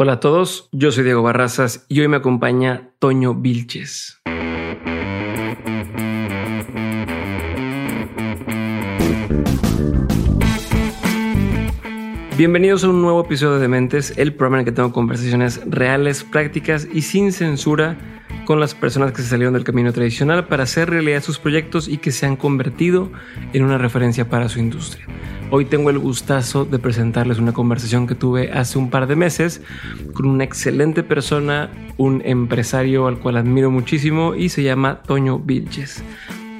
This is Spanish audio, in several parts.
Hola a todos, yo soy Diego Barrazas y hoy me acompaña Toño Vilches. Bienvenidos a un nuevo episodio de Dementes, el programa en el que tengo conversaciones reales, prácticas y sin censura con las personas que se salieron del camino tradicional para hacer realidad sus proyectos y que se han convertido en una referencia para su industria. Hoy tengo el gustazo de presentarles una conversación que tuve hace un par de meses con una excelente persona, un empresario al cual admiro muchísimo y se llama Toño Vilches.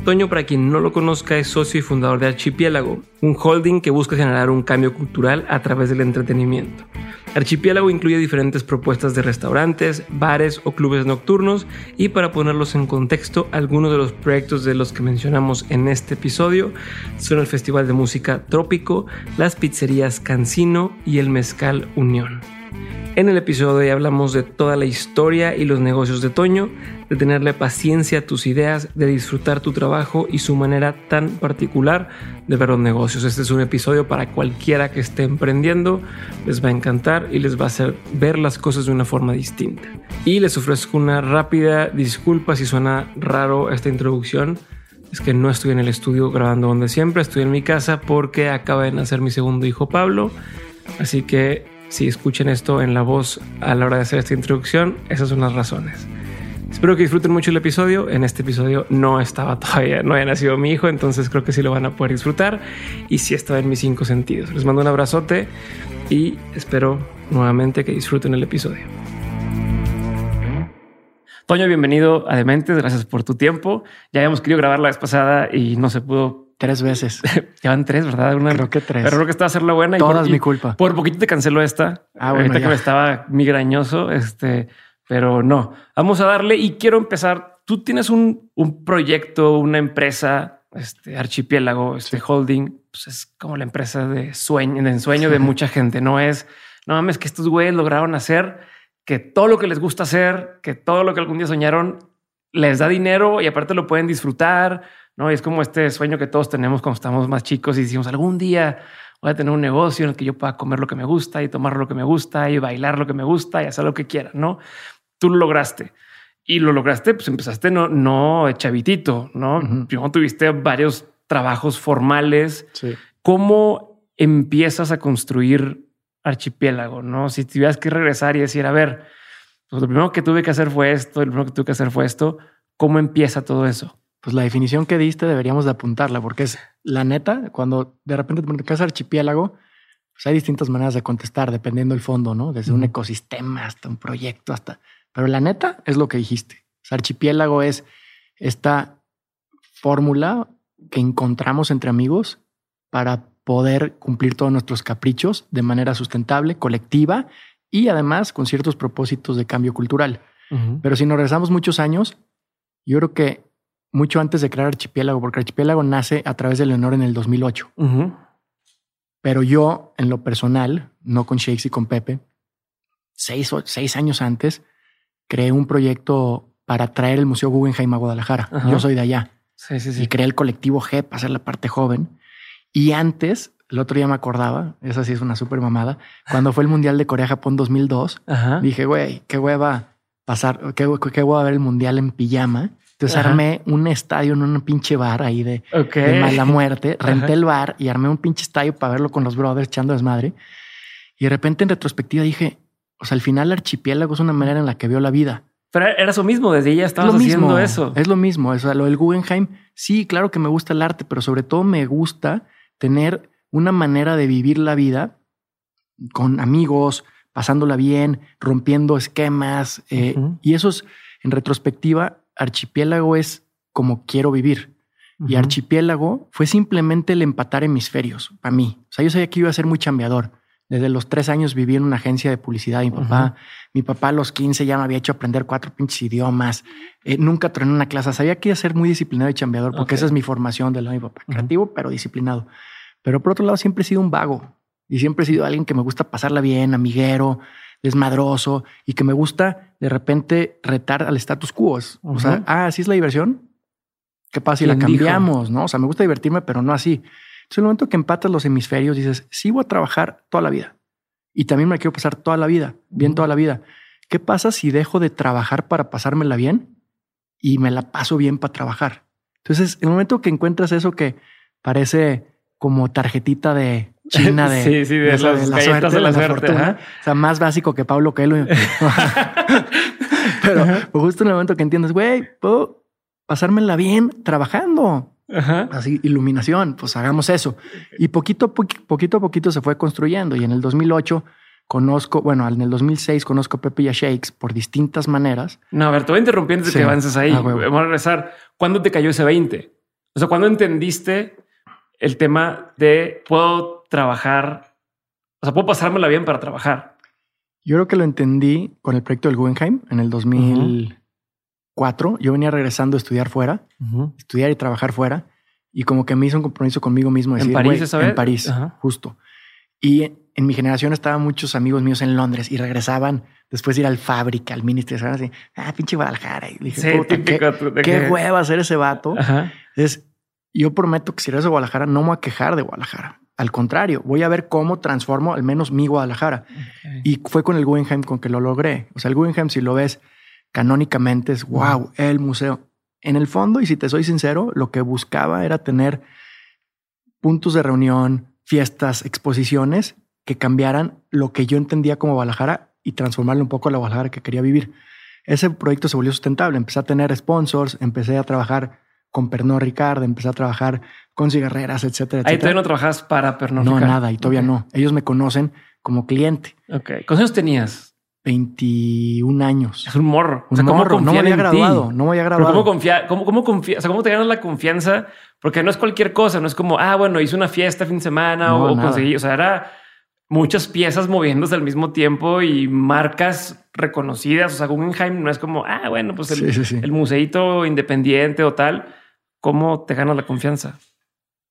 Toño, para quien no lo conozca, es socio y fundador de Archipiélago, un holding que busca generar un cambio cultural a través del entretenimiento. Archipiélago incluye diferentes propuestas de restaurantes, bares o clubes nocturnos y para ponerlos en contexto, algunos de los proyectos de los que mencionamos en este episodio son el Festival de Música Trópico, las pizzerías Cancino y el Mezcal Unión. En el episodio hoy hablamos de toda la historia y los negocios de Toño, de tenerle paciencia a tus ideas, de disfrutar tu trabajo y su manera tan particular de ver los negocios. Este es un episodio para cualquiera que esté emprendiendo, les va a encantar y les va a hacer ver las cosas de una forma distinta. Y les ofrezco una rápida disculpa si suena raro esta introducción. Es que no estoy en el estudio grabando donde siempre, estoy en mi casa porque acaba de nacer mi segundo hijo Pablo. Así que si escuchen esto en la voz a la hora de hacer esta introducción, esas son las razones. Espero que disfruten mucho el episodio. En este episodio no estaba todavía, no había nacido mi hijo, entonces creo que sí lo van a poder disfrutar. Y sí estaba en mis cinco sentidos. Les mando un abrazote y espero nuevamente que disfruten el episodio. Toño, bienvenido a Dementes. Gracias por tu tiempo. Ya habíamos querido grabar la vez pasada y no se pudo Tres veces. Llevan tres, ¿verdad? Una, creo que tres. Pero creo que estaba a hacerla buena. Todas y mi culpa. Por poquito te canceló esta. Ah, bueno, Ahorita que me estaba migrañoso, este, pero no. Vamos a darle y quiero empezar. Tú tienes un, un proyecto, una empresa, este archipiélago, este holding, pues es como la empresa de sueño, de ensueño de mucha gente. No es, no mames, que estos güeyes lograron hacer que todo lo que les gusta hacer, que todo lo que algún día soñaron les da dinero y aparte lo pueden disfrutar ¿no? es como este sueño que todos tenemos cuando estamos más chicos y decimos algún día voy a tener un negocio en el que yo pueda comer lo que me gusta y tomar lo que me gusta y bailar lo que me gusta y hacer lo que quiera, ¿no? Tú lo lograste. Y lo lograste, pues empezaste no, no chavitito, ¿no? Primero tuviste varios trabajos formales. ¿Cómo empiezas a construir archipiélago, no? Si tuvieras que regresar y decir, a ver, pues lo primero que tuve que hacer fue esto, lo primero que tuve que hacer fue esto, ¿cómo empieza todo eso? Pues la definición que diste deberíamos de apuntarla, porque es la neta, cuando de repente te preguntas archipiélago, pues hay distintas maneras de contestar dependiendo del fondo, ¿no? Desde un ecosistema hasta un proyecto, hasta... Pero la neta es lo que dijiste. archipiélago es esta fórmula que encontramos entre amigos para poder cumplir todos nuestros caprichos de manera sustentable, colectiva y además con ciertos propósitos de cambio cultural. Pero si nos regresamos muchos años, yo creo que mucho antes de crear Archipiélago, porque Archipiélago nace a través de Leonor en el 2008. Pero yo, en lo personal, no con Shakes y con Pepe, seis, seis años antes, creé un proyecto para traer el Museo Guggenheim a Guadalajara. Yo soy de allá. Y creé el colectivo G para hacer la parte joven. Y antes, el otro día me acordaba, esa sí es una súper mamada, cuando fue el Mundial de Corea-Japón 2002, dije, güey, qué hueva pasar, qué, qué hueva ver el Mundial en pijama entonces armé un estadio en un pinche bar ahí de, mala muerte. Renté el bar y armé un pinche estadio para verlo con los brothers echando desmadre. Y de repente en retrospectiva dije, o sea, al final el archipiélago es una manera en la que veo la vida. Pero era eso mismo, desde ella estabas haciendo eso. Es lo mismo, o sea, lo del Guggenheim, sí, claro que me gusta el arte, pero sobre todo me gusta tener una manera de vivir la vida con amigos, pasándola bien, rompiendo esquemas. Eh, y eso es, en retrospectiva, archipiélago es como quiero vivir. Y archipiélago fue simplemente el empatar hemisferios para mí. O sea, yo sabía que iba a ser muy chambeador. Desde los tres años viví en una agencia de publicidad. Mi papá, mi papá a los 15 ya me había hecho aprender cuatro pinches idiomas. Eh, nunca en una clase. Sabía que iba a ser muy disciplinado y chambeador porque esa es mi formación de la mi papá. Creativo, pero disciplinado. Pero por otro lado, siempre he sido un vago y siempre he sido alguien que me gusta pasarla bien, amiguero, desmadroso y que me gusta de repente retar al status quo. O sea, ah, así es la diversión. ¿Qué pasa si la cambiamos? No, o sea, me gusta divertirme, pero no así. Entonces, el momento que empatas los hemisferios, dices, sí voy a trabajar toda la vida. y también me la quiero pasar toda la vida, bien toda la vida. ¿Qué pasa si dejo de trabajar para pasármela bien y me la paso bien para trabajar? Entonces, el momento que encuentras eso que parece como tarjetita de China de, sí, sí, de, las la galletas suerte, de la la suerte, fortuna. O sea, más básico que Pablo Coelho. Pero justo en el momento que entiendes, güey, puedo pasármela bien trabajando. Ajá. Así, iluminación, pues hagamos eso. Y poquito a poqui- poquito a poquito se fue construyendo. Y en el 2008 conozco, bueno, en el 2006 conozco a Pepe y a Shakes por distintas maneras. No, a ver, te voy a de Sí. que avances ahí. Ah. Vamos a regresar. ¿Cuándo te cayó ese 20? O sea, ¿cuándo entendiste el tema de puedo trabajar? O sea, puedo pasármela bien para trabajar. Yo creo que lo entendí con el proyecto del Guggenheim en el 2004. Yo venía regresando a estudiar fuera, estudiar y trabajar fuera. Y como que me hizo un compromiso conmigo mismo. ¿En Decir, París "Güey, esa vez? En París, justo. Y en mi generación estaban muchos amigos míos en Londres y regresaban después de ir al fábrica, al estaban así, ah, pinche Guadalajara. Y dije, Sí, "Puta, qué, de qué hueva ser ese vato. Ajá. Entonces, yo prometo que si regreso a Guadalajara, no me voy a quejar de Guadalajara. Al contrario, voy a ver cómo transformo al menos mi Guadalajara. Y fue con el Guggenheim con que lo logré. O sea, el Guggenheim, si lo ves canónicamente, es wow, el museo. En el fondo, y si te soy sincero, lo que buscaba era tener puntos de reunión, fiestas, exposiciones que cambiaran lo que yo entendía como Guadalajara y transformarle un poco a la Guadalajara que quería vivir. Ese proyecto se volvió sustentable. Empecé a tener sponsors, empecé a trabajar con Pernod Ricard, empecé a trabajar con cigarreras, etcétera, Ahí etcétera. todavía no trabajas para Pernod no, nada, y todavía no. Ellos me conocen como cliente. Ok. ¿Cuántos años tenías? 21 años. Es un morro. Un morro, no me había graduado, no me había Pero graduado. ¿cómo confía, cómo, cómo confía, o sea, cómo te ganas la confianza? Porque no es cualquier cosa, no es como, ah, bueno, hice una fiesta fin de semana No, o, nada. conseguí, o sea, era muchas piezas moviéndose al mismo tiempo y marcas reconocidas. O sea, Guggenheim no es como, ah, bueno, pues el, Sí, sí, sí. el museíto independiente o tal. ¿Cómo te ganas la confianza?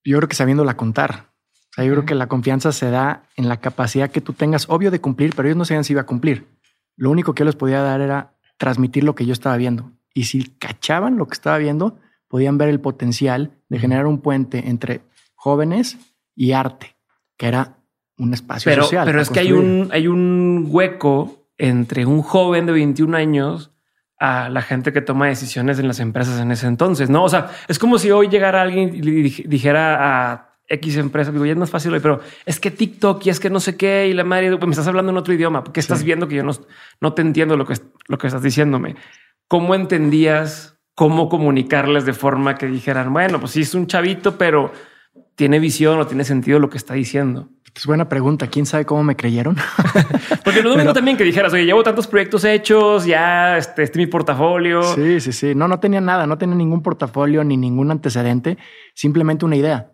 Yo creo que sabiéndola contar. O sea, yo creo que la confianza se da en la capacidad que tú tengas, obvio, de cumplir, pero ellos no sabían si iba a cumplir. Lo único que yo les podía dar era transmitir lo que yo estaba viendo. Y si cachaban lo que estaba viendo, podían ver el potencial de generar un puente entre jóvenes y arte, que era un espacio Pero, social. pero es que hay un, hay un hueco entre un joven de 21 años a la gente que toma decisiones en las empresas en ese entonces, ¿no? O sea, es como si hoy llegara alguien y le dij- dijera a X empresa, digo, ya es más fácil hoy, pero es que TikTok y es que no sé qué y la madre, pues me estás hablando en otro idioma, porque estás viendo que yo no, no te entiendo lo que, lo que estás diciéndome. ¿Cómo entendías cómo comunicarles de forma que dijeran, bueno, pues sí es un chavito, pero tiene visión o tiene sentido lo que está diciendo? Es buena pregunta. ¿Quién sabe cómo me creyeron? Porque lo Pero- también que dijeras, oye, llevo tantos proyectos hechos, ya este, este es mi portafolio. Sí, sí, sí. No, no tenía nada, no tenía ningún portafolio ni ningún antecedente, simplemente una idea,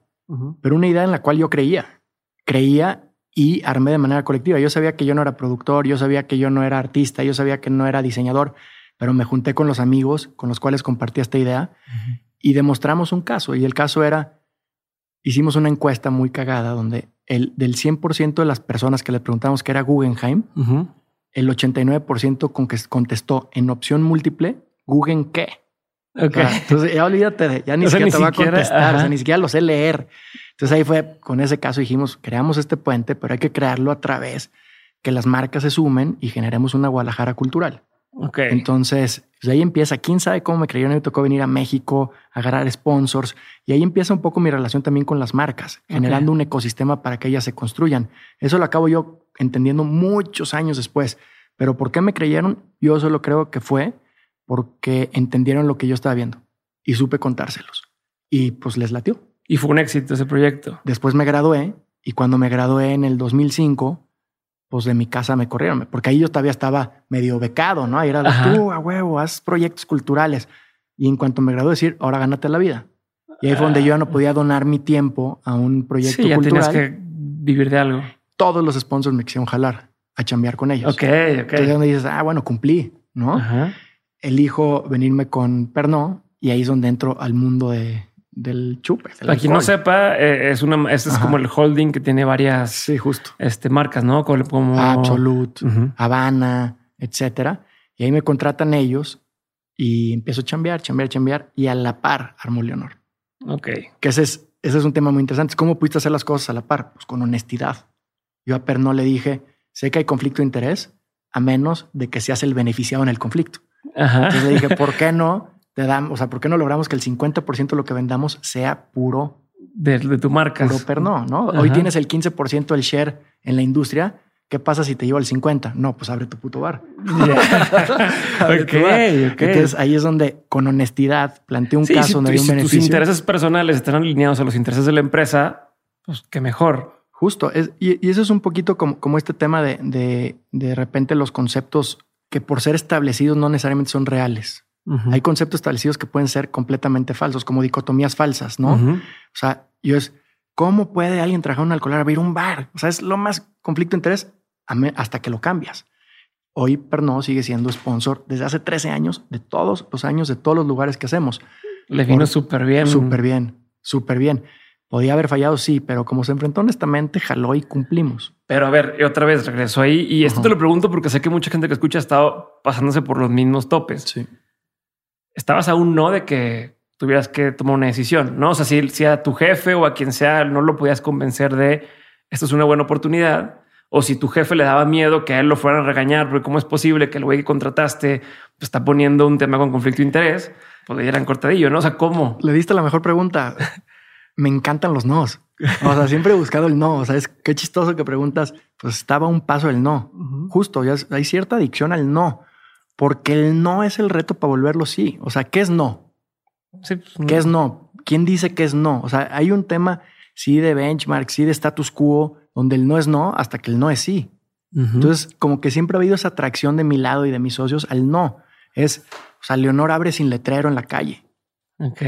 pero una idea en la cual yo creía. Creía y armé de manera colectiva. Yo sabía que yo no era productor, yo sabía que yo no era artista, yo sabía que no era diseñador, pero me junté con los amigos con los cuales compartí esta idea y demostramos un caso. Y el caso era, hicimos una encuesta muy cagada donde el, del 100% de las personas que le preguntamos qué era Guggenheim, Ujú. el 89% con que contestó en opción múltiple, Guggen qué. Ok. O sea, entonces ya olvídate de, ya ni O sea, siquiera ni te va a contestar, o sea, ni siquiera lo sé leer. Entonces ahí fue, con ese caso dijimos, creamos este puente, pero hay que crearlo a través que las marcas se sumen y generemos una Guadalajara cultural. Ok. Entonces, pues ahí empieza, quién sabe cómo me creyó, me tocó venir a México, agarrar sponsors, y ahí empieza un poco mi relación también con las marcas, generando un ecosistema para que ellas se construyan. Eso lo acabo yo entendiendo muchos años después, pero ¿por qué me creyeron? Yo solo creo que fue porque entendieron lo que yo estaba viendo y supe contárselos. Y pues les latió. Y fue un éxito ese proyecto. Después me gradué y cuando me gradué en el 2005, pues de mi casa me corrieron, porque ahí yo todavía estaba medio becado, ¿no? Ahí era de tú a huevo, haz proyectos culturales. Y en cuanto me gradué, decir, ahora gánate la vida. Y ahí fue donde yo ya no podía donar mi tiempo a un proyecto Sí, ya cultural. tenías que vivir de algo. Todos los sponsors me quisieron jalar a chambear con ellos. Ok, ok. Entonces es donde dices, ah, bueno, cumplí, ¿no? Ajá. Elijo venirme con Pernod y ahí es donde entro al mundo de, del chupe. del Para quien no sepa, eh, es una, este es Ajá. como el holding que tiene varias Sí, justo. este, marcas, ¿no? Como, como- Absolute, Ujú. Habana, etcétera. Y ahí me contratan ellos y empiezo a chambear, chambear, chambear y a la par armo Leonor. Ok. Que ese es, ese es un tema muy interesante. ¿Cómo pudiste hacer las cosas a la par? Pues con honestidad. Yo a Pernod le dije, sé que hay conflicto de interés, a menos de que seas el beneficiado en el conflicto. Entonces le dije, ¿por qué no te damos, o sea, por qué no logramos que el 50% de lo que vendamos sea puro de, tu marca? Puro perno, ¿no? Hoy tienes el 15% del share en la industria. ¿Qué pasa si te llevo el 50? No, pues abre tu puto bar. Entonces ahí es donde con honestidad planteo un caso donde hay un beneficio. tus intereses personales están alineados a los intereses de la empresa, pues qué mejor. Justo. y, eso es un poquito como, como este tema de, de de repente los conceptos que por ser establecidos no necesariamente son reales. Hay conceptos establecidos que pueden ser completamente falsos, como dicotomías falsas, ¿no? O sea, yo es, ¿cómo puede alguien trabajar en un alcohol abrir un bar? O sea, es lo más conflicto de interés hasta que lo cambias. Hoy Pernod sigue siendo sponsor desde hace 13 años de todos los años, de todos los lugares que hacemos. Le vino súper bien. Súper bien, súper bien. Podía haber fallado, sí, pero como se enfrentó honestamente, jaló y cumplimos. Pero a ver, otra vez regreso ahí y esto te lo pregunto porque sé que mucha gente que escucha ha estado pasándose por los mismos topes. Sí. Estabas aún no de que tuvieras que tomar una decisión, ¿no? O sea, si, si a tu jefe o a quien sea no lo podías convencer de esto es una buena oportunidad, o si tu jefe le daba miedo que a él lo fueran a regañar, porque cómo es posible que el güey que contrataste pues, está poniendo un tema con conflicto de interés, pues le dieran cortadillo, ¿no? O sea, ¿cómo? Le diste la mejor pregunta me encantan los nos. O sea, siempre he buscado el no. O sea, es qué chistoso que preguntas. Pues estaba un paso el no. Justo, ya hay cierta adicción al no, porque el no es el reto para volverlo sí. O sea, ¿qué es no? Sí, pues, ¿Qué es no? ¿Quién dice que es no? O sea, hay un tema sí de benchmark, sí de status quo, donde el no es no hasta que el no es sí. Entonces, como que siempre ha habido esa atracción de mi lado y de mis socios al no. Es, o sea, Leonor abre sin letrero en la calle.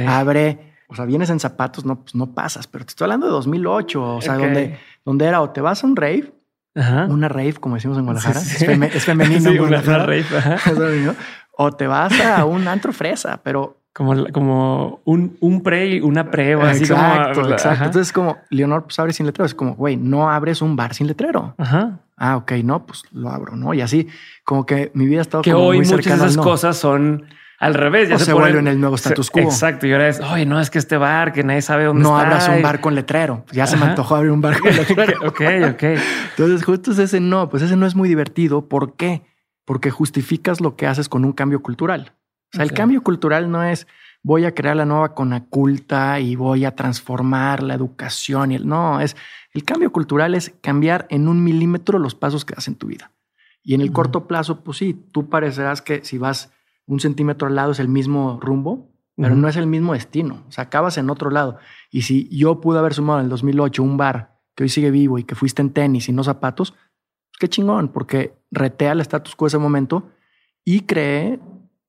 Abre o sea, vienes en zapatos, no, pues no pasas, pero te estoy hablando de 2008, o sea, donde, donde era o te vas a un rave, una rave, como decimos en Guadalajara, Es, femenino. una, rave, o te vas a un antro fresa, pero como, como un, un pre y una pre o así exacto, como. Exacto. Entonces, como Leonor, pues abre sin letrero. Es como, güey, no abres un bar sin letrero. Ajá. Ah, ok, no, pues lo abro, ¿no? Y así, como que mi vida ha estado que hoy muchas de esas cosas son al revés, ya se, vuelve en el nuevo status quo. Exacto. Y ahora es, oye, no, es que este bar que nadie sabe dónde no está. No abras un bar con letrero. Ya se me antojó abrir un bar con letrero. ok, ok. Entonces, justo es ese no, pues ese no es muy divertido. ¿Por qué? Porque justificas lo que haces con un cambio cultural. O sea, el cambio cultural no es voy a crear la nueva conaculta y voy a transformar la educación. Y el, no, es el cambio cultural es cambiar en un milímetro los pasos que das en tu vida. Y en el corto plazo, pues sí, tú parecerás que si vas un centímetro al lado es el mismo rumbo, pero no es el mismo destino. O sea, acabas en otro lado. Y si yo pude haber sumado en el 2008 un bar que hoy sigue vivo y que fuiste en tenis y no zapatos, pues qué chingón, porque retea el status quo ese momento y creé,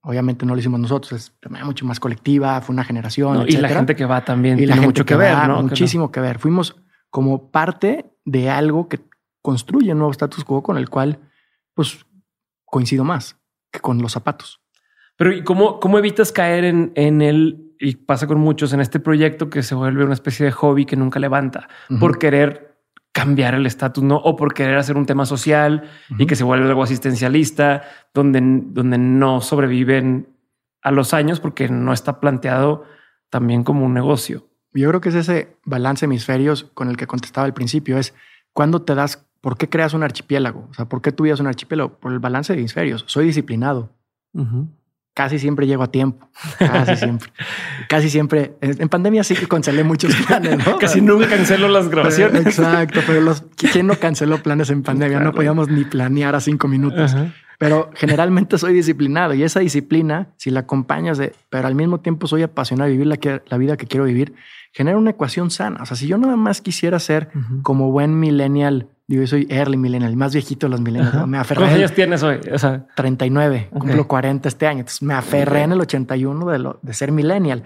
obviamente no lo hicimos nosotros, es mucho más colectiva, fue una generación. y la gente que va también y tiene mucho que, ver, ¿no? Muchísimo que, ver. Fuimos como parte de algo que construye un nuevo status quo con el cual, pues, coincido más que con los zapatos. Pero ¿y cómo, cómo evitas caer en, en el, y pasa con muchos, en este proyecto que se vuelve una especie de hobby que nunca levanta por querer cambiar el estatus, ¿no? O por querer hacer un tema social y que se vuelve algo asistencialista, donde, donde no sobreviven a los años porque no está planteado también como un negocio. Yo creo que es ese balance hemisferios con el que contestaba al principio, es cuando te das, ¿por qué creas un archipiélago? O sea, ¿por qué tú un archipiélago? Por el balance de hemisferios. Soy disciplinado casi siempre llego a tiempo. Casi siempre. casi siempre. En pandemia sí que cancelé muchos planes, ¿no? casi nunca cancelo las grabaciones. exacto, pero los ¿quién no canceló planes en pandemia? No podíamos ni planear a cinco minutos. Pero generalmente soy disciplinado y esa disciplina, si la acompañas de, pero al mismo tiempo soy apasionado de vivir la, la vida que quiero vivir, genera una ecuación sana. O sea, si yo nada más quisiera ser como buen millennial Digo, yo soy early millennial, el más viejito de los millennials. Me aferré. ¿Cuántos años tienes hoy? O sea, 39, cumplo 40 este año. Entonces me aferré en el 81 de, lo, de ser millennial.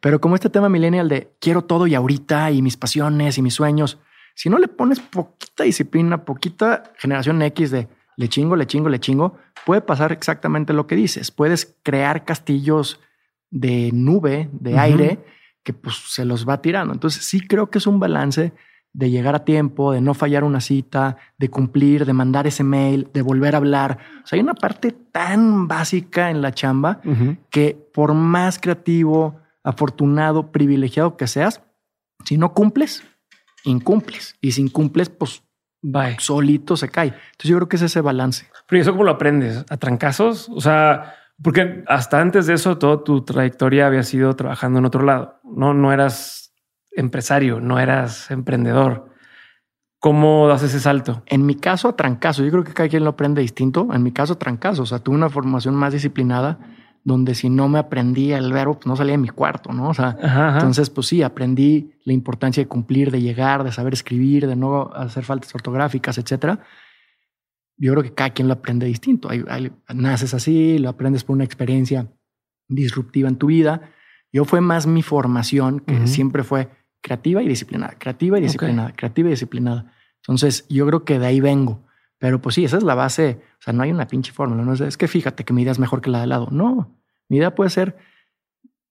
Pero como este tema millennial de quiero todo y ahorita y mis pasiones y mis sueños, si no le pones poquita disciplina, poquita generación X de le chingo, le chingo, le chingo, puede pasar exactamente lo que dices. Puedes crear castillos de nube, de aire, que pues se los va tirando. Entonces sí creo que es un balance de llegar a tiempo, de no fallar una cita, de cumplir, de mandar ese mail, de volver a hablar. O sea, hay una parte tan básica en la chamba que por más creativo, afortunado, privilegiado que seas, si no cumples, incumples. Y si incumples, pues Bye. solito se cae. Entonces yo creo que es ese balance. Pero ¿y eso cómo lo aprendes? ¿A trancazos? O sea, porque hasta antes de eso, toda tu trayectoria había sido trabajando en otro lado. No, no eras empresario, no eras emprendedor. ¿Cómo das ese salto? En mi caso, a trancazo. Yo creo que cada quien lo aprende distinto. En mi caso, trancazo. O sea, tuve una formación más disciplinada donde si no me aprendía el verbo, pues no salía de mi cuarto, ¿no? O sea, Ajá, ajá. entonces, pues sí, aprendí la importancia de cumplir, de llegar, de saber escribir, de no hacer faltas ortográficas, etcétera. Yo creo que cada quien lo aprende distinto. Hay- hay- naces así, lo aprendes por una experiencia disruptiva en tu vida. Yo fue más mi formación, que siempre fue creativa y disciplinada, creativa y disciplinada, creativa y disciplinada. Entonces, yo creo que de ahí vengo. Pero pues sí, esa es la base. O sea, no hay una pinche fórmula. No es, es que fíjate que mi idea es mejor que la de lado. No, mi idea puede ser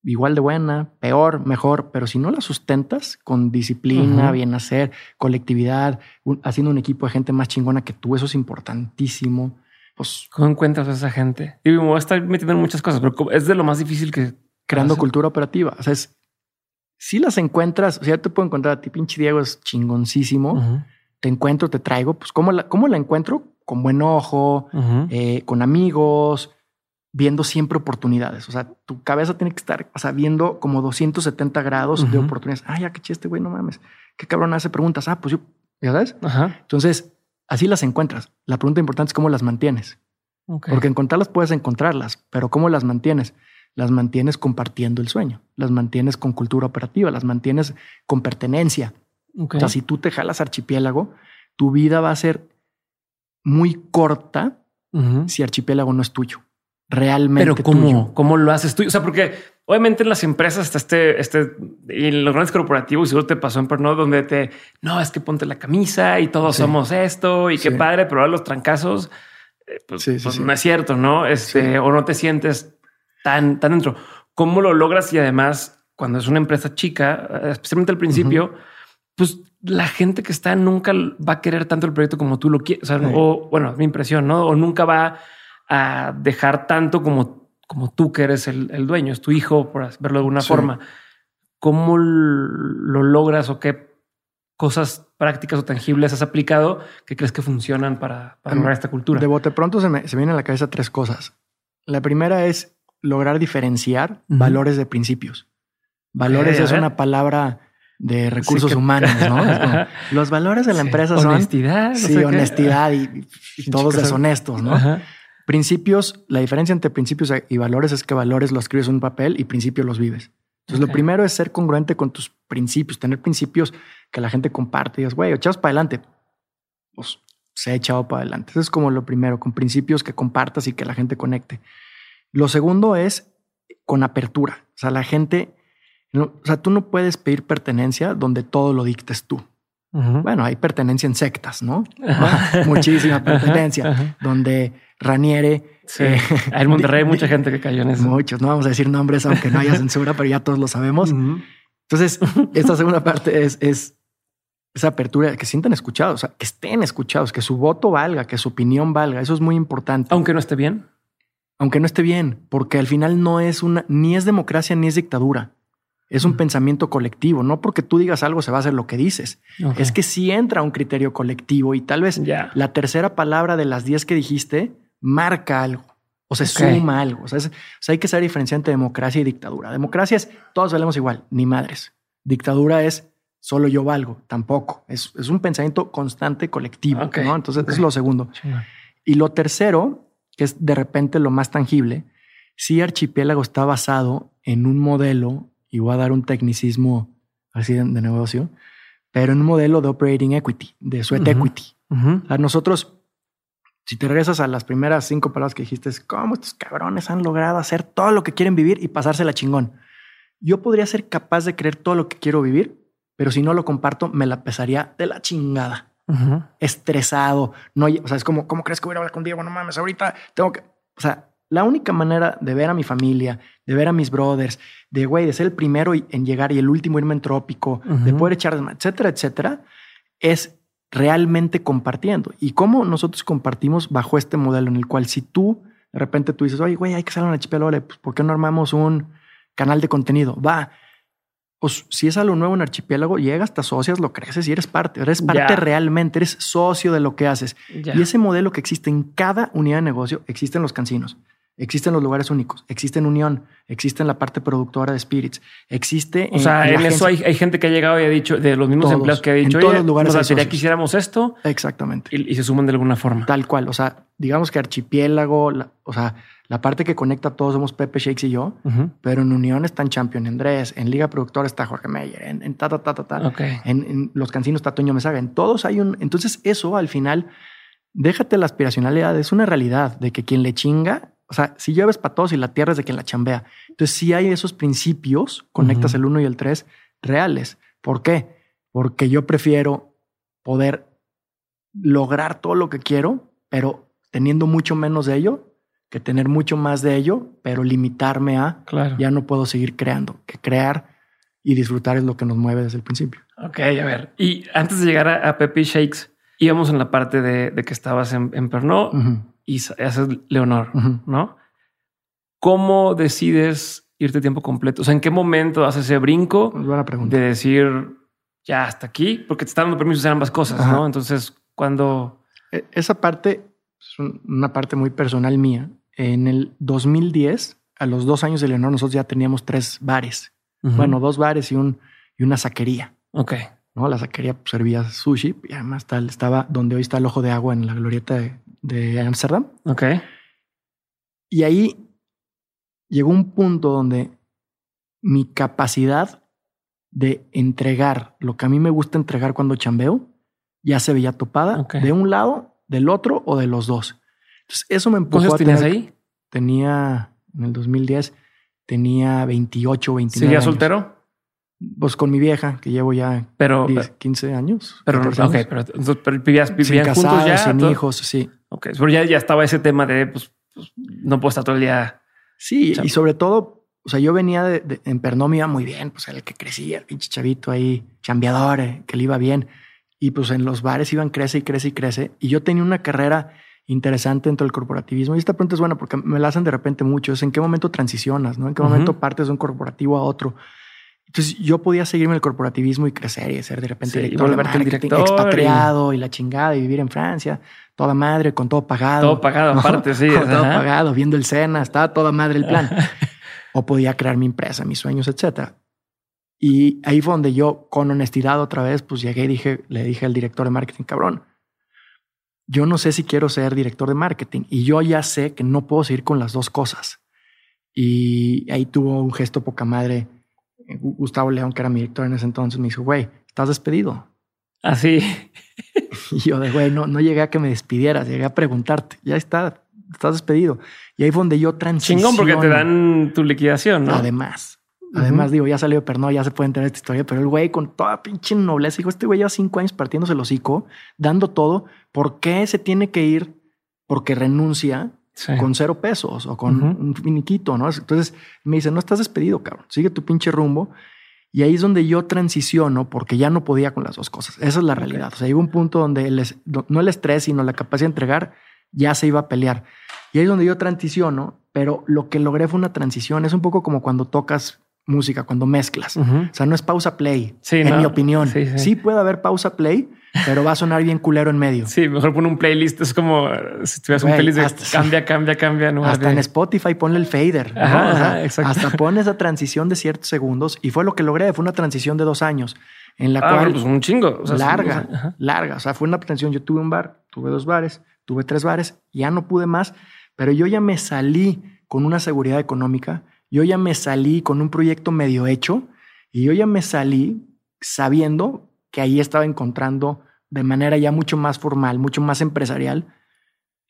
igual de buena, peor, mejor, pero si no la sustentas con disciplina, Ujú. bien hacer, colectividad, un- haciendo un equipo de gente más chingona que tú, eso es importantísimo. Pues ¿Cómo encuentras a esa gente? Y me voy a estar metiendo en muchas cosas, pero ¿cómo- es de lo más difícil que creando hacer. cultura operativa. O sea, es, si las encuentras, o sea, te puedo encontrar a ti, pinche Diego es chingoncísimo. Te encuentro, te traigo. Pues, ¿cómo la, cómo la encuentro? Con buen ojo, eh, con amigos, viendo siempre oportunidades. O sea, tu cabeza tiene que estar, o sea, viendo como 270 grados de oportunidades. Ah, ya que chiste, güey, no mames. Qué cabrón hace preguntas. Ah, pues yo, ya sabes. Ajá. Entonces, así las encuentras. La pregunta importante es cómo las mantienes. Porque encontrarlas puedes encontrarlas, pero ¿cómo las mantienes? Las mantienes compartiendo el sueño, las mantienes con cultura operativa, las mantienes con pertenencia. O sea, si tú te jalas archipiélago, tu vida va a ser muy corta si archipiélago no es tuyo. Realmente Pero ¿cómo? tuyo. ¿Cómo lo haces tú? O sea, porque obviamente en las empresas está este, este, y en los grandes corporativos, seguro te pasó en Pernod, donde te, no, es que ponte la camisa y todos Sí. somos esto y qué padre, pero ahora los trancazos, eh, pues, Sí, pues no es cierto, ¿no? Este, o no te sientes tan, tan dentro. ¿Cómo lo logras? Y además, cuando es una empresa chica, eh, especialmente al principio, pues la gente que está nunca va a querer tanto el proyecto como tú lo quieres. O, sea, Sí. o, bueno, es mi impresión, ¿no? O nunca va a dejar tanto como, como tú que eres el, el dueño, es tu hijo, por verlo de alguna Sí. forma. ¿Cómo lo logras o qué cosas prácticas o tangibles has aplicado que crees que funcionan para, para lograr esta cultura? De bote pronto se me, se me vienen a la cabeza tres cosas. La primera es lograr diferenciar valores de principios. Valores es una palabra de recursos que- humanos, ¿no? Como, los valores de la Sí. empresa son honestidad. sí, honestidad y, todos deshonestos, ¿no? Ajá. Principios, la diferencia entre principios y valores es que valores los escribes en un papel y principios los vives. Entonces, lo primero es ser congruente con tus principios, tener principios que la gente comparte y digas, güey, echados para adelante. Pues se ha echado para adelante. Eso es como lo primero, con principios que compartas y que la gente conecte. Lo segundo es con apertura. O sea, la gente, no- o sea, tú no puedes pedir pertenencia donde todo lo dictes tú. Bueno, hay pertenencia en sectas, ¿no? Ajá. Muchísima pertenencia, Ajá. donde Raniere. Sí. eh, en Monterrey hay mucha gente que cayó en eso. Muchos, no vamos a decir nombres aunque no haya censura, pero ya todos lo sabemos. Entonces, esta segunda parte es, es esa apertura, que sientan escuchados, o sea, que estén escuchados, que su voto valga, que su opinión valga. Eso es muy importante, Aunque no esté bien. aunque no esté bien, porque al final no es una, ni es democracia ni es dictadura. Es un pensamiento colectivo. No porque tú digas algo se va a hacer lo que dices. Es que si entra un criterio colectivo y tal vez la tercera palabra de las 10 que dijiste marca algo o se suma algo. O sea, es- o sea, hay que ser diferenciar entre democracia y dictadura. Democracia es todos valemos igual, ni madres. Dictadura es solo yo valgo, tampoco. Es, es un pensamiento constante colectivo. Ok, ¿no? Entonces, es lo segundo. Y lo tercero, que es de repente lo más tangible, sí Archipiélago está basado en un modelo, y voy a dar un tecnicismo así de, de negocio, pero en un modelo de operating equity, de sweat Ujú. equity. Ujú. A nosotros, si te regresas a las primeras cinco palabras que dijiste, es cómo estos cabrones han logrado hacer todo lo que quieren vivir y pasársela chingón. Yo podría ser capaz de creer todo lo que quiero vivir, pero si no lo comparto, me la pesaría de la chingada. Ujú. Estresado. No, o sea, es como, ¿cómo crees que voy a hablar con Diego? No mames, ahorita tengo que. O sea, la única manera de ver a mi familia, de ver a mis brothers, de güey, de ser el primero y- en llegar y el último irme en trópico, de poder echar, etcétera, etcétera, es realmente compartiendo. Y cómo nosotros compartimos bajo este modelo en el cual si tú de repente tú dices, oye, güey, hay que hacer una archipiélago, pues ¿por qué no armamos un canal de contenido? Va. pues si es algo nuevo en Archipiélago, llegas, te asocias, lo creces y eres parte, eres parte realmente, eres socio de lo que haces. Y ese modelo que existe en cada unidad de negocio existe en los cancinos. Existen los lugares únicos, existe en Unión, existe en la parte productora de Spirits, existe. O sea, en, eso hay, gente que ha llegado y ha dicho, de los mismos empleados que ha dicho, en todos los lugares. O sea, quisiéramos esto. Exactamente. Y, se suman de alguna forma. Tal cual. O sea, digamos que Archipiélago, o sea, la parte que conecta a todos somos Pepe Shakes y yo, pero en Unión están Champion Andrés, en Liga Productora está Jorge Meyer, en, ta, ta, ta, ta, ta. En, los cancinos está Toño Mesaga, en todos hay un. Entonces, eso al final, déjate la aspiracionalidad, es una realidad de que quien le chinga o sea, si llueves para todos y la tierra es de quien la chambea. Entonces, si hay esos principios, conectas el uno y el tres reales. ¿Por qué? Porque yo prefiero poder lograr todo lo que quiero, pero teniendo mucho menos de ello, que tener mucho más de ello, pero limitarme a claro. ya no puedo seguir creando, que crear y disfrutar es lo que nos mueve desde el principio. Ok, a ver. Y antes de llegar a, Pepe Shakes, íbamos en la parte de, que estabas en, en Pernod y haces Leonor, ¿no? ¿Cómo decides irte tiempo completo? O sea, ¿en qué momento haces ese brinco de decir ya hasta aquí? Porque te están dando permiso de hacer ambas cosas, ¿no? Entonces, cuando... E, esa parte es una parte muy personal mía. En el 2010, a los dos años de Leonor, nosotros ya teníamos tres bares. Bueno, dos bares y, un, y una saquería. Ok. ¿no? La saquería pues, servía sushi y además tal, estaba donde hoy está el ojo de agua en la glorieta de, de Amsterdam. Ok. Y ahí llegó un punto donde mi capacidad de entregar lo que a mí me gusta entregar cuando chambeo ya se veía topada de un lado, del otro o de los dos. Entonces eso me empujó a tener, ahí? Tenía en el 2010 tenía 28, 29 ¿Seguía soltero? Pues con mi vieja, que llevo ya pero, 15 años. Pero, vivías, vivían juntos ya. Sin hijos, sí. Ok, pero ya, ya estaba ese tema de, pues, pues no puedo estar todo el día. Sí, y sobre todo, o sea, yo venía de, en Pernomia muy bien, pues el que crecía, el pinche chavito ahí, chambeador, eh, que le iba bien. Y pues en los bares iban crece y crece y crece. Y yo tenía una carrera interesante dentro del corporativismo. Y esta pregunta es buena porque me la hacen de repente mucho. Es en qué momento transicionas, ¿no? En qué momento partes de un corporativo a otro. Entonces yo podía seguirme el corporativismo y crecer y ser de repente director, de marketing, director expatriado y... la chingada y vivir en Francia, toda madre, con todo pagado. Todo pagado aparte, sí. Con todo pagado, viendo el Sena, estaba toda madre el plan. o podía crear mi empresa, mis sueños, etcétera. Y ahí fue donde yo, con honestidad otra vez, pues llegué y dije, le dije al director de marketing, cabrón, yo no sé si quiero ser director de marketing y yo ya sé que no puedo seguir con las dos cosas. Y ahí tuvo un gesto poca madre Gustavo León, que era mi director en ese entonces, me dijo, güey, estás despedido. Así. y yo de, güey, no, no llegué a que me despidieras, llegué a preguntarte, ya está, estás despedido. Y ahí fue donde yo transiciono. Chingón, porque te dan tu liquidación, ¿no? Además. Además, digo, ya salió de Pernod, ya se puede enterar esta historia, pero el güey con toda pinche nobleza dijo, este güey lleva cinco años partiéndose el hocico, dando todo. ¿Por qué se tiene que ir? Porque renuncia con cero pesos o con un finiquito, ¿no? Entonces me dice, no estás despedido, cabrón, sigue tu pinche rumbo. Y ahí es donde yo transiciono porque ya no podía con las dos cosas. Esa es la realidad. O sea, llegó un punto donde el, no el estrés, sino la capacidad de entregar ya se iba a pelear. Y ahí es donde yo transiciono, pero lo que logré fue una transición. Es un poco como cuando tocas música, cuando mezclas. O sea, no es pausa play, en mi opinión. sí, puede haber pausa play, pero va a sonar bien culero en medio. Sí, mejor pon un playlist. Es como si tuvieras un playlist de cambia, cambia, cambia. No hasta en Spotify ponle el fader. hasta pones esa transición de ciertos segundos y fue lo que logré. Fue una transición de dos años en la ah, cual. Pues un chingo. larga, larga. O sea, fue una transición. Yo tuve un bar, tuve dos bares, tuve tres bares, ya no pude más, pero yo ya me salí con una seguridad económica. Yo ya me salí con un proyecto medio hecho y yo ya me salí sabiendo que ahí estaba encontrando de manera ya mucho más formal, mucho más empresarial,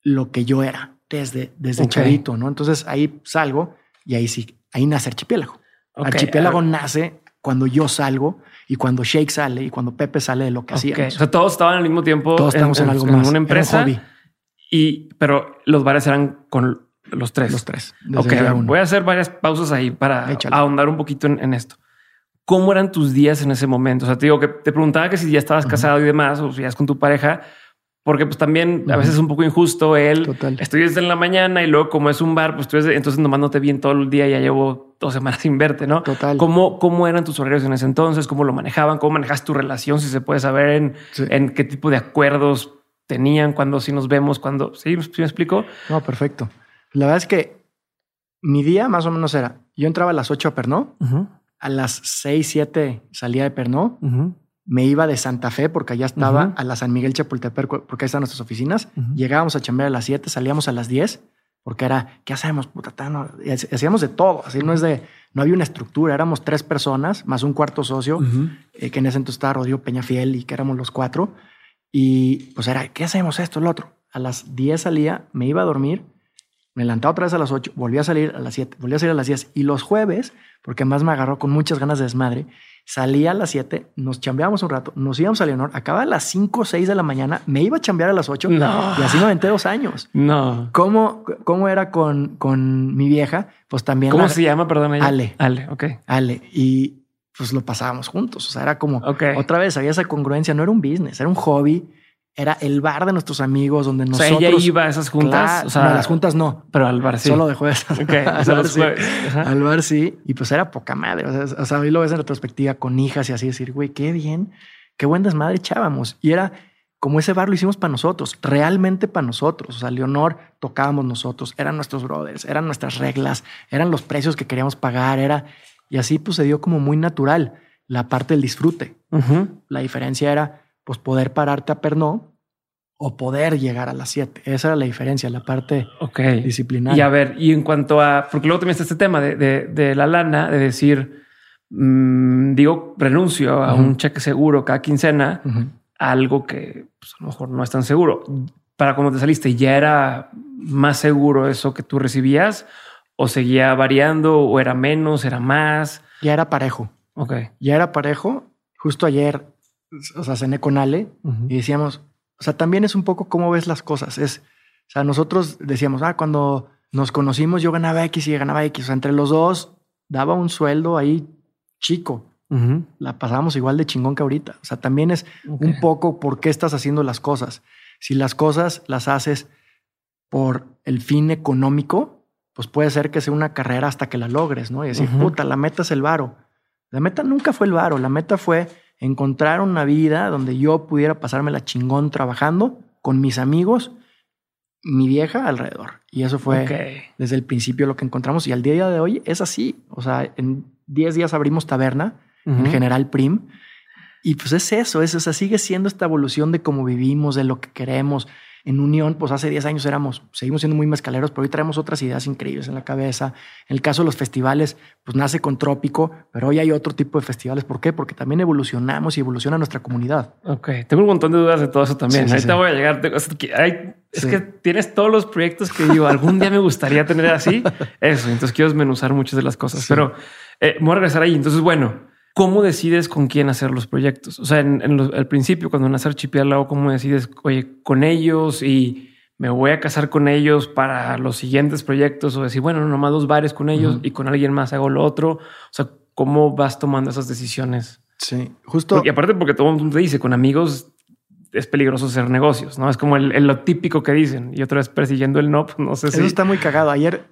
lo que yo era desde, desde chavito, ¿no? Entonces ahí salgo y ahí sí, ahí nace Archipiélago. Archipiélago nace cuando yo salgo y cuando Shake sale y cuando Pepe sale de lo que hacía. O sea, todos estaban al mismo tiempo. Todos estamos en, algo más. una empresa. Y, pero los bares eran con los tres. Los tres. Ok, voy a hacer varias pausas ahí para ahondar un poquito en esto. ¿Cómo eran tus días en ese momento? O sea, te digo que te preguntaba que si ya estabas casado y demás, o si ya con tu pareja, Porque pues también a veces es un poco injusto el Total. estudias en la mañana y luego como es un bar, pues tú eres- entonces nomás no te vi en todo el día, ya llevo dos semanas sin verte, ¿no? Total. ¿Cómo, ¿Cómo eran tus horarios en ese entonces? ¿Cómo lo manejaban? ¿Cómo manejas tu relación? Si se puede saber en, Sí. en qué tipo de acuerdos tenían, cuando sí nos vemos, cuando sí, ¿sí me explico? No, perfecto. La verdad es que mi día más o menos era, yo entraba a las 8 a Pernó, Ujú, a las 6, 7 salía de Pernó, ujú, me iba de Santa Fe porque allá estaba Ujú. a la San Miguel Chapultepec porque ahí están nuestras oficinas. Llegábamos a chambear a las 7, salíamos a las 10 porque era, ¿qué hacemos? Puta, no? Hacíamos de todo. Así no es de, no había una estructura. Éramos tres personas más un cuarto socio, eh, que en ese entonces estaba Rodrigo Peñafiel y que éramos los cuatro. Y pues era, ¿qué hacemos esto, lo otro? A las 10 salía, me iba a dormir, me levantaba otra vez a las 8, volví a salir a las 7, volví a salir a las 10. Y los jueves, porque más me agarró con muchas ganas de desmadre, salía a las 7, nos chambeábamos un rato, nos íbamos a Leonor, acababa a las 5 o 6 de la mañana, me iba a chambear a las 8 No. y así me aventé dos años. No. ¿Cómo, cómo era con, con mi vieja? Pues también... ¿Cómo la- se llama? Perdón. ella? Ale. Ale, ok. Ale. Y pues lo pasábamos juntos. O sea, era como Ok. otra vez había esa congruencia. No era un business, era un hobby. Era el bar de nuestros amigos donde O nosotros. sea, ella iba a esas juntas. Claro, o sea, no, las juntas no. Pero al bar sí. Solo de jueves. Ok, al, bar sí. Al bar sí. Y pues era poca madre. O sea, o sea, hoy lo ves en retrospectiva con hijas y así decir, güey, qué bien, qué buen desmadre echábamos. Y era como ese bar lo hicimos para nosotros, realmente para nosotros. O sea, Leonor tocábamos nosotros, eran nuestros brothers, eran nuestras reglas, eran los precios que queríamos pagar, era. Y así pues se dio como muy natural la parte del disfrute. La diferencia era pues poder pararte a Pernod o poder llegar a las 7. Esa era la diferencia, la parte Ok. disciplinaria. Y a ver, y en cuanto a, porque luego también está este tema de, de- de la lana, de decir, mm, digo, renuncio a un cheque seguro cada quincena, algo que pues, a lo mejor no es tan seguro. Para cuando te saliste, ¿ya era más seguro eso que tú recibías? ¿O seguía variando? ¿O era menos? ¿Era más? Ya era parejo. Ok. Ya era parejo. Justo ayer, o sea, cené con Ale y decíamos, o sea, también es un poco cómo ves las cosas. Es, o sea, nosotros decíamos, ah, cuando nos conocimos yo ganaba X y ella ganaba X. O sea, entre los dos daba un sueldo ahí chico. La pasábamos igual de chingón que ahorita. O sea, también es un poco por qué estás haciendo las cosas. Si las cosas las haces por el fin económico, pues puede ser que sea una carrera hasta que la logres, ¿no? Y decir, puta, la meta es el varo. La meta nunca fue el varo, la meta fue encontrar una vida donde yo pudiera pasarme la chingón trabajando con mis amigos, mi vieja alrededor. Y eso fue Ok. desde el principio lo que encontramos. Y al día de hoy es así. O sea, en 10 días abrimos taberna en. General Prim. Y pues es eso, es, o sea, sigue siendo esta evolución de cómo vivimos, de lo que queremos. En Unión, pues hace 10 años éramos, seguimos siendo muy mezcaleros, pero hoy traemos otras ideas increíbles en la cabeza. En el caso de los festivales, pues nace con Trópico, pero hoy hay otro tipo de festivales. ¿Por qué? Porque también evolucionamos y evoluciona nuestra comunidad. Ok, tengo un montón de dudas de todo eso también. Sí, sí, Ahorita sí. voy a llegar. Es que, hay- es Sí. que tienes todos los proyectos que digo, algún día me gustaría tener así. Eso, entonces quiero desmenuzar muchas de las cosas. Sí. Pero eh, voy a regresar ahí. Entonces, bueno, ¿cómo decides con quién hacer los proyectos? O sea, en, en al principio, cuando nace Archipiélago, ¿cómo decides, oye, con ellos y me voy a casar con ellos para los siguientes proyectos? O decir, bueno, nomás dos bares con ellos y con alguien más hago lo otro. O sea, ¿cómo vas tomando esas decisiones? Sí, justo. Porque aparte, porque todo el mundo te dice con amigos es peligroso hacer negocios, no es como el, el- lo típico que dicen. Y otra vez persiguiendo el no, pues, no sé si. Eso está muy cagado. Ayer,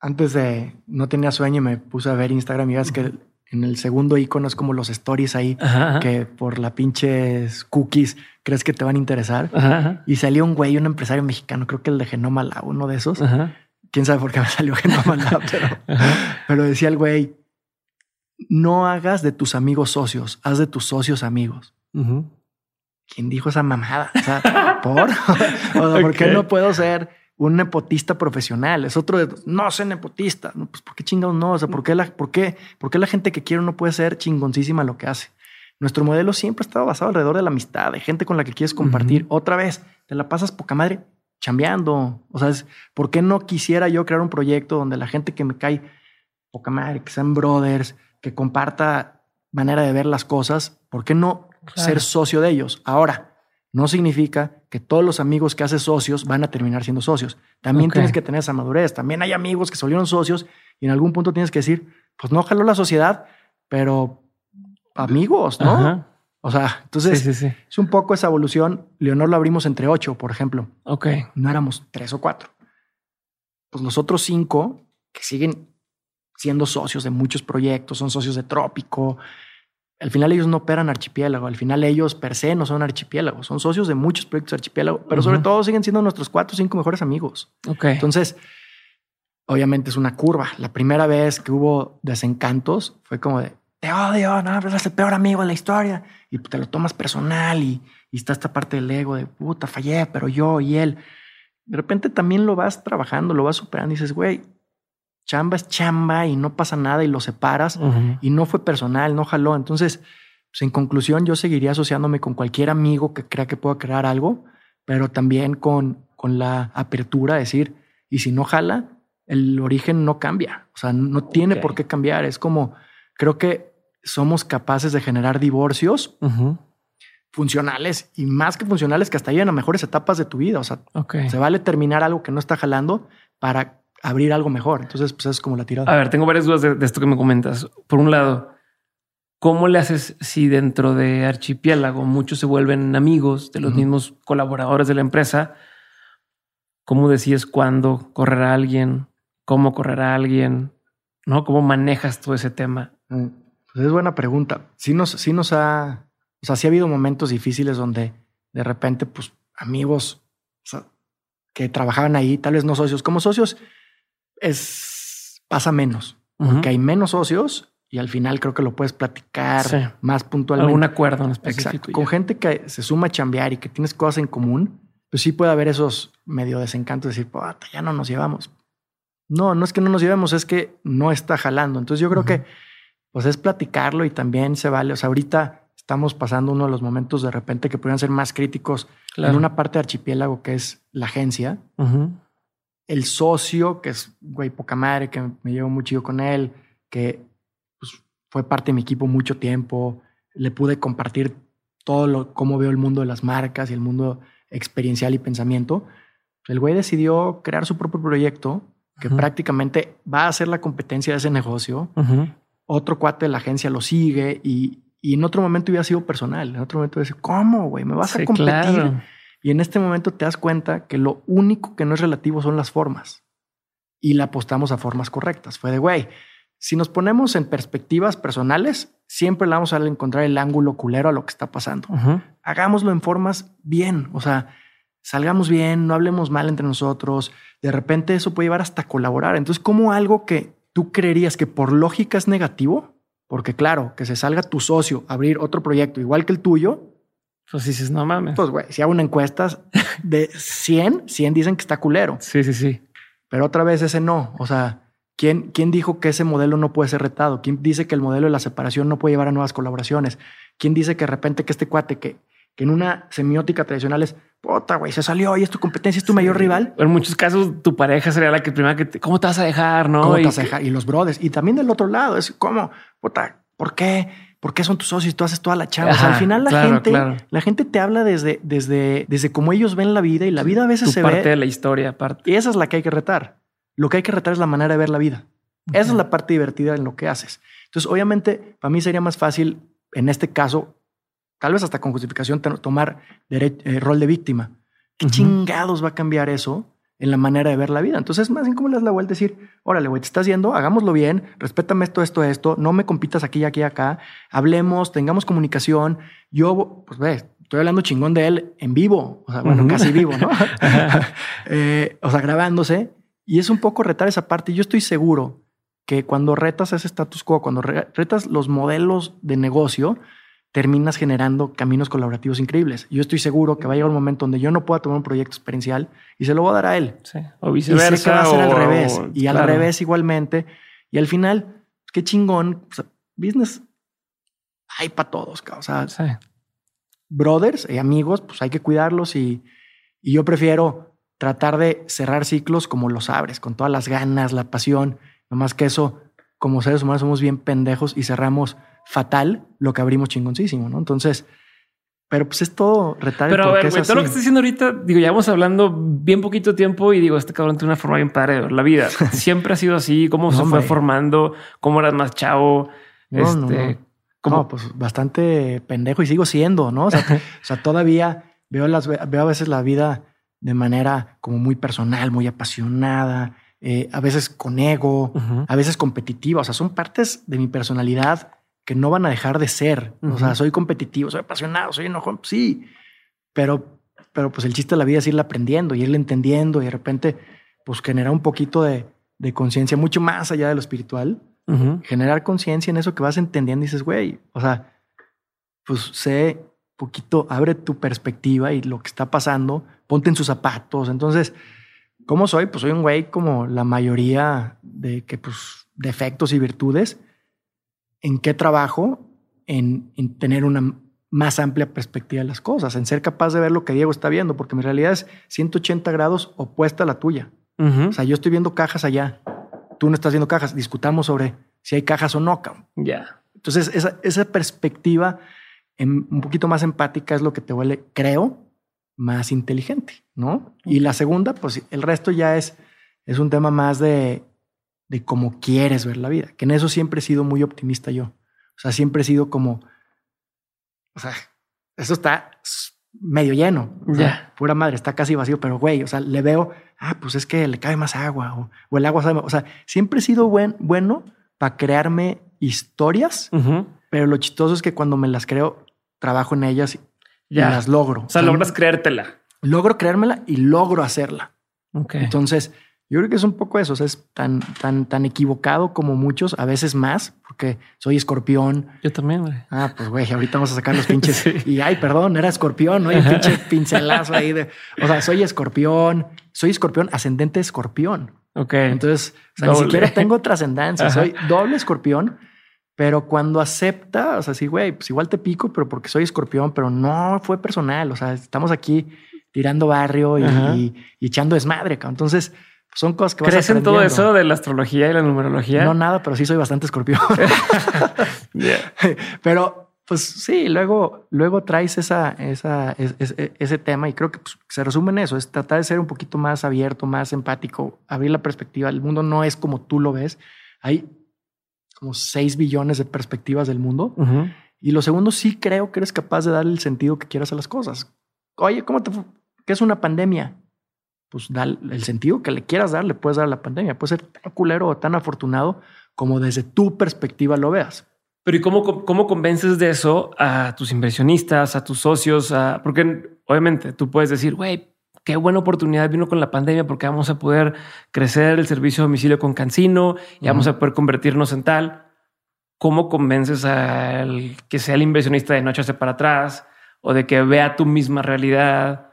antes de no tenía sueño, me puse a ver Instagram y ves que en el segundo icono es como los stories ahí, Ajá, ajá. que por la pinches cookies crees que te van a interesar. Ajá, Y salió un güey, un empresario mexicano, creo que el de Genoma Lab, uno de esos. Quién sabe por qué me salió Genoma Lab, pero, pero decía el güey: no hagas de tus amigos socios, haz de tus socios amigos. Ujú. ¿Quién dijo esa mamada? O sea, ¿por? o sea, ¿por qué no puedo ser un nepotista profesional? Es otro de, no sé nepotista. No, pues, ¿por qué chingados no? O sea, ¿por qué, la, por, qué, ¿por qué la gente que quiere no puede ser chingoncísima lo que hace? Nuestro modelo siempre ha estado basado alrededor de la amistad, de gente con la que quieres compartir. Otra vez, te la pasas poca madre chambeando. O sea, es- ¿por qué no quisiera yo crear un proyecto donde la gente que me cae poca madre, que sean brothers, que comparta manera de ver las cosas, ¿por qué no Claro. ser socio de ellos? Ahora, no significa que todos los amigos que haces socios van a terminar siendo socios. También tienes que tener esa madurez. También hay amigos que se volvieron socios y en algún punto tienes que decir, pues no jaló la sociedad, pero amigos, ¿no? Ajá. O sea, entonces es un poco esa evolución. Leonor lo abrimos entre ocho, por ejemplo. Ok. No éramos tres o cuatro. Pues los otros cinco que siguen siendo socios de muchos proyectos, son socios de Trópico. Al final ellos no operan archipiélago, al final ellos per se no son archipiélago, son socios de muchos proyectos archipiélago, pero sobre todo siguen siendo nuestros cuatro o cinco mejores amigos. Ok. Entonces, obviamente es una curva. La primera vez que hubo desencantos fue como de, te odio, no, pues eres el peor amigo de la historia. Y te lo tomas personal y, y está esta parte del ego de, puta, fallé, pero yo y él. De repente también lo vas trabajando, lo vas superando y dices, güey, chamba es chamba y no pasa nada y lo separas y no fue personal, no jaló. Entonces, pues en conclusión, yo seguiría asociándome con cualquier amigo que crea que pueda crear algo, pero también con, con la apertura a decir, y si no jala, el origen no cambia. O sea, no tiene por qué cambiar. Es como, creo que somos capaces de generar divorcios funcionales y más que funcionales que hasta llegan a mejores etapas de tu vida. O sea, se vale terminar algo que no está jalando para abrir algo mejor. Entonces, pues es como la tirada. A ver, tengo varias dudas de, esto que me comentas. Por un lado, ¿cómo le haces si dentro de Archipiélago muchos se vuelven amigos de los mismos colaboradores de la empresa? ¿Cómo decides cuándo correrá alguien? ¿Cómo correrá alguien? ¿No? ¿Cómo manejas todo ese tema? Mm, pues es buena pregunta. Sí nos, sí nos ha, o sea, sí ha habido momentos difíciles donde de repente, pues amigos que trabajaban ahí, tal vez no socios, como socios, es pasa menos, porque hay menos socios y al final creo que lo puedes platicar más puntualmente. Algún acuerdo en específico. Con gente que se suma a chambear y que tienes cosas en común, pues sí puede haber esos medio desencantos de decir, ya no nos llevamos. No, no es que no nos llevemos, es que no está jalando. Entonces yo creo que pues es platicarlo y también se vale. O sea, ahorita estamos pasando uno de los momentos de repente que podrían ser más críticos en una parte de archipiélago que es la agencia el socio, que es güey poca madre, que me llevo muy chido con él, que pues, fue parte de mi equipo mucho tiempo, le pude compartir todo lo, cómo veo el mundo de las marcas y el mundo experiencial y pensamiento. El güey decidió crear su propio proyecto que prácticamente va a ser la competencia de ese negocio. Otro cuate de la agencia lo sigue y, en otro momento hubiera sido personal. En otro momento decir, ¿cómo, güey? ¿Me vas a competir? Y en este momento te das cuenta que lo único que no es relativo son las formas. Y la apostamos a formas correctas. Fue de, güey, si nos ponemos en perspectivas personales, siempre le vamos a encontrar el ángulo culero a lo que está pasando. Hagámoslo en formas bien, o sea, salgamos bien, no hablemos mal entre nosotros. De repente eso puede llevar hasta colaborar. Entonces, como algo que tú creerías que por lógica es negativo, porque claro, que se salga tu socio a abrir otro proyecto igual que el tuyo, pues dices, no mames. Pues güey, si hago una encuesta de 100, 100 dicen que está culero. Sí, sí, sí. Pero otra vez ese no. O sea, ¿quién, ¿quién dijo que ese modelo no puede ser retado? ¿Quién dice que el modelo de la separación no puede llevar a nuevas colaboraciones? ¿Quién dice que de repente que este cuate que, que en una semiótica tradicional es, puta, güey, se salió y es tu competencia, es tu mayor rival? En muchos casos tu pareja sería la que primero que te, ¿cómo te vas a dejar? ¿No? ¿Cómo te vas a dejar? Y los brothers. Y también del otro lado es como, puta, ¿por qué? ¿Por qué son tus socios? Tú haces toda la chamba. al final la gente, la gente te habla desde, desde, desde cómo ellos ven la vida y la vida a veces se parte de la historia, aparte. Y esa es la que hay que retar. Lo que hay que retar es la manera de ver la vida. Esa es la parte divertida en lo que haces. Entonces, obviamente, para mí sería más fácil, en este caso, tal vez hasta con justificación, tomar eh, rol de víctima. ¿Qué chingados va a cambiar eso? En la manera de ver la vida. Entonces, más bien como le das la vuelta y decir, órale, güey, te estás yendo, hagámoslo bien, respétame esto, esto, esto, no me compitas aquí, aquí, acá, hablemos, tengamos comunicación. Yo, pues ve, estoy hablando chingón de él en vivo, o sea, bueno, casi vivo, ¿no? Eh, o sea, grabándose. Y es un poco retar esa parte. Yo estoy seguro que cuando retas ese status quo, cuando retas los modelos de negocio, terminas generando caminos colaborativos increíbles. Yo estoy seguro que va a llegar un momento donde yo no pueda tomar un proyecto experiencial y se lo voy a dar a él. O viceversa. Y sé que va a ser al revés. y al revés igualmente. Y al final, qué chingón. business hay para todos. O sea, brothers y amigos, pues hay que cuidarlos y, y yo prefiero tratar de cerrar ciclos como los abres, con todas las ganas, la pasión. No más que eso, como seres humanos somos bien pendejos y cerramos fatal lo que abrimos chingoncísimo, ¿no? Entonces, pero pues es todo retar. Pero a ver, todo lo que estás diciendo ahorita, digo, ya vamos hablando bien poquito tiempo y digo, este cabrón tiene una forma bien padre de ver la vida. Siempre ha sido así, cómo se fue formando, cómo eras más chavo, este, como pues bastante pendejo y sigo siendo, ¿no? O sea, o sea todavía veo, las, veo a veces la vida de manera como muy personal, muy apasionada, eh, a veces con ego, a veces competitiva. O sea, son partes de mi personalidad que no van a dejar de ser. O sea, soy competitivo, soy apasionado, soy enojón, sí, pero, pero pues el chiste de la vida es irla aprendiendo y irla entendiendo y de repente pues generar un poquito de, de conciencia mucho más allá de lo espiritual. Generar conciencia en eso que vas entendiendo y dices, güey, o sea, pues sé poquito, abre tu perspectiva y lo que está pasando, ponte en sus zapatos. Entonces, ¿cómo soy? Pues soy un güey como la mayoría de que, pues, defectos y virtudes. ¿En qué trabajo? En, en, tener una más amplia perspectiva de las cosas, en ser capaz de ver lo que Diego está viendo, porque mi realidad es 180 grados opuesta a la tuya. O sea, yo estoy viendo cajas allá, tú no estás viendo cajas, discutamos sobre si hay cajas o no. Ya. Entonces, esa, esa perspectiva un poquito más empática es lo que te vuelve, creo, más inteligente, ¿no? Y la segunda, pues el resto ya es, es un tema más de, de cómo quieres ver la vida, que en eso siempre he sido muy optimista yo. O sea, siempre he sido como, o sea, eso está medio lleno. Ya. Pura madre, está casi vacío, pero güey, o sea, le veo, ah, pues es que le cabe más agua o, el agua sabe, o sea, siempre he sido buen, bueno para crearme historias, pero lo chistoso es que cuando me las creo, trabajo en ellas y las logro. O sea, logras creértela. Logro creérmela y logro hacerla. Okay. Entonces, yo creo que es un poco eso. O sea, es tan, tan, tan equivocado como muchos, a veces más, porque soy escorpión. Yo también, güey. Ah, pues güey, ahorita vamos a sacar los pinches. Y ay, perdón, era escorpión, ¿no? Y pinche pincelazo ahí de. O sea, soy escorpión, soy escorpión, ascendente escorpión. Ok. Entonces, ni siquiera tengo trascendencia. Soy doble escorpión pero cuando acepta, o sea, sí, güey, pues igual te pico, pero porque soy escorpión, pero no fue personal. O sea, estamos aquí tirando barrio y, echando desmadre. Entonces, son cosas que ¿Crees en todo eso de la astrología y la numerología? No, nada, pero sí soy bastante escorpión. Pero, pues sí, luego, luego traes esa, esa, ese, tema y creo que pues, se resume en eso, es tratar de ser un poquito más abierto, más empático, abrir la perspectiva. El mundo no es como tú lo ves. Hay como 6 billones de perspectivas del mundo. Y lo segundo, sí creo que eres capaz de darle el sentido que quieras a las cosas. Oye, ¿cómo te ¿Qué es una pandemia? Pues da el sentido que le quieras dar, le puedes dar a la pandemia. Puede ser tan culero o tan afortunado como desde tu perspectiva lo veas. Pero ¿y cómo, cómo convences de eso a tus inversionistas, a tus socios? A... Porque obviamente tú puedes decir, güey, qué buena oportunidad vino con la pandemia porque vamos a poder crecer el servicio de domicilio con Cancino y vamos a poder convertirnos en tal. ¿Cómo convences al que sea el inversionista de no echarse para atrás o de que vea tu misma realidad?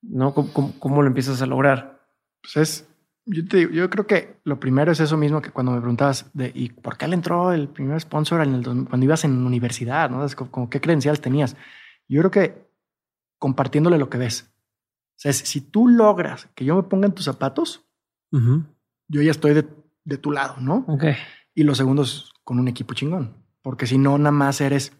¿No? ¿Cómo, lo empiezas a lograr? Pues es, yo, te, yo creo que lo primero es eso mismo que cuando me preguntabas de ¿y por qué le entró el primer sponsor en el, cuando ibas en universidad? ¿no? Es como, qué credenciales tenías. Yo creo que compartiéndole lo que ves. O sea, si tú logras que yo me ponga en tus zapatos, yo ya estoy de, tu lado, ¿no? Ok. Y los segundos con un equipo chingón. Porque si no, nada más eres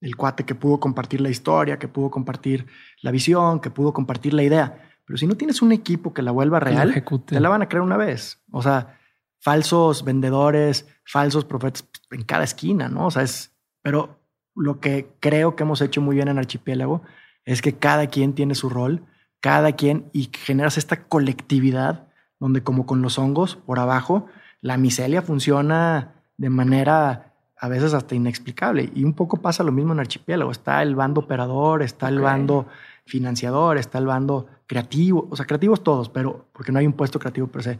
el cuate que pudo compartir la historia, que pudo compartir la visión, que pudo compartir la idea. Pero si no tienes un equipo que la vuelva real, te la van a creer una vez. O sea, falsos vendedores, falsos profetas en cada esquina, ¿no? O sea, es, pero lo que creo que hemos hecho muy bien en Archipiélago es que cada quien tiene su rol, cada quien, y generas esta colectividad donde como con los hongos por abajo, la miselia funciona de manera a veces hasta inexplicable. Y un poco pasa lo mismo en Archipiélago. Está el bando operador, está el bando financiador, está el bando creativo, o sea, creativos todos, pero porque no hay un puesto creativo per se.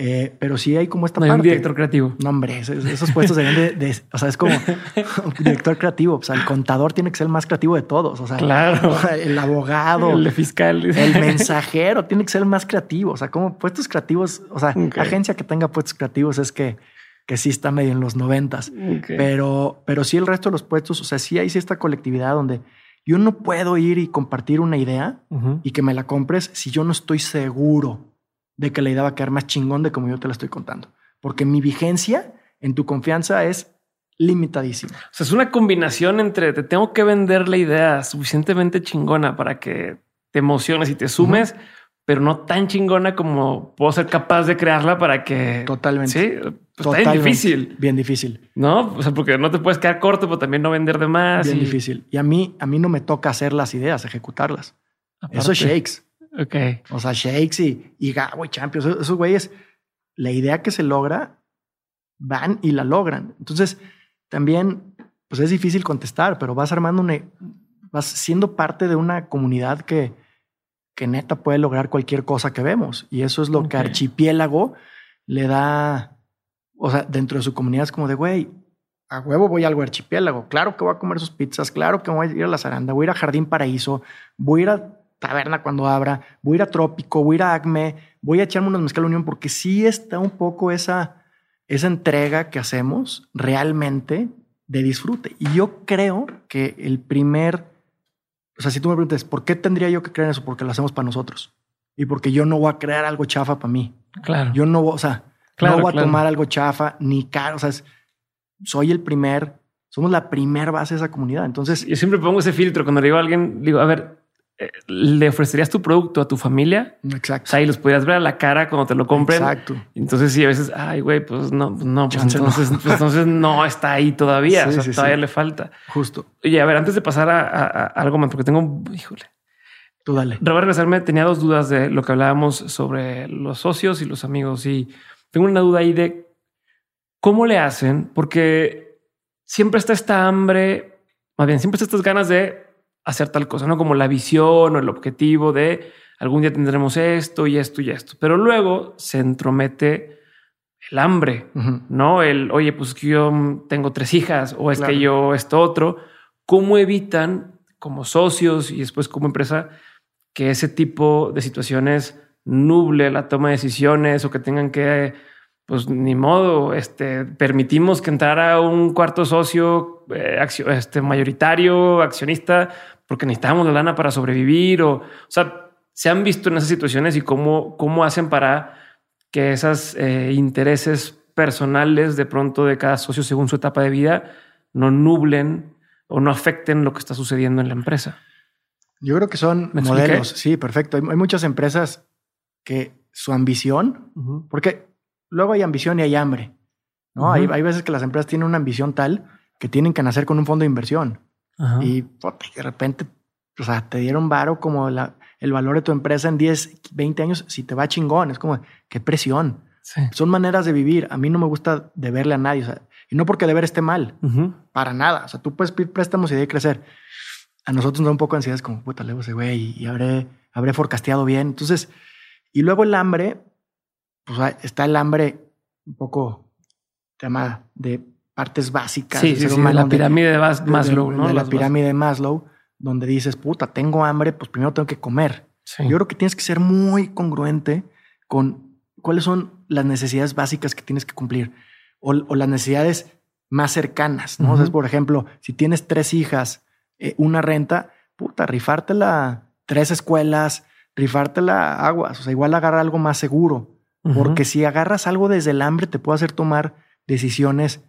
Eh, pero sí hay como esta no Hay un director creativo. No, hombre, esos, puestos de, de, O sea, es como director creativo. O sea, el contador tiene que ser el más creativo de todos. O sea, claro. el abogado, el fiscal, el mensajero tiene que ser el más creativo. O sea, como puestos creativos. O sea, agencia que tenga puestos creativos es que, que sí está medio en los noventas. Pero, pero sí el resto de los puestos, o sea, sí hay esta colectividad donde yo no puedo ir y compartir una idea y que me la compres si yo no estoy seguro de que la idea va a quedar más chingón de como yo te la estoy contando. Porque mi vigencia en tu confianza es limitadísima. O sea, es una combinación entre te tengo que vender la idea suficientemente chingona para que te emociones y te sumes, pero no tan chingona como puedo ser capaz de crearla para que... Totalmente. Sí, pues está bien difícil. Bien difícil. ¿No? O sea, porque no te puedes quedar corto, pero también no vender de más. Bien y- difícil. Y a mí, a mí no me toca hacer las ideas, ejecutarlas. Eso es shakes. Ok. O sea, Shakes y, y Gabo y Champions, esos esos güeyes, la idea que se logra, van y la logran. Entonces, también, pues es difícil contestar, pero vas armando una, vas siendo parte de una comunidad que, que neta puede lograr cualquier cosa que vemos. Y eso es lo que Ok. Archipiélago le da, o sea, dentro de su comunidad es como de, güey, a huevo voy algo archipiélago. Claro que voy a comer sus pizzas, claro que voy a ir a la zaranda, voy a ir a Jardín Paraíso, voy a ir a Taberna cuando abra, voy a ir a Trópico, voy a ir a Acme, voy a echarme unos mezcal Unión porque sí está un poco esa, esa entrega que hacemos realmente de disfrute. Y yo creo que el primer, o sea, si tú me preguntas, ¿por qué tendría yo que creer en eso? Porque lo hacemos para nosotros. Y porque yo no voy a crear algo chafa para mí. Claro. Yo no voy, o sea, Claro, no voy a claro. tomar algo chafa ni caro. O sea, es- soy el primer, somos la primer base de esa comunidad. Entonces, Yo siempre pongo ese filtro cuando le digo a alguien, digo, a ver, ¿le ofrecerías tu producto a tu familia? O exacto. sea, y los podrías ver a la cara cuando te lo compren. Exacto. Entonces sí, a veces, ay, güey, pues no, pues no, pues Chance no. entonces, pues entonces no está ahí todavía. Sí, o sea, sí, todavía sí. le falta. Justo. Oye, a ver, antes de pasar a, a- a algo más, porque tengo, un- híjole, Tú dale. a regresarme. Tenía dos dudas de lo que hablábamos sobre los socios y los amigos. Y tengo una duda ahí de cómo le hacen, porque siempre está esta hambre, más bien, siempre está estas ganas de hacer tal cosa, no como la visión o el objetivo de algún día tendremos esto y esto y esto. Pero luego se entromete el hambre, no el oye, pues que yo tengo tres hijas o es Claro. que yo esto otro. ¿Cómo evitan como socios y después como empresa que ese tipo de situaciones nuble la toma de decisiones o que tengan que, pues ni modo, este, permitimos que entrara un cuarto socio eh, accio- este, mayoritario, accionista, porque necesitamos la lana para sobrevivir o, o sea, se han visto en esas situaciones y cómo, cómo hacen para que esos intereses personales de pronto de cada socio según su etapa de vida no nublen o no afecten lo que está sucediendo en la empresa. Yo creo que son modelos. Sí, perfecto. Hay, hay muchas empresas que su ambición, porque luego hay ambición y hay hambre. ¿no? Hay, hay veces que las empresas tienen una ambición tal que tienen que nacer con un fondo de inversión Ajá. y puta, de repente o sea, te dieron varo como la- el valor de tu empresa en 10, 20 años, si te va chingón, es como, qué presión. Sí. Son maneras de vivir. A mí no me gusta deberle a nadie. o sea, y no porque deber esté mal, Ujú. para nada. O sea, tú puedes pedir préstamos y de crecer. A nosotros nos da un poco de ansiedad, es como, puta, luego ese güey y habré, habré forecasteado bien. Entonces, y luego el hambre, pues ah, está el hambre un poco tema de partes básicas. Sí, sí, sí, de la pirámide de Mas- de- Maslow, de- ¿no? De la Las pirámide de Maslow, donde dices, puta, tengo hambre, pues primero tengo que comer. Sí. Yo creo que tienes que ser muy congruente con cuáles son las necesidades básicas que tienes que cumplir o, o las necesidades más cercanas. ¿no? O sea, Ujú. por ejemplo, si tienes tres hijas, eh, una renta, puta, rifártela tres escuelas, rifártela aguas. O sea, igual agarra algo más seguro. Porque si agarras algo desde el hambre, te puede hacer tomar decisiones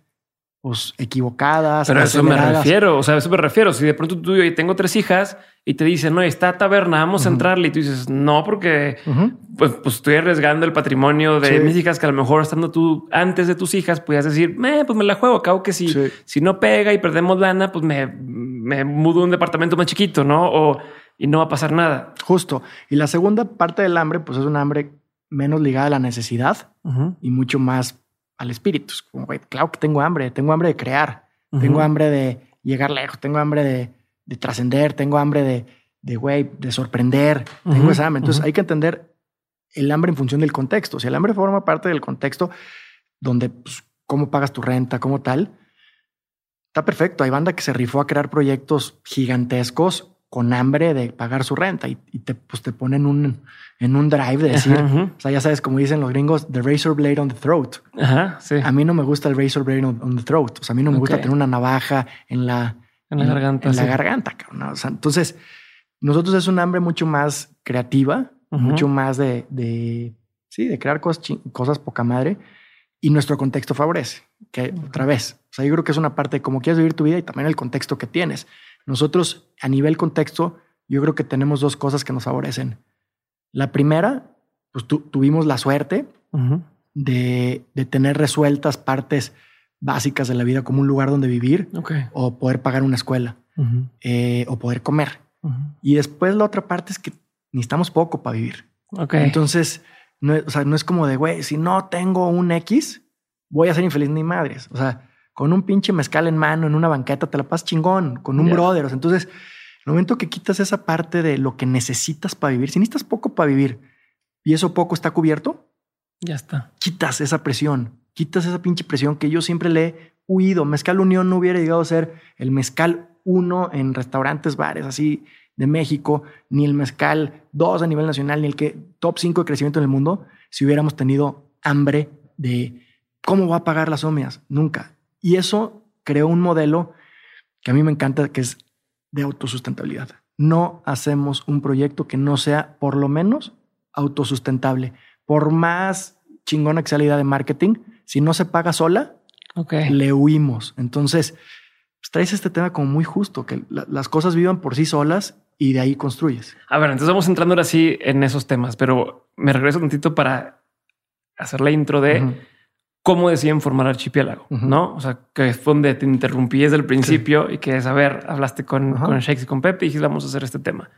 pues, equivocadas. Pero a eso me refiero, o sea, a eso me refiero. Si de pronto tú y tengo tres hijas y te dicen, no, está taberna, vamos a Ujú. entrarle. Y tú dices, no, porque Ujú. pues, pues estoy arriesgando el patrimonio de Sí. mis hijas que a lo mejor estando tú antes de tus hijas podías decir, "Eh, pues me la juego. Acabo que si, Sí. si no pega y perdemos lana, pues me, me mudo a un departamento más chiquito, ¿no? O y no va a pasar nada. Justo. Y la segunda parte del hambre, pues es un hambre menos ligada a la necesidad Ujú. y mucho más al espíritu. Es como, güey, claro que tengo hambre, tengo hambre de crear, tengo hambre de llegar lejos, tengo hambre de, de trascender, tengo hambre de, de, güey, de sorprender, tengo esa hambre. Entonces hay que entender el hambre en función del contexto. Si el hambre forma parte del contexto donde, pues, cómo pagas tu renta, cómo tal, está perfecto. Hay banda que se rifó a crear proyectos gigantescos con hambre de pagar su renta y, y te, pues, te ponen un, en un drive de decir, Ajá, o sea, ya sabes, como dicen los gringos, the razor blade on the throat. Ajá, sí. A mí no me gusta el razor blade on, on the throat. O sea, a mí no me gusta tener una navaja en la, En la garganta. en la garganta. O sea, entonces, nosotros es un hambre mucho más creativa, mucho más de, de, sí, de crear cosas, cosas poca madre y nuestro contexto favorece. Que otra vez, o sea, yo creo que es una parte de cómo quieres vivir tu vida y también el contexto que tienes. Nosotros, a nivel contexto, yo creo que tenemos dos cosas que nos favorecen. La primera, pues tuvimos la suerte de, tener resueltas partes básicas de la vida como un lugar donde vivir o poder pagar una escuela eh, o poder comer. Y después la otra parte es que necesitamos poco para vivir. Entonces, no, o sea, no es como de, güey, si no tengo un X, voy a ser infeliz ni madres. O sea, con un pinche mezcal en mano, en una banqueta, te la pasas chingón, con un brother. entonces, el momento que quitas esa parte de lo que necesitas para vivir, si necesitas poco para vivir y eso poco está cubierto, ya está. Quitas esa presión, quitas esa pinche presión que yo siempre le he huido. Mezcal Unión no hubiera llegado a ser el mezcal uno en restaurantes, bares así de México, ni el mezcal dos a nivel nacional, ni el que top 5 de crecimiento en el mundo, si hubiéramos tenido hambre de cómo va a pagar las omias. Nunca. Y eso creó un modelo que a mí me encanta, que es de autosustentabilidad. No hacemos un proyecto que no sea por lo menos autosustentable. Por más chingona que sea la idea de marketing, si no se paga sola, le huimos. Entonces, pues, traes este tema como muy justo, que las cosas vivan por sí solas y de ahí construyes. A ver, entonces vamos entrando ahora sí en esos temas, pero me regreso un tantito para hacer la intro de cómo deciden formar Archipiélago, ¿no? O sea, que fue donde te interrumpí desde el principio y que, a ver, hablaste con, con Shakes y con Pepe y dijiste, vamos a hacer este tema.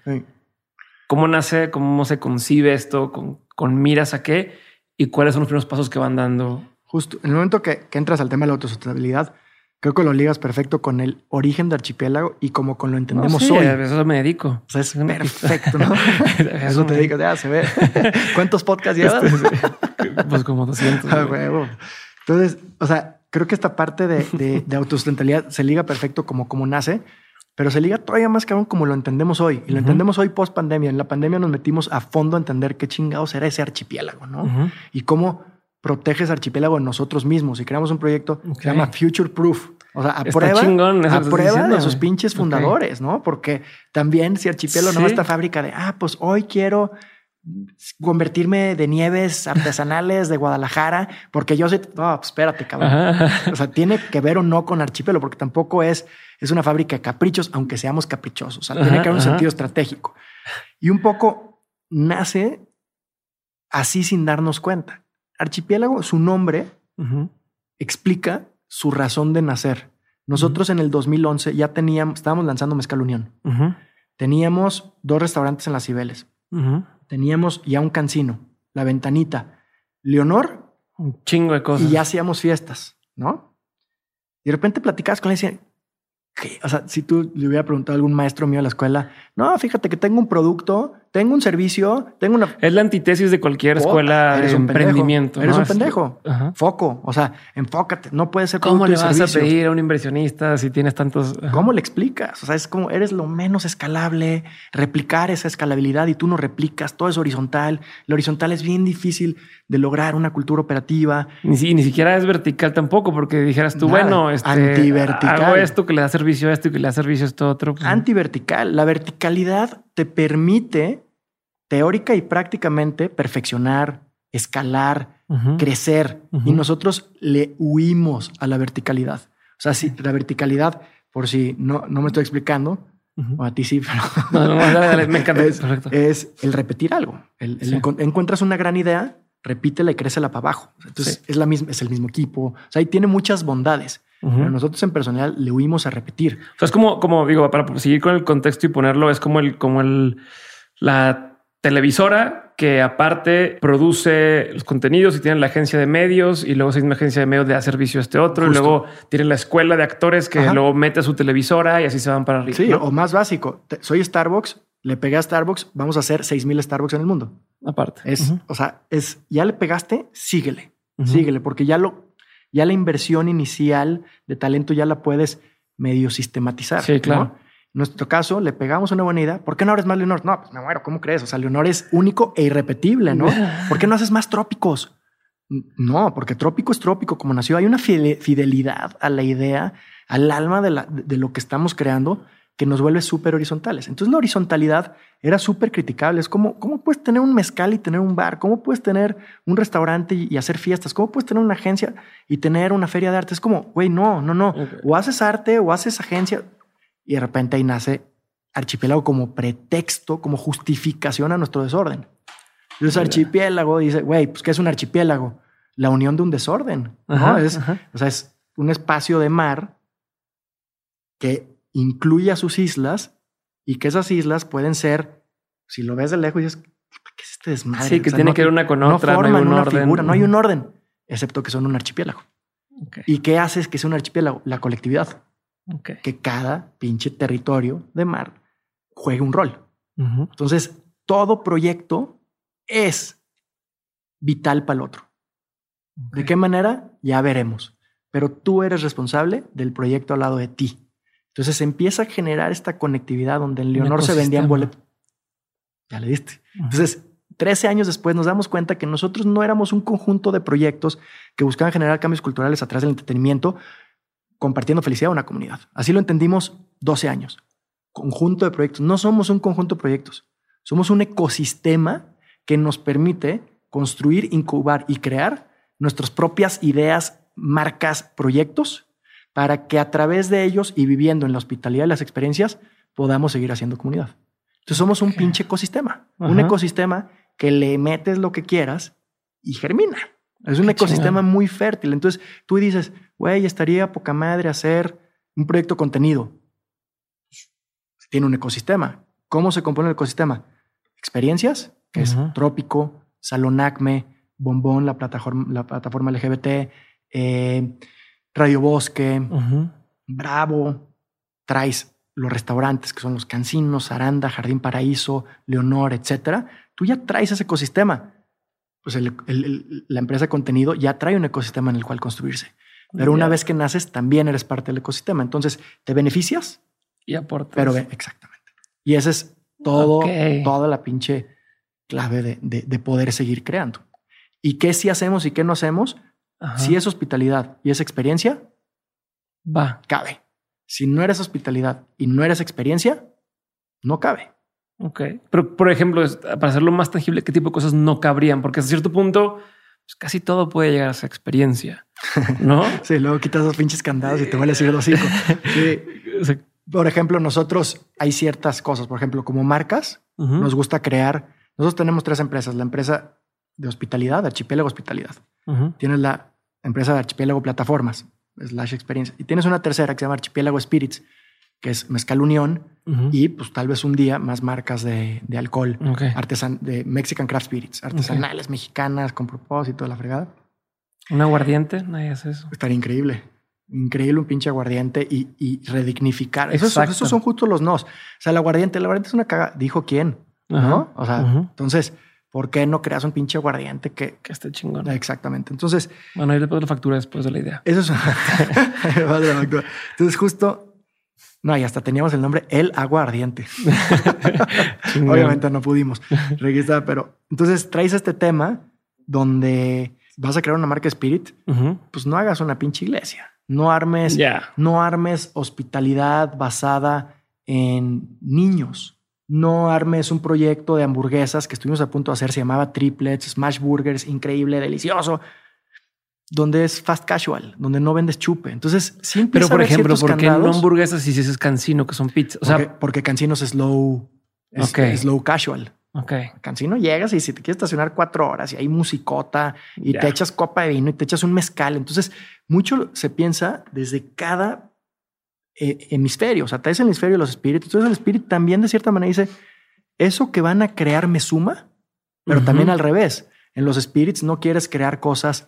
¿Cómo nace, cómo se concibe esto, con, con, miras a qué y cuáles son los primeros pasos que van dando? Justo, en el momento que, que entras al tema de la autosustentabilidad, creo que lo ligas perfecto con el origen de archipiélago y como con lo entendemos hoy. eso me dedico. O sea, es perfecto, ¿no? eso te dedicas, ya se ve. ¿Cuántos podcasts llevas? pues como 200. A huevo. Entonces, o sea, creo que esta parte de, de, autosustentabilidad se liga perfecto como, como nace, pero se liga todavía más cabrón como lo entendemos hoy. Y lo entendemos hoy post pandemia. En la pandemia nos metimos a fondo a entender qué chingados era ese archipiélago, ¿no? Y cómo proteges archipiélago en nosotros mismos. Y creamos un proyecto que se llama Future Proof. O sea, a prueba, a prueba de sus pinches fundadores, ¿no? Porque también si archipiélago no no esta fábrica de, ah, pues hoy quiero convertirme de nieves artesanales de Guadalajara, porque yo sé, no, pues espérate, cabrón. O sea, tiene que ver o no con archipiélago, porque tampoco es, es una fábrica de caprichos, aunque seamos caprichosos. O sea, tiene que haber un sentido estratégico. Y un poco nace así sin darnos cuenta. Archipiélago, su nombre explica su razón de nacer. Nosotros en el 2011 ya teníamos, estábamos lanzando Mezcal Unión. Teníamos dos restaurantes en las Cibeles. Teníamos ya un cancino, La Ventanita, Leonor. Un chingo de cosas. Y ya hacíamos fiestas, ¿no? Y de repente platicabas con él y decían, o sea, si tú le hubiera preguntado a algún maestro mío de la escuela, no, fíjate que tengo un producto, tengo un servicio, tengo una. Es la antítesis de cualquier escuela de emprendimiento. Eres un pendejo. Foco. O sea, enfócate. No puede ser ¿Cómo le vas a pedir a un inversionista si tienes tantos? ¿Cómo le explicas? O sea, es como eres lo menos escalable, replicar esa escalabilidad y tú no replicas. Todo es horizontal. Lo horizontal es bien difícil de lograr una cultura operativa. Ni, ni siquiera es vertical tampoco, porque dijeras tú, bueno, este, antivertical. hago esto que le da servicio a esto y que le da servicio a esto otro. Pues, Antivertical. La verticalidad te permite teórica y prácticamente perfeccionar, escalar, crecer. Y nosotros le huimos a la verticalidad. O sea, si la verticalidad, por si no, no me estoy explicando, o a ti sí, pero me encanta. Es, el repetir algo. El, encuentras una gran idea, repítela y crécela para abajo. Entonces es la misma, es el mismo equipo. O sea, ahí tiene muchas bondades. Pero nosotros en personal le huimos a repetir. O sea, es como, como digo, para seguir con el contexto y ponerlo, es como el, como el, la televisora que aparte produce los contenidos y tiene la agencia de medios y luego esa misma agencia de medios le da servicio a este otro y luego tiene la escuela de actores que luego mete a su televisora y así se van para arriba. Sí, o más básico. Soy Starbucks, le pegué a Starbucks, vamos a hacer 6000 Starbucks en el mundo. Aparte. Es, o sea, es ya le pegaste, síguele, síguele, porque ya lo, ya la inversión inicial de talento ya la puedes medio sistematizar. Sí, claro nuestro caso, le pegamos una buena idea. ¿Por qué no abres más Leonor? No, pues me muero. ¿Cómo crees? O sea, Leonor es único e irrepetible, ¿no? ¿Por qué no haces más trópicos? No, porque trópico es trópico, como nació. Hay una fidelidad a la idea, al alma de, la, de lo que estamos creando que nos vuelve súper horizontales. Entonces la horizontalidad era súper criticable. Es como, ¿cómo puedes tener un mezcal y tener un bar? ¿Cómo puedes tener un restaurante y, hacer fiestas? ¿Cómo puedes tener una agencia y tener una feria de arte? Es como, güey, no, no, no. O haces arte o haces agencia y de repente ahí nace archipiélago como pretexto, como justificación a nuestro desorden. Entonces, archipiélago dice, güey, pues, ¿qué es un archipiélago? La unión de un desorden, es, ajá. O sea, es un espacio de mar que incluye a sus islas y que esas islas pueden ser, si lo ves de lejos, dices, ¿qué es este desmadre? Sí, que O sea, tiene no- que ver una con no otra, no, forman hay un una orden. figura, no hay un orden, excepto que son un archipiélago. ¿Y qué haces que sea un archipiélago? La colectividad, que cada pinche territorio de mar juegue un rol. Entonces, todo proyecto es vital para el otro. ¿De qué manera? Ya veremos. Pero tú eres responsable del proyecto al lado de ti. Entonces empieza a generar esta conectividad donde en Leonor se vendían boletos. Ya le diste. Entonces, 13 años después nos damos cuenta que nosotros no éramos un conjunto de proyectos que buscaban generar cambios culturales a través del entretenimiento, compartiendo felicidad a una comunidad. Así lo entendimos 12 años. Conjunto de proyectos. No somos un conjunto de proyectos. Somos un ecosistema que nos permite construir, incubar y crear nuestras propias ideas, marcas, proyectos, para que a través de ellos y viviendo en la hospitalidad y las experiencias podamos seguir haciendo comunidad. Entonces somos un Ok. pinche ecosistema, un Ajá. ecosistema que le metes lo que quieras y germina. Es un Qué ecosistema muy fértil. Entonces tú dices, güey, estaría poca madre hacer un proyecto contenido. Tiene un ecosistema. ¿Cómo se compone el ecosistema? Experiencias, que es. Trópico, Salón Acme, Bombón, la plataforma, la plataforma LGBT, eh, Radio Bosque. Bravo, traes los restaurantes que son los Cancinos, Aranda, Jardín Paraíso, Leonor, etcétera. Tú ya traes ese ecosistema. Pues el- el- el- la empresa de contenido ya trae un ecosistema en el cual construirse. Pero una vez que naces, también eres parte del ecosistema. Entonces te beneficias, Y aportas. pero exactamente. Y esa es todo, Ok. toda la pinche clave de, de- de poder seguir creando. ¿Y qué sí hacemos y qué no hacemos? Ajá. Si es hospitalidad y es experiencia, Va. cabe. Si no eres hospitalidad y no eres experiencia, no cabe. Ok. Pero, por ejemplo, para hacerlo más tangible, ¿qué tipo de cosas no cabrían? Porque a cierto punto, pues, casi todo puede llegar a esa experiencia, ¿no? Sí, luego quitas los pinches candados y te vuelves a ir los cinco. Sí. O sea, Por ejemplo, nosotros hay ciertas cosas, por ejemplo, como marcas, nos gusta crear. Nosotros tenemos tres empresas: la empresa de hospitalidad, Archipiélago Hospitalidad. Tienes la empresa de Archipiélago Plataformas, slash experiencia. Y tienes una tercera que se llama Archipiélago Spirits, que es Mezcal Unión Ujú. y pues tal vez un día más marcas de, de alcohol, Ok. artesan de Mexican Craft Spirits, artesanales mexicanas con propósito de la fregada. Un aguardiente, nadie hace eso. Estaría increíble. Increíble un pinche aguardiente y, y redignificar. Esos, esos son justo los nos. O sea, el aguardiente, el aguardiente es una caga. Dijo quién. ¿no? O sea, entonces, ¿por qué no creas un pinche aguardiente que... Que esté chingón. Exactamente. Entonces, Bueno, ahí le pongo la factura después de la idea. eso es... Entonces, justo... No, y hasta teníamos el nombre El Aguardiente. Obviamente no pudimos registrar, pero entonces traes este tema donde vas a crear una marca Spirit, pues no hagas una pinche iglesia. No armes, Ya. no armes hospitalidad basada en niños. No armes un proyecto de hamburguesas que estuvimos a punto de hacer, se llamaba Triplets, Smash Burgers, increíble, delicioso, donde es fast casual, donde no vendes chupe. Entonces, sí Pero, por ejemplo, ¿por qué no candados, hamburguesas si es cancino, que son pizzas? O sea, porque, porque Cancinos es slow, es, Ok. es slow casual. ok. Cancino llegas y si te quieres estacionar cuatro horas y hay musicota y te echas copa de vino y te echas un mezcal. Entonces, mucho se piensa desde cada eh, hemisferio. O sea, traes el hemisferio de los espíritus. Entonces, el espíritu también de cierta manera dice, eso que van a crear me suma, pero también al revés. En los spirits no quieres crear cosas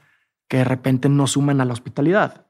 que de repente no suman a la hospitalidad,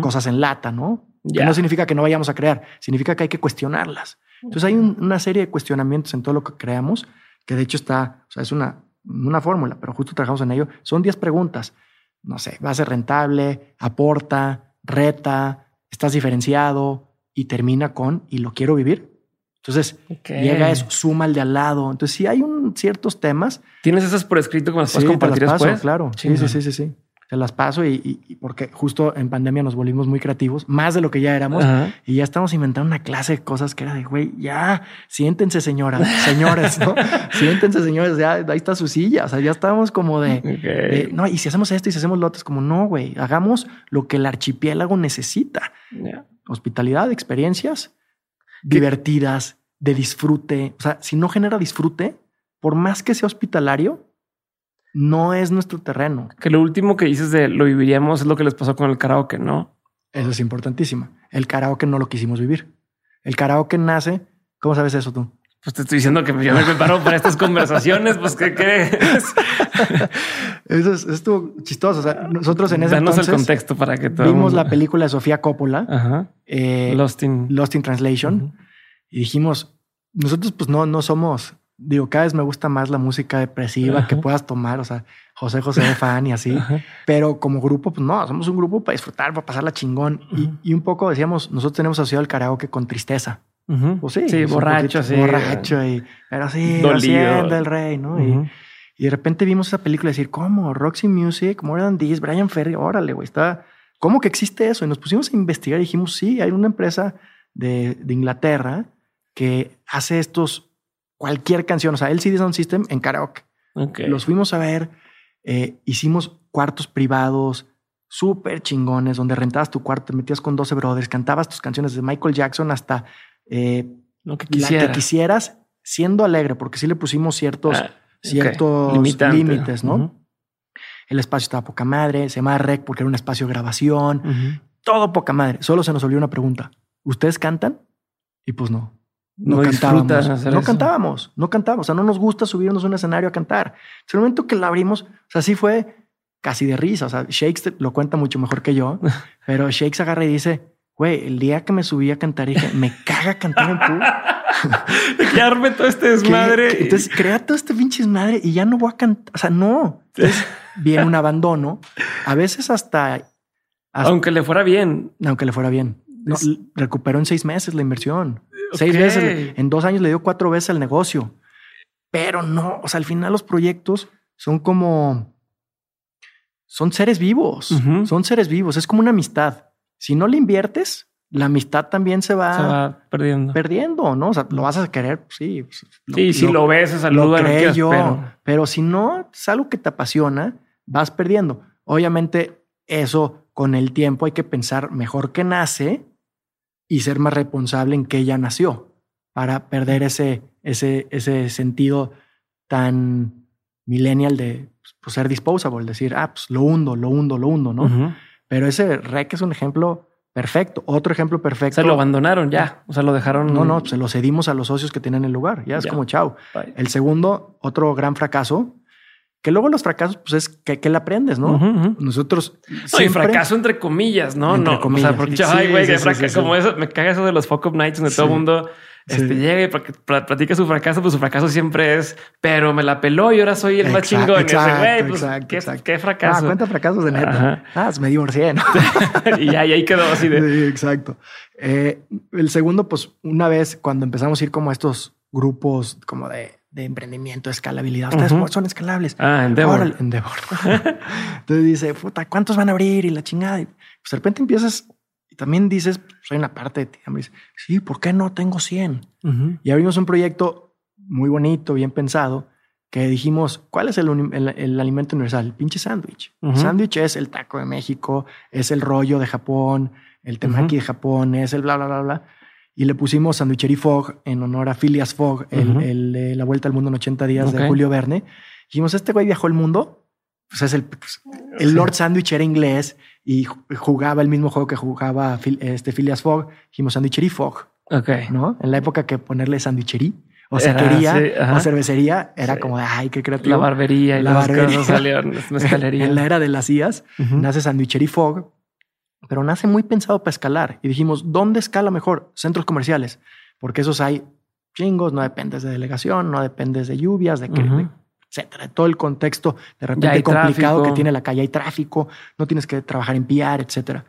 cosas en lata, ¿no? Que Ya. no significa que no vayamos a crear, significa que hay que cuestionarlas. Entonces hay un- una serie de cuestionamientos en todo lo que creamos, que de hecho está, o sea, es una, una fórmula, pero justo trabajamos en ello. Son 10 preguntas. No sé, va a ser rentable, aporta, reta, estás diferenciado y termina con y lo quiero vivir. Entonces llega eso, suma el de al lado. Entonces, si hay un, ciertos temas, ¿Tienes esas por escrito que me las sí, puedes compartir las paso, después? claro. Sí, sí, sí, sí. Te las paso y, y- y porque justo en pandemia nos volvimos muy creativos, más de lo que ya éramos. Ajá. Y ya estamos inventando una clase de cosas que era de, güey, ya, siéntense señoras, señores, ¿no? siéntense señores, ya, ahí está su silla. O sea, ya estábamos como de, no, y si hacemos esto y si hacemos lo otro, es como, no, güey, hagamos lo que el archipiélago necesita. Ya. Hospitalidad, experiencias divertidas, de disfrute. O sea, si no genera disfrute, por más que sea hospitalario, no es nuestro terreno. Que lo último que dices de lo viviríamos es lo que les pasó con el karaoke, ¿no? Eso es importantísimo. El karaoke no lo quisimos vivir. El karaoke nace. ¿Cómo sabes eso tú? Pues te estoy diciendo que yo me preparo para estas conversaciones. Pues qué crees. eso, es, estuvo chistoso. O sea, nosotros en ese Danos entonces el contexto para que todo vimos la película de Sofía Coppola, Ajá. eh, Lost in. Lost in Translation, y dijimos, nosotros pues no, no somos, digo, cada vez me gusta más la música depresiva que puedas tomar, o sea, José José de fan y así, Ajá. pero como grupo, pues no, somos un grupo para disfrutar, para pasarla chingón. Y- y, un poco decíamos, nosotros tenemos asociado el karaoke con tristeza. Pues sí, sí, borracho, poquito sí. Borracho y, pero sí, Dolido. haciendo el rey, ¿no? Y- y de repente vimos esa película y decir, ¿cómo? Roxy Music, More Than This, Brian Ferry, órale, güey, está... ¿Cómo que existe eso? Y nos pusimos a investigar y dijimos, sí, hay una empresa de, de Inglaterra que hace estos, cualquier canción, o sea, el CD Sound System en karaoke. Ok. Los fuimos a ver, eh, hicimos cuartos privados súper chingones, donde rentabas tu cuarto, te metías con 12 brothers, cantabas tus canciones de Michael Jackson hasta eh, Lo que la que quisieras, siendo alegre, porque sí le pusimos ciertos Ah, ciertos límites, ¿no? El espacio estaba poca madre, se llamaba rec porque era un espacio de grabación, todo poca madre. Solo se nos olvidó una pregunta. ¿Ustedes cantan? Y pues no. No, No cantábamos. hacer No eso. cantábamos, no cantábamos. O sea, no nos gusta subirnos a un escenario a cantar. En el momento que la abrimos, o sea, sí fue casi de risa. O sea, Shakes lo cuenta mucho mejor que yo, pero Shakes agarra y dice, güey, el día que me subí a cantar, dije, me caga cantar en público. Que arme todo este ¿Qué- desmadre. Entonces crea todo este pinche desmadre y ya no voy a cantar. O sea, no. Entonces viene un abandono. A veces hasta, hasta- Aunque le fuera bien. aunque le fuera bien. No, recuperó en seis meses la inversión. Seis veces. En dos años le dio cuatro veces el negocio. Pero no, o sea, al final los proyectos son como... Son seres vivos. Son seres vivos. Es como una amistad. Si no le inviertes, la amistad también se va, Se va perdiendo. perdiendo, ¿no? O sea, lo vas a querer, pues sí. pues, sí, si lo ves, lo creé quieras, yo. pero- Pero... si no es algo que te apasiona, vas perdiendo. Obviamente, eso con el tiempo hay que pensar mejor que nace y ser más responsable en que ya nació para perder ese, ese, ese sentido tan millennial de pues, ser disposable, decir, ah, pues lo hundo, lo hundo, lo hundo, ¿no? Pero ese rec es un ejemplo perfecto. Otro ejemplo O perfecto. sea, lo abandonaron ya. O sea, lo dejaron. no, no, se lo cedimos a los socios que tienen el lugar. Ya es Ya. como chao. Bye. El segundo, otro gran fracaso, que luego los fracasos, pues es que, que le aprendes, ¿no? Ujú. Nosotros No, y siempre- fracaso entre comillas, ¿no? Entre no, comillas. O sea, porque, Sí, ay, güey, sí, que sí, fraca- sí, sí. como eso, me caga eso de los fuck up nights donde todo el mundo este, Sí. llega y pla- pla- platica su fracaso, pues su fracaso siempre es, pero me la peló y ahora soy el más chingón. Ese, güey, pues, exacto, ¿qué, exacto. qué Ah, fracaso. cuenta fracasos de neta. Ajá. Ah, pues me divorcié, ¿no? y ya, y ahí quedó así de. Sí, exacto. Eh, el segundo, pues una vez cuando empezamos a ir como a estos grupos como de, de emprendimiento, escalabilidad, ustedes Ujú. son escalables. Ah, Endeavor. Órale, Endeavor. Entonces dice, puta, ¿cuántos van a abrir? Y la chingada. Y pues de repente empiezas y también dices, pues, soy una parte de ti. hombre. Dices, sí, ¿por qué no tengo 100? Ujú. Y abrimos un proyecto muy bonito, bien pensado, que dijimos, ¿cuál es el, el- el alimento universal? El pinche sándwich. El Ujú. sándwich es el taco de México, es el rollo de Japón, el temaki de Japón, es el bla, bla, bla, bla. Y le pusimos Sandwichery Fogg en honor a Phileas Fogg, el, el de La Vuelta al Mundo en 80 días de Julio Verne. Dijimos, este güey viajó el mundo, pues es el, pues, el Lord Sandwich era inglés y ju- jugaba el mismo juego que jugaba este Phileas Fogg. Dijimos Sandwichery Fogg. Ok. ¿no? En la época que ponerle sandwichería o sí, ajá. o cervecería era Sí. como, de, ay, qué creativo. La barbería y La las barbería. cosas salieron. en la era de las IAS nace Sandwichery Fog, pero nace muy pensado para escalar. Y dijimos, ¿dónde escala mejor? Centros comerciales, porque esos hay chingos, no dependes de delegación, no dependes de lluvias, de, que, de- etcétera, de todo el contexto de repente complicado tráfico. que tiene la calle, hay tráfico, no tienes que trabajar en PR, etcétera.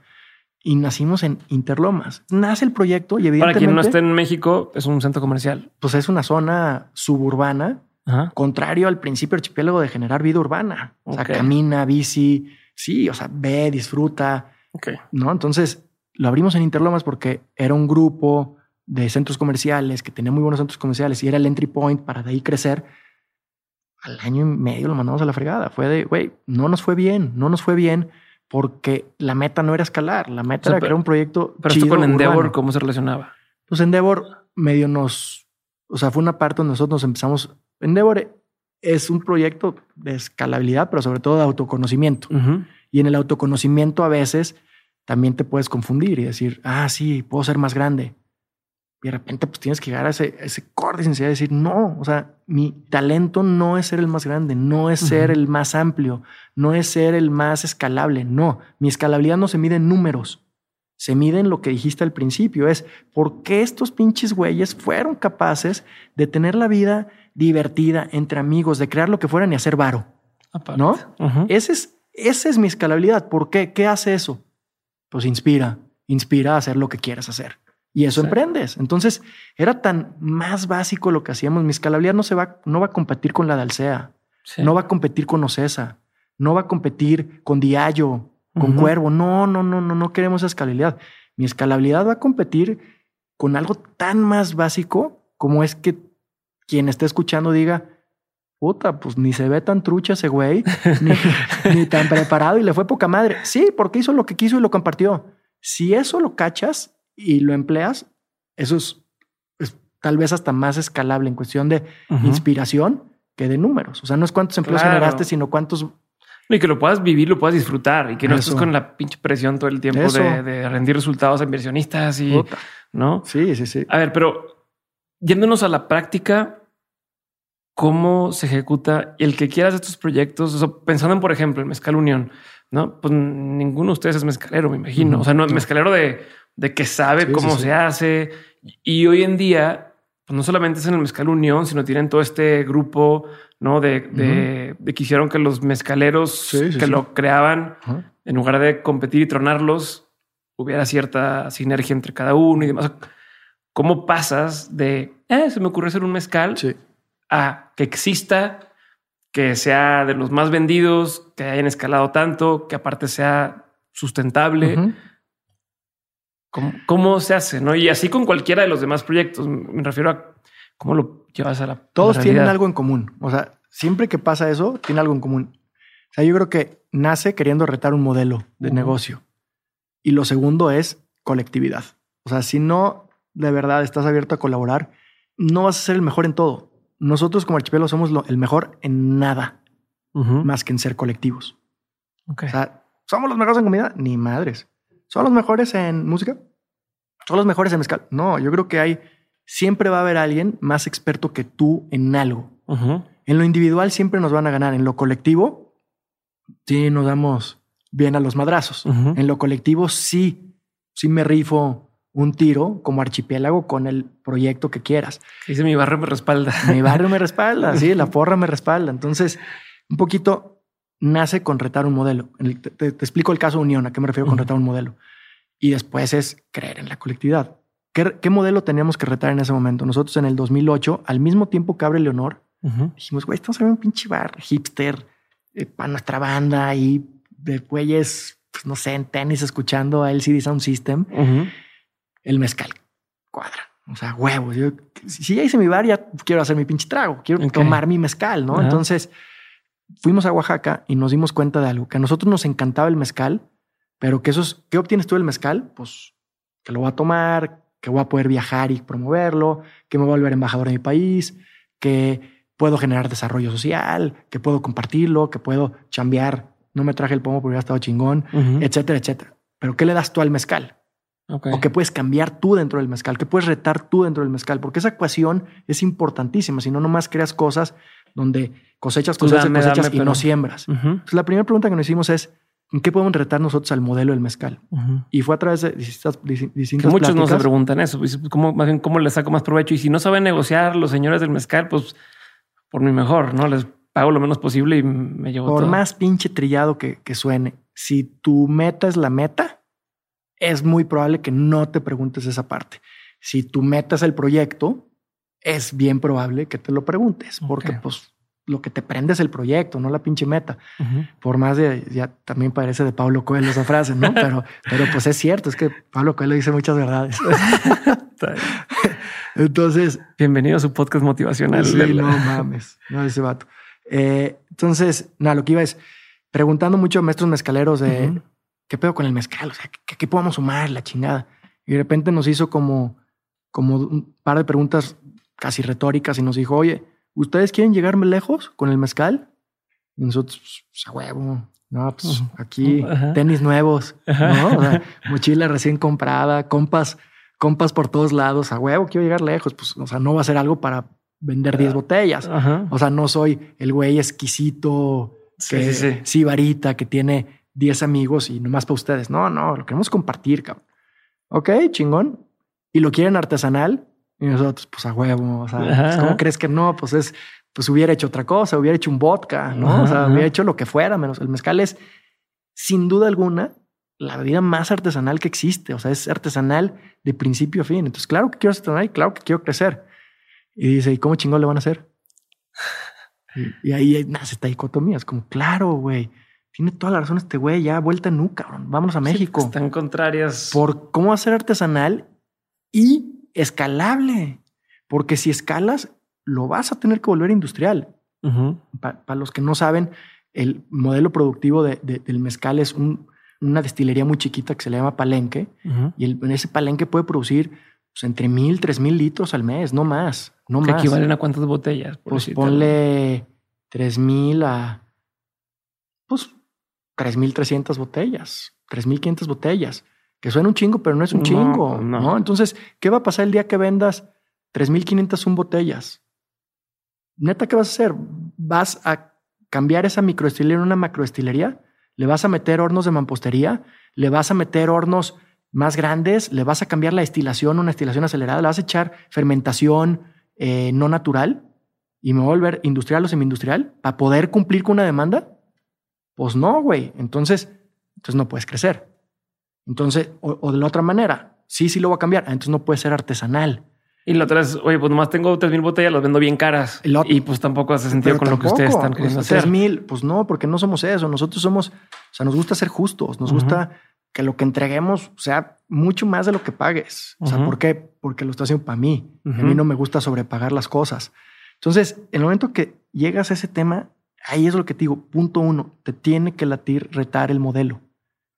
Y nacimos en Interlomas. Nace el proyecto y Para evidentemente quien no esté en México, es un centro comercial. pues es una zona suburbana, Ajá. contrario al principio archipiélago de generar vida urbana. O sea, camina, bici, sí, o sea, ve, disfruta, Ok. ¿no? Entonces lo abrimos en Interlomas porque era un grupo de centros comerciales que tenía muy buenos centros comerciales y era el entry point para de ahí crecer. Al año y medio lo mandamos a la fregada. Fue de, güey, no nos fue bien, no nos fue bien porque la meta no era escalar, la meta O sea, era crear un proyecto. Pero esto chido, con Endeavor, urbano. ¿cómo se relacionaba? Pues Endeavor medio nos, o sea, fue una parte donde nosotros nos empezamos. Endeavor es un proyecto de escalabilidad, pero sobre todo de autoconocimiento. Y en el autoconocimiento a veces también te puedes confundir y decir, ah, sí, puedo ser más grande. Y de repente pues tienes que llegar a ese, ese core de decir, no, o sea, mi talento no es ser el más grande, no es ser el más amplio, no es ser el más escalable, no, mi escalabilidad no se mide en números, se mide en lo que dijiste al principio, es por qué estos pinches güeyes fueron capaces de tener la vida divertida entre amigos, de crear lo que fueran y hacer varo, ¿no? Ese es, esa es mi escalabilidad. ¿Por qué? ¿Qué hace eso? Pues inspira, inspira a hacer lo que quieras hacer. Y eso emprendes. Entonces, era tan más básico lo que hacíamos. Mi escalabilidad no se va, no va a competir con la de Alsea, no va a competir con Ocesa, no va a competir con Diallo, con Cuervo. No, no, no, no, no queremos escalabilidad. Mi escalabilidad va a competir con algo tan más básico como es que quien esté escuchando diga, puta, pues ni se ve tan trucha ese güey, ni, ni, tan preparado y le fue poca madre. Sí, porque hizo lo que quiso y lo compartió. Si eso lo cachas, y lo empleas, eso es, tal vez hasta más escalable en cuestión de inspiración que de números. O sea, no es cuántos empleos generaste, sino cuántos y que lo puedas vivir, lo puedas disfrutar y que no estés con la pinche presión todo el tiempo de, rendir resultados a inversionistas y no. Sí, sí, sí. A ver, pero yéndonos a la práctica, cómo se ejecuta el que quieras estos proyectos, pensando en, por ejemplo, el Mezcal Unión, no? Pues ninguno de ustedes es mezcalero, me imagino. O sea, no, mezcalero de de que sabe cómo se hace. Y hoy en día, pues no solamente es en el Mezcal Unión, sino tienen todo este grupo, ¿no? De, de, que hicieron que los mezcaleros que lo creaban, en lugar de competir y tronarlos, hubiera cierta sinergia entre cada uno y demás. ¿Cómo pasas de, eh, se me ocurre hacer un mezcal a que exista, que sea de los más vendidos, que hayan escalado tanto, que aparte sea sustentable? ¿Cómo, se hace? ¿no? Y así con cualquiera de los demás proyectos. Me refiero a cómo lo llevas a la. Todos tienen algo en común. O sea, siempre que pasa eso, tiene algo en común. O sea, yo creo que nace queriendo retar un modelo de negocio. Y lo segundo es colectividad. O sea, si no de verdad estás abierto a colaborar, no vas a ser el mejor en todo. Nosotros como archipiélago somos el mejor en nada, más que en ser colectivos. O sea, somos los mejores en comida, ni madres. ¿Son los mejores en música? ¿Son los mejores en mezcal? No, yo creo que hay, siempre va a haber alguien más experto que tú en algo. En lo individual siempre nos van a ganar. En lo colectivo, sí nos damos bien a los madrazos. En lo colectivo, sí, sí me rifo un tiro como archipiélago con el proyecto que quieras. Dice mi barrio me respalda. Mi barrio me respalda, sí, la porra me respalda. Entonces, un poquito nace con retar un modelo. Te, explico el caso Unión, a qué me refiero con retar un modelo. Y después es creer en la colectividad. ¿Qué, modelo teníamos que retar en ese momento? Nosotros en el 2008, al mismo tiempo que abre Leonor, dijimos, güey, estamos en un pinche bar hipster eh, para nuestra banda y de güeyes, pues, no sé, en tenis escuchando a LCD Sound System. El mezcal cuadra. O sea, huevos. Yo, si ya hice mi bar, ya quiero hacer mi pinche trago. Quiero tomar mi mezcal, ¿no? Entonces fuimos a Oaxaca y nos dimos cuenta de algo, que a nosotros nos encantaba el mezcal, pero que eso es, ¿qué obtienes tú del mezcal? Pues que lo voy a tomar, que voy a poder viajar y promoverlo, que me voy a volver embajador de mi país, que puedo generar desarrollo social, que puedo compartirlo, que puedo chambear, no me traje el pomo porque ya estado chingón, etcétera, etcétera. Pero ¿qué le das tú al mezcal? O que puedes cambiar tú dentro del mezcal, que puedes retar tú dentro del mezcal, porque esa ecuación es importantísima, si no nomás creas cosas donde cosechas, cosechas, cosechas y no siembras. la primera pregunta que nos hicimos es, ¿en qué podemos retar nosotros al modelo del mezcal? Y fue a través de distintas, distintas Muchos nos preguntan eso, pues, ¿cómo, más bien, ¿cómo le saco más provecho? Y si no saben negociar los señores del mezcal, pues por mi mejor, ¿no? Les pago lo menos posible y me llevo Por más pinche trillado que, que suene, si tu meta es la meta, es muy probable que no te preguntes esa parte. Si tu meta es el proyecto, es bien probable que te lo preguntes, porque pues lo que te prende es el proyecto, no la pinche meta. Por más de, ya también parece de Pablo Coelho esa frase, ¿no? pero, pero pues es cierto, es que Pablo Coelho dice muchas verdades. entonces... Bienvenido a su podcast motivacional. Sí, no mames, no ese vato. Eh, entonces, nada, lo que iba es preguntando mucho a maestros mezcaleros de qué pedo con el mezcal, o sea, ¿qué, qué podemos sumar, la chingada. Y de repente nos hizo como, como un par de preguntas casi retóricas y nos dijo, oye, ¿ustedes quieren llegarme lejos con el mezcal? Y nosotros, pues, a huevo. No, pues aquí Ajá. tenis nuevos, ¿no? O sea, mochila recién comprada, compas, compas por todos lados, a huevo, quiero llegar lejos. Pues, o sea, no va a ser algo para vender 10 botellas. Ajá. O sea, no soy el güey exquisito, Sí, que, sí, sí. sí, varita, que tiene 10 amigos y nomás para ustedes. No, no, lo queremos compartir, cabrón. Ok, chingón. Y lo quieren artesanal. Y nosotros, pues a huevo. O sea, Ajá, pues, ¿cómo ajá. crees que no? Pues es, pues hubiera hecho otra cosa, hubiera hecho un vodka, ¿no? o sea, Ajá, hubiera ajá. hecho lo que fuera, menos el mezcal es, sin duda alguna, la bebida más artesanal que existe. O sea, es artesanal de principio a fin. Entonces, claro que quiero artesanal y claro que quiero crecer. Y dice, ¿y cómo chingón le van a hacer? Y, y ahí nace esta dicotomía. Es como, claro, güey, tiene toda la razón este güey, ya vuelta nu, cabrón. Vámonos a México. Están contrarias. por cómo hacer artesanal y escalable. Porque si escalas, lo vas a tener que volver industrial. Para los que no saben, el modelo productivo de- de- del mezcal es un- una destilería muy chiquita que se le llama palenque. Y el- en ese palenque puede producir pues, entre mil, tres mil litros al mes, no más, no ¿Que más. equivalen a cuántas botellas? Por Pues ponle tres mil a pues tres mil trescientas botellas, tres mil quinientas botellas, que suena un chingo, pero no es un No, chingo, pues no. no. Entonces, ¿qué va a pasar el día que vendas tres mil quinientas un botellas? Neta, ¿qué vas a hacer? ¿Vas a cambiar esa microestilería en una macroestilería? ¿Le vas a meter hornos de mampostería? ¿Le vas a meter hornos más grandes? ¿Le vas a cambiar la destilación, una destilación acelerada? ¿Le vas a echar fermentación eh, no natural? ¿Y me voy a volver industrial o semi-industrial para poder cumplir con una demanda? Pues no, güey. Entonces, entonces no puedes crecer. Entonces, o, o de la otra manera, sí, sí lo voy a cambiar. Ah, Entonces no puede ser artesanal. Y la otra es, oye, pues nomás tengo tres mil botellas, las vendo bien caras. Otro- Y pues tampoco hace sentido con lo que ustedes están queriendo hacer. 3000, pues no, porque no somos eso. Nosotros somos, o sea, nos gusta ser justos, nos gusta que lo que entreguemos sea mucho más de lo que pagues. O sea. ¿por qué? Porque lo estoy haciendo para mí. A mí no me gusta sobrepagar las cosas. Entonces, en el momento que llegas a ese tema, ahí es lo que te digo. Punto uno, te tiene que latir, retar el modelo.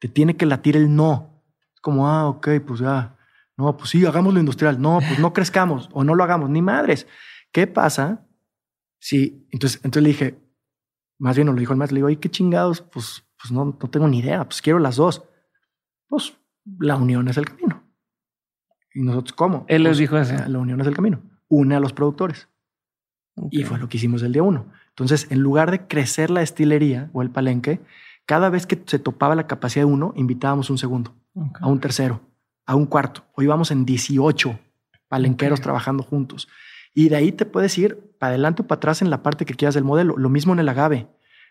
Te tiene que latir el no. Es como, ah, ok, pues ya. No, pues sí, hagamos lo industrial. No, pues no crezcamos o no lo hagamos. Ni madres. ¿Qué pasa si? Entonces, entonces le dije, más bien no lo dijo el más, le digo, ay, qué chingados, pues, pues no, no tengo ni idea, pues quiero las dos. Pues la unión es el camino. Y nosotros, ¿cómo? Él les Pues, dijo ese. La unión es el camino. Une a los productores. Y Ok. fue lo que hicimos el día uno. Entonces, en lugar de crecer la destilería o el palenque, cada vez que se topaba la capacidad de uno, invitábamos un segundo, a un tercero, a un cuarto. Hoy vamos en 18 palenqueros trabajando juntos. Y de ahí te puedes ir para adelante o para atrás en la parte que quieras del modelo. Lo mismo en el agave.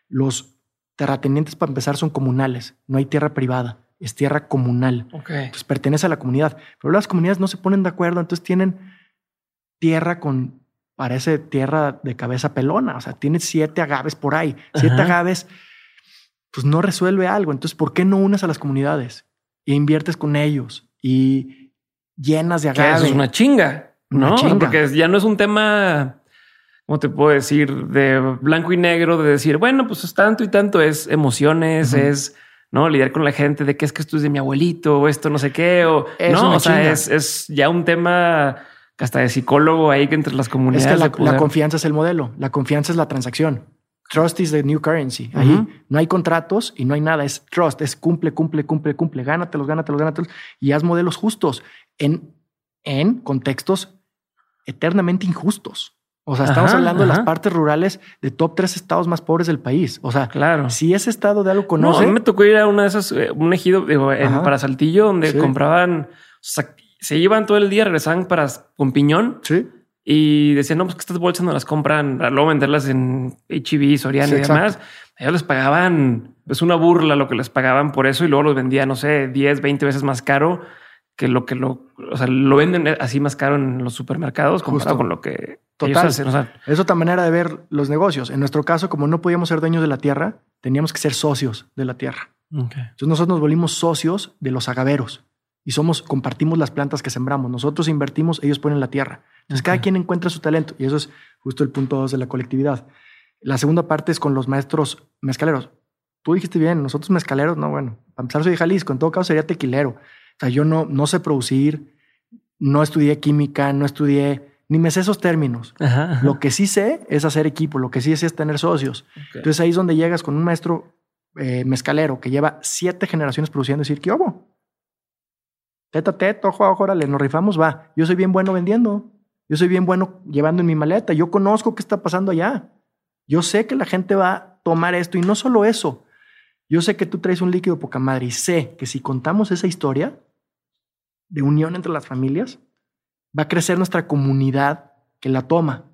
Los terratenientes para empezar son comunales. No hay tierra privada, es tierra comunal Ok. pues pertenece a la comunidad. Pero las comunidades no se ponen de acuerdo, entonces tienen tierra con, parece tierra de cabeza pelona, o sea, tiene siete agaves por ahí, siete Ajá. agaves, pues no resuelve algo. Entonces, ¿por qué no unes a las comunidades e inviertes con ellos y llenas de Que eso agave? es una chinga, Una ¿no? chinga. Porque ya no es un tema, ¿cómo te puedo decir? De blanco y negro, de decir, bueno, pues es tanto y tanto, es emociones, es no lidiar con la gente de que es que esto es de mi abuelito o esto no sé qué, o Es no, una o sea, es, es ya un tema que hasta de psicólogo ahí que entre las Es comunidades. que la, de poder- la confianza es el modelo, la confianza es la transacción. Trust is the new currency. Ahí no hay contratos y no hay nada. Es trust, es cumple, cumple, cumple, cumple. Gánatelos, gánatelos, gánatelos. Y haz modelos justos en, en contextos eternamente injustos. O sea, estamos Ajá, hablando de las partes rurales de top tres estados más pobres del país. O sea, Claro. si ese estado de algo No, conoce, a mí me tocó ir a una de esas, eh, un ejido digo, en, para Saltillo, donde Sí. compraban, o sea, se iban todo el día, regresaban para con piñón sí, y decían, no, pues que estas bolsas no las compran para luego venderlas en HB, Soriana Sí, y demás. exacto. Ellos les pagaban, es una burla lo que les pagaban por eso y luego los vendían, no sé, 10, 20 veces más caro que lo que lo, o sea, lo venden así más caro en los supermercados comparado Justo. con lo que Total. ellos hacen. O sea, es otra manera de ver los negocios. En nuestro caso, como no podíamos ser dueños de la tierra, teníamos que ser socios de la tierra. Entonces nosotros nos volvimos socios de los agaveros y somos, compartimos las plantas que sembramos. Nosotros invertimos, ellos ponen la tierra. Entonces cada quien encuentra su talento y eso es justo el punto dos de la colectividad. La segunda parte es con los maestros mezcaleros. Tú dijiste bien, nosotros mezcaleros, no, bueno, para empezar soy de Jalisco, en todo caso sería tequilero. O sea, yo no, no sé producir, no estudié química, no estudié ni me sé esos términos. Ajá, ajá. Lo que sí sé es hacer equipo, lo que sí sé es tener socios. Ok. Entonces ahí es donde llegas con un maestro eh, mezcalero que lleva siete generaciones produciendo y decir, ¿qué hubo? Teta, teta, ojo, ojo, órale, nos rifamos, va. Yo soy bien bueno vendiendo. Yo soy bien bueno llevando en mi maleta. Yo conozco qué está pasando allá. Yo sé que la gente va a tomar esto y no solo eso. Yo sé que tú traes un líquido poca madre y sé que si contamos esa historia de unión entre las familias, va a crecer nuestra comunidad que la toma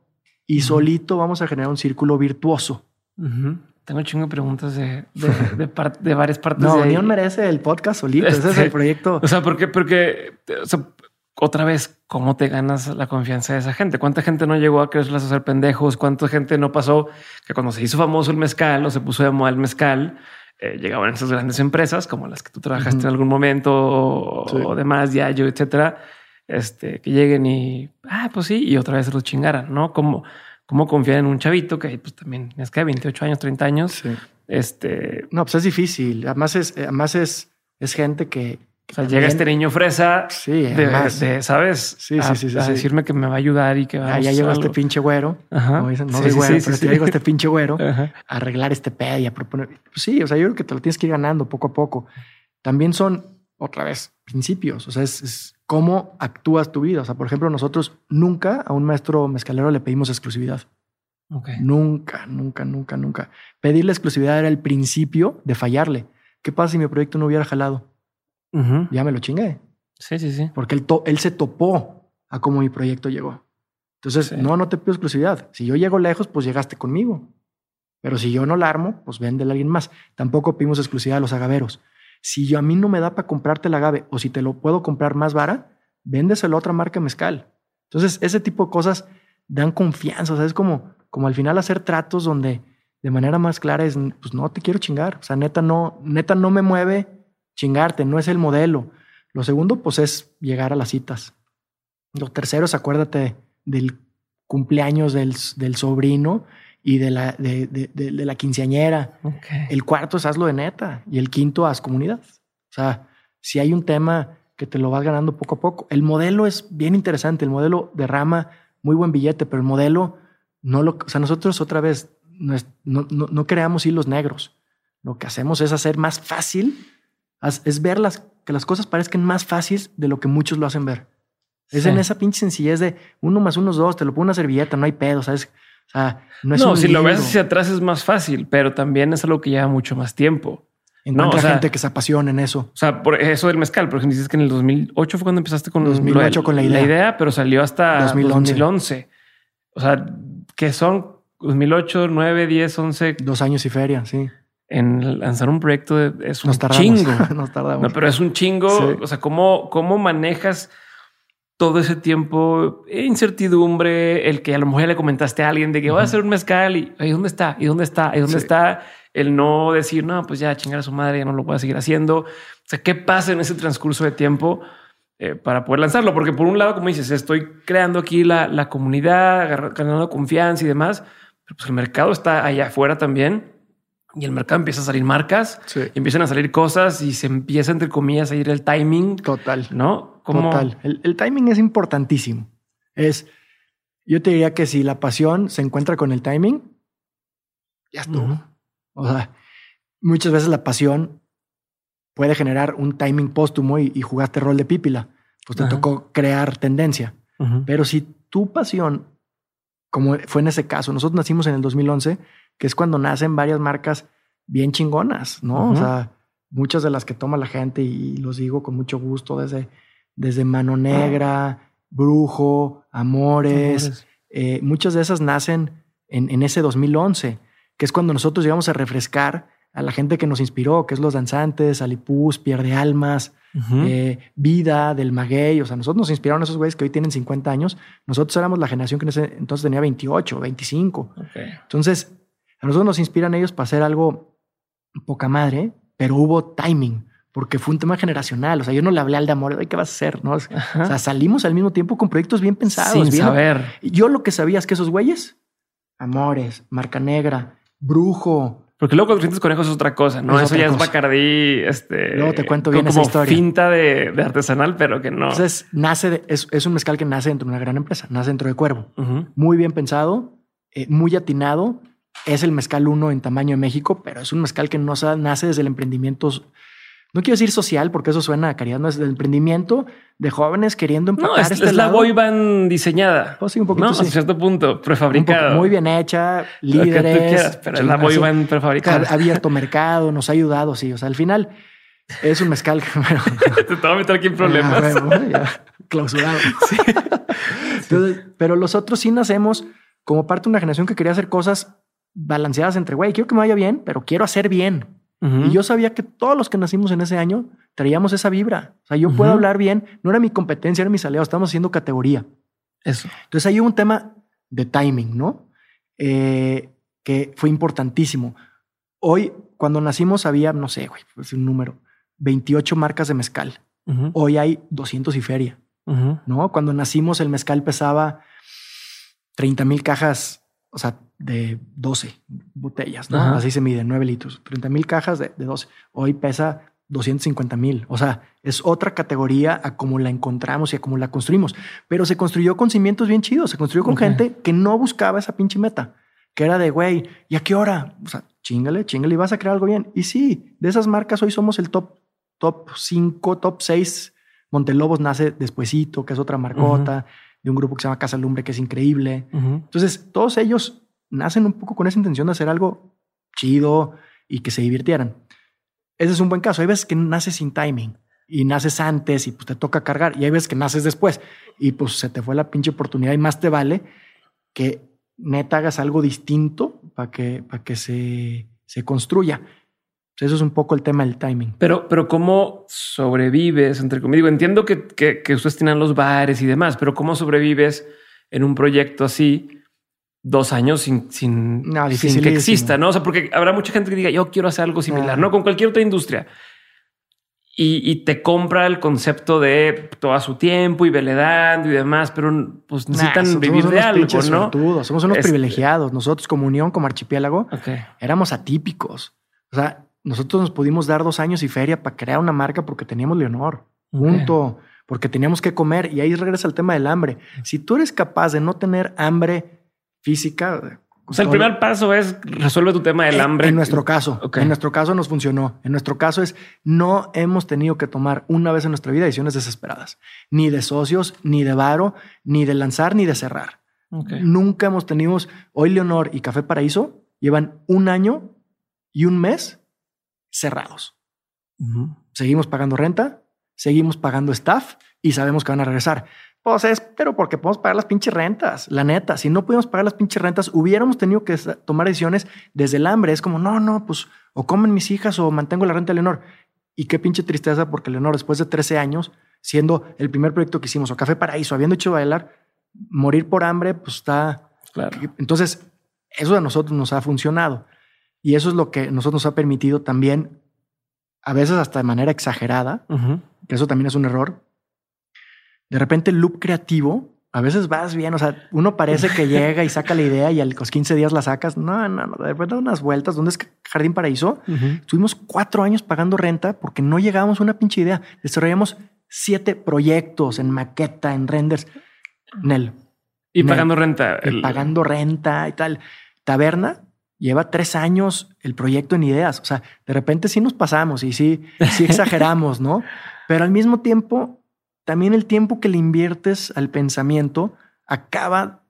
y solito vamos a generar un círculo virtuoso. Ujú. Tengo un chingo de preguntas de, de, de, par- de varias partes. No, de. Unión merece el podcast solito. Ese es Este, el proyecto. O sea, porque, porque, o sea, otra vez, ¿cómo te ganas la confianza de esa gente? ¿Cuánta gente no llegó a quererlas hacer pendejos? ¿Cuánta gente no pasó que cuando se hizo famoso el mezcal o se puso de moda el mezcal, eh, llegaban esas grandes empresas como las que tú trabajaste en algún momento o, Sí. o demás, ya yo, etcétera, este, que lleguen y, ah, pues sí, y otra vez se los chingaran, ¿no? ¿Cómo, cómo confiar en un chavito que pues también es que 28 años, 30 años, Sí. este, No, pues es difícil. Además es, además es, es gente que... o sea, llega este niño fresa Sí, de, además. de, ¿sabes? Sí, sí, a, sí, sí, a sí. decirme que me va a ayudar y que va Ah, ya llegó este pinche güero. Ajá. No Sí, soy sí, güero, sí, pero te digo este pinche güero. Ajá. a arreglar este pedo y a proponer. Pues sí, o sea, yo creo que te lo tienes que ir ganando poco a poco. También son, otra vez, principios. O sea, es, es cómo actúas tu vida. O sea, por ejemplo, nosotros nunca a un maestro mezcalero le pedimos exclusividad. Ok. Nunca, nunca, nunca, nunca. Pedirle exclusividad era el principio de fallarle. ¿Qué pasa si mi proyecto no hubiera jalado? Ya me lo chingué. Sí, sí, sí. Porque él, se topó a cómo mi proyecto llegó. Entonces, Sí. no, no te pido exclusividad. Si yo llego lejos, pues llegaste conmigo. Pero si yo no la armo, pues véndele a alguien más. Tampoco pedimos exclusividad a los agaveros. Si yo a mí no me da para comprarte el agave o si te lo puedo comprar más vara, véndeselo a otra marca mezcal. Entonces, ese tipo de cosas dan confianza. Es como, como al final hacer tratos donde de manera más clara es, pues no te quiero chingar. O sea, neta no, neta no me mueve chingarte, no es el modelo. Lo segundo, pues es llegar a las citas. Lo tercero es acuérdate del cumpleaños del, del sobrino y de la, de, de- de- de la quinceañera. Ok. El cuarto es hazlo de neta y el quinto haz comunidad. O sea, si hay un tema que te lo vas ganando poco a poco. El modelo es bien interesante. El modelo derrama muy buen billete, pero el modelo no lo. O sea, nosotros otra vez no, no, no- no creamos hilos negros. Lo que hacemos es hacer más fácil, es ver las, que las cosas parezcan más fáciles de lo que muchos lo hacen ver. Es Sí. en esa pinche sencillez de uno más uno es dos, te lo pongo en una servilleta, no hay pedo, ¿sabes? O sea, no es No, un si lo ves libro. hacia atrás es más fácil, pero también es algo que lleva mucho más tiempo. Encuentra o sea- gente que se apasiona en eso. O sea, por eso del mezcal, por ejemplo, dices que en el 2008 fue cuando empezaste con 2008 lo- con la idea. pero salió hasta 2011. 2011. O sea, que son 2008, 9, 10, 11 Dos años y feria, sí. en lanzar un proyecto de- es un Nos tardamos. chingo. Nos tardamos. No, pero es un chingo. Sí. O sea, ¿cómo, cómo manejas todo ese tiempo? Incertidumbre, el que a lo mejor ya le comentaste a alguien de que voy a hacer un mezcal y ¿y dónde está? ¿Y dónde está? ¿Y dónde Sí. está? El no decir, no, pues ya chingar a su madre, ya no lo voy a seguir haciendo. O sea, ¿qué pasa en ese transcurso de tiempo eh, para poder lanzarlo? Porque por un lado, como dices, estoy creando aquí la, la comunidad, ganando confianza y demás, pero pues el mercado está allá afuera también. Y el mercado empieza a salir marcas Sí. y empiezan a salir cosas y se empieza, entre comillas, a ir el timing, Total. ¿no? Como Total. El, el timing es importantísimo. Es, yo te diría que si la pasión se encuentra con el timing, ya estuvo. Ujú. O sea, muchas veces la pasión puede generar un timing póstumo y, y jugaste rol de pípila. Pues te tocó crear tendencia. Pero si tu pasión, como fue en ese caso, nosotros nacimos en el 2011, que es cuando nacen varias marcas bien chingonas, ¿no? O sea, muchas de las que toma la gente y los digo con mucho gusto desde, desde Mano Negra, Brujo, Amores, Amores. eh, muchas de esas nacen en, en ese 2011, que es cuando nosotros llegamos a refrescar a la gente que nos inspiró, que es Los Danzantes, Alipuz, Pierde Almas, eh, Vida, del Maguey. O sea, nosotros nos inspiraron esos güeyes que hoy tienen 50 años. Nosotros éramos la generación que en ese entonces tenía 28, 25. Ok. Entonces, a nosotros nos inspiran ellos para hacer algo poca madre, pero hubo timing, porque fue un tema generacional. O sea, yo no le hablé al de amor, "Ay, ¿qué vas a hacer? ¿No? O sea, salimos al mismo tiempo con proyectos bien pensados. Sin bien- saber. Yo lo que sabía es que esos güeyes, Amores, Marca Negra, Brujo, Porque luego 400 conejos es otra cosa, ¿no? Es Eso ya es. Bacardí, este... Luego te cuento como bien esa historia. finta de, de artesanal, pero que no. Entonces, nace de- es, es un mezcal que nace dentro de una gran empresa, nace dentro de Cuervo. Muy bien pensado, eh, muy atinado. Es el mezcal uno en tamaño de México, pero es un mezcal que no nace desde el emprendimiento. No quiero decir social, porque eso suena a caridad, no es del emprendimiento de jóvenes queriendo empacar No, es, este es la boy band diseñada. Pues sí, un poquito ¿no? sí. A cierto punto, prefabricado. muy bien hecha, líderes. quieras, pero es la boy band prefabricada. ha abierto mercado, nos ha ayudado, sí. O sea, al final es un mezcal bueno, Te voy a meter aquí en problemas. Ah, ya, clausurado. Entonces, pero los otros sí nacemos como parte de una generación que quería hacer cosas balanceadas entre, güey, quiero que me vaya bien, pero quiero hacer bien. Y yo sabía que todos los que nacimos en ese año traíamos esa vibra. O sea, yo puedo hablar bien, no era mi competencia, era mis aliados, estamos haciendo categoría. Eso. Entonces ahí hubo un tema de timing, ¿no? Eh, que fue importantísimo. Hoy, cuando nacimos, había, no sé, güey, pues un número, 28 marcas de mezcal. Hoy hay 200 y feria. ¿no? Cuando nacimos, el mezcal pesaba 30 mil cajas, o sea, de 12 botellas, ¿no? Ajá. Así se mide, 9 litros. 30 mil cajas de, de 12. Hoy pesa 250 mil. O sea, es otra categoría a como la encontramos y a como la construimos. Pero se construyó con cimientos bien chidos. Se construyó con gente que no buscaba esa pinche meta, que era de, güey, ¿y a qué hora? O sea, chingale, chingale y vas a crear algo bien. Y sí, de esas marcas hoy somos el top, top 5, top 6. Montelobos nace despuesito, que es otra marcota, de un grupo que se llama Casa Lumbre, que es increíble. Entonces, todos ellos nacen un poco con esa intención de hacer algo chido y que se divirtieran. Ese es un buen caso. Hay veces que naces sin timing y naces antes y pues te toca cargar y hay veces que naces después y pues se te fue la pinche oportunidad y más te vale que neta hagas algo distinto para que, para que se, se construya. Eso es un poco el tema del timing. Pero, pero cómo sobrevives, entre comillas. Digo, entiendo que, que, que ustedes tienen los bares y demás, pero cómo sobrevives en un proyecto así dos años sin, sin, No, sin que exista, ¿no? O sea, porque habrá mucha gente que diga, yo quiero hacer algo similar. ¿no? Con cualquier otra industria. Y, y te compra el concepto de todo su tiempo y veledando y demás, pero pues necesitan Nah, vivir de algo, ¿no? somos unos Este- privilegiados. Nosotros como Unión, como Archipiélago, éramos atípicos. O sea, nosotros nos pudimos dar dos años y feria para crear una marca porque teníamos Leonor. Punto. Porque teníamos que comer. Y ahí regresa el tema del hambre. Si tú eres capaz de no tener hambre física. O sea, el primer paso es resuelve tu tema del en- hambre. En nuestro caso, en nuestro caso nos funcionó. En nuestro caso es no hemos tenido que tomar una vez en nuestra vida decisiones desesperadas, ni de socios, ni de varo, ni de lanzar, ni de cerrar. Nunca hemos tenido. Hoy Leonor y Café Paraíso llevan un año y un mes cerrados. Ujú. Seguimos pagando renta, seguimos pagando staff y sabemos que van a regresar. Pues es, pero porque podemos pagar las pinches rentas. La neta, si no pudiéramos pagar las pinches rentas, hubiéramos tenido que tomar decisiones desde el hambre. Es como, no, no, pues o comen mis hijas o mantengo la renta de Leonor. Y qué pinche tristeza porque Leonor, después de 13 años, siendo el primer proyecto que hicimos, o Café Paraíso, habiendo hecho bailar, morir por hambre, pues está Claro. entonces, eso a nosotros nos ha funcionado. Y eso es lo que nosotros nos ha permitido también, a veces hasta de manera exagerada, que eso también es un error. De repente el loop creativo, a veces vas bien, o sea, uno parece que llega y saca la idea y a los 15 días la sacas. No, no, no, de repente unas vueltas. ¿Dónde es Jardín Paraíso? Ujú. Estuvimos cuatro años pagando renta porque no llegábamos a una pinche idea. Desarrollamos siete proyectos en maqueta, en renders. Nel, Y pagando renta. y pagando renta y tal. Taberna lleva tres años el proyecto en ideas. O sea, de repente sí nos pasamos y sí, sí exageramos, ¿no? Pero al mismo tiempo, también el tiempo que le inviertes al pensamiento acaba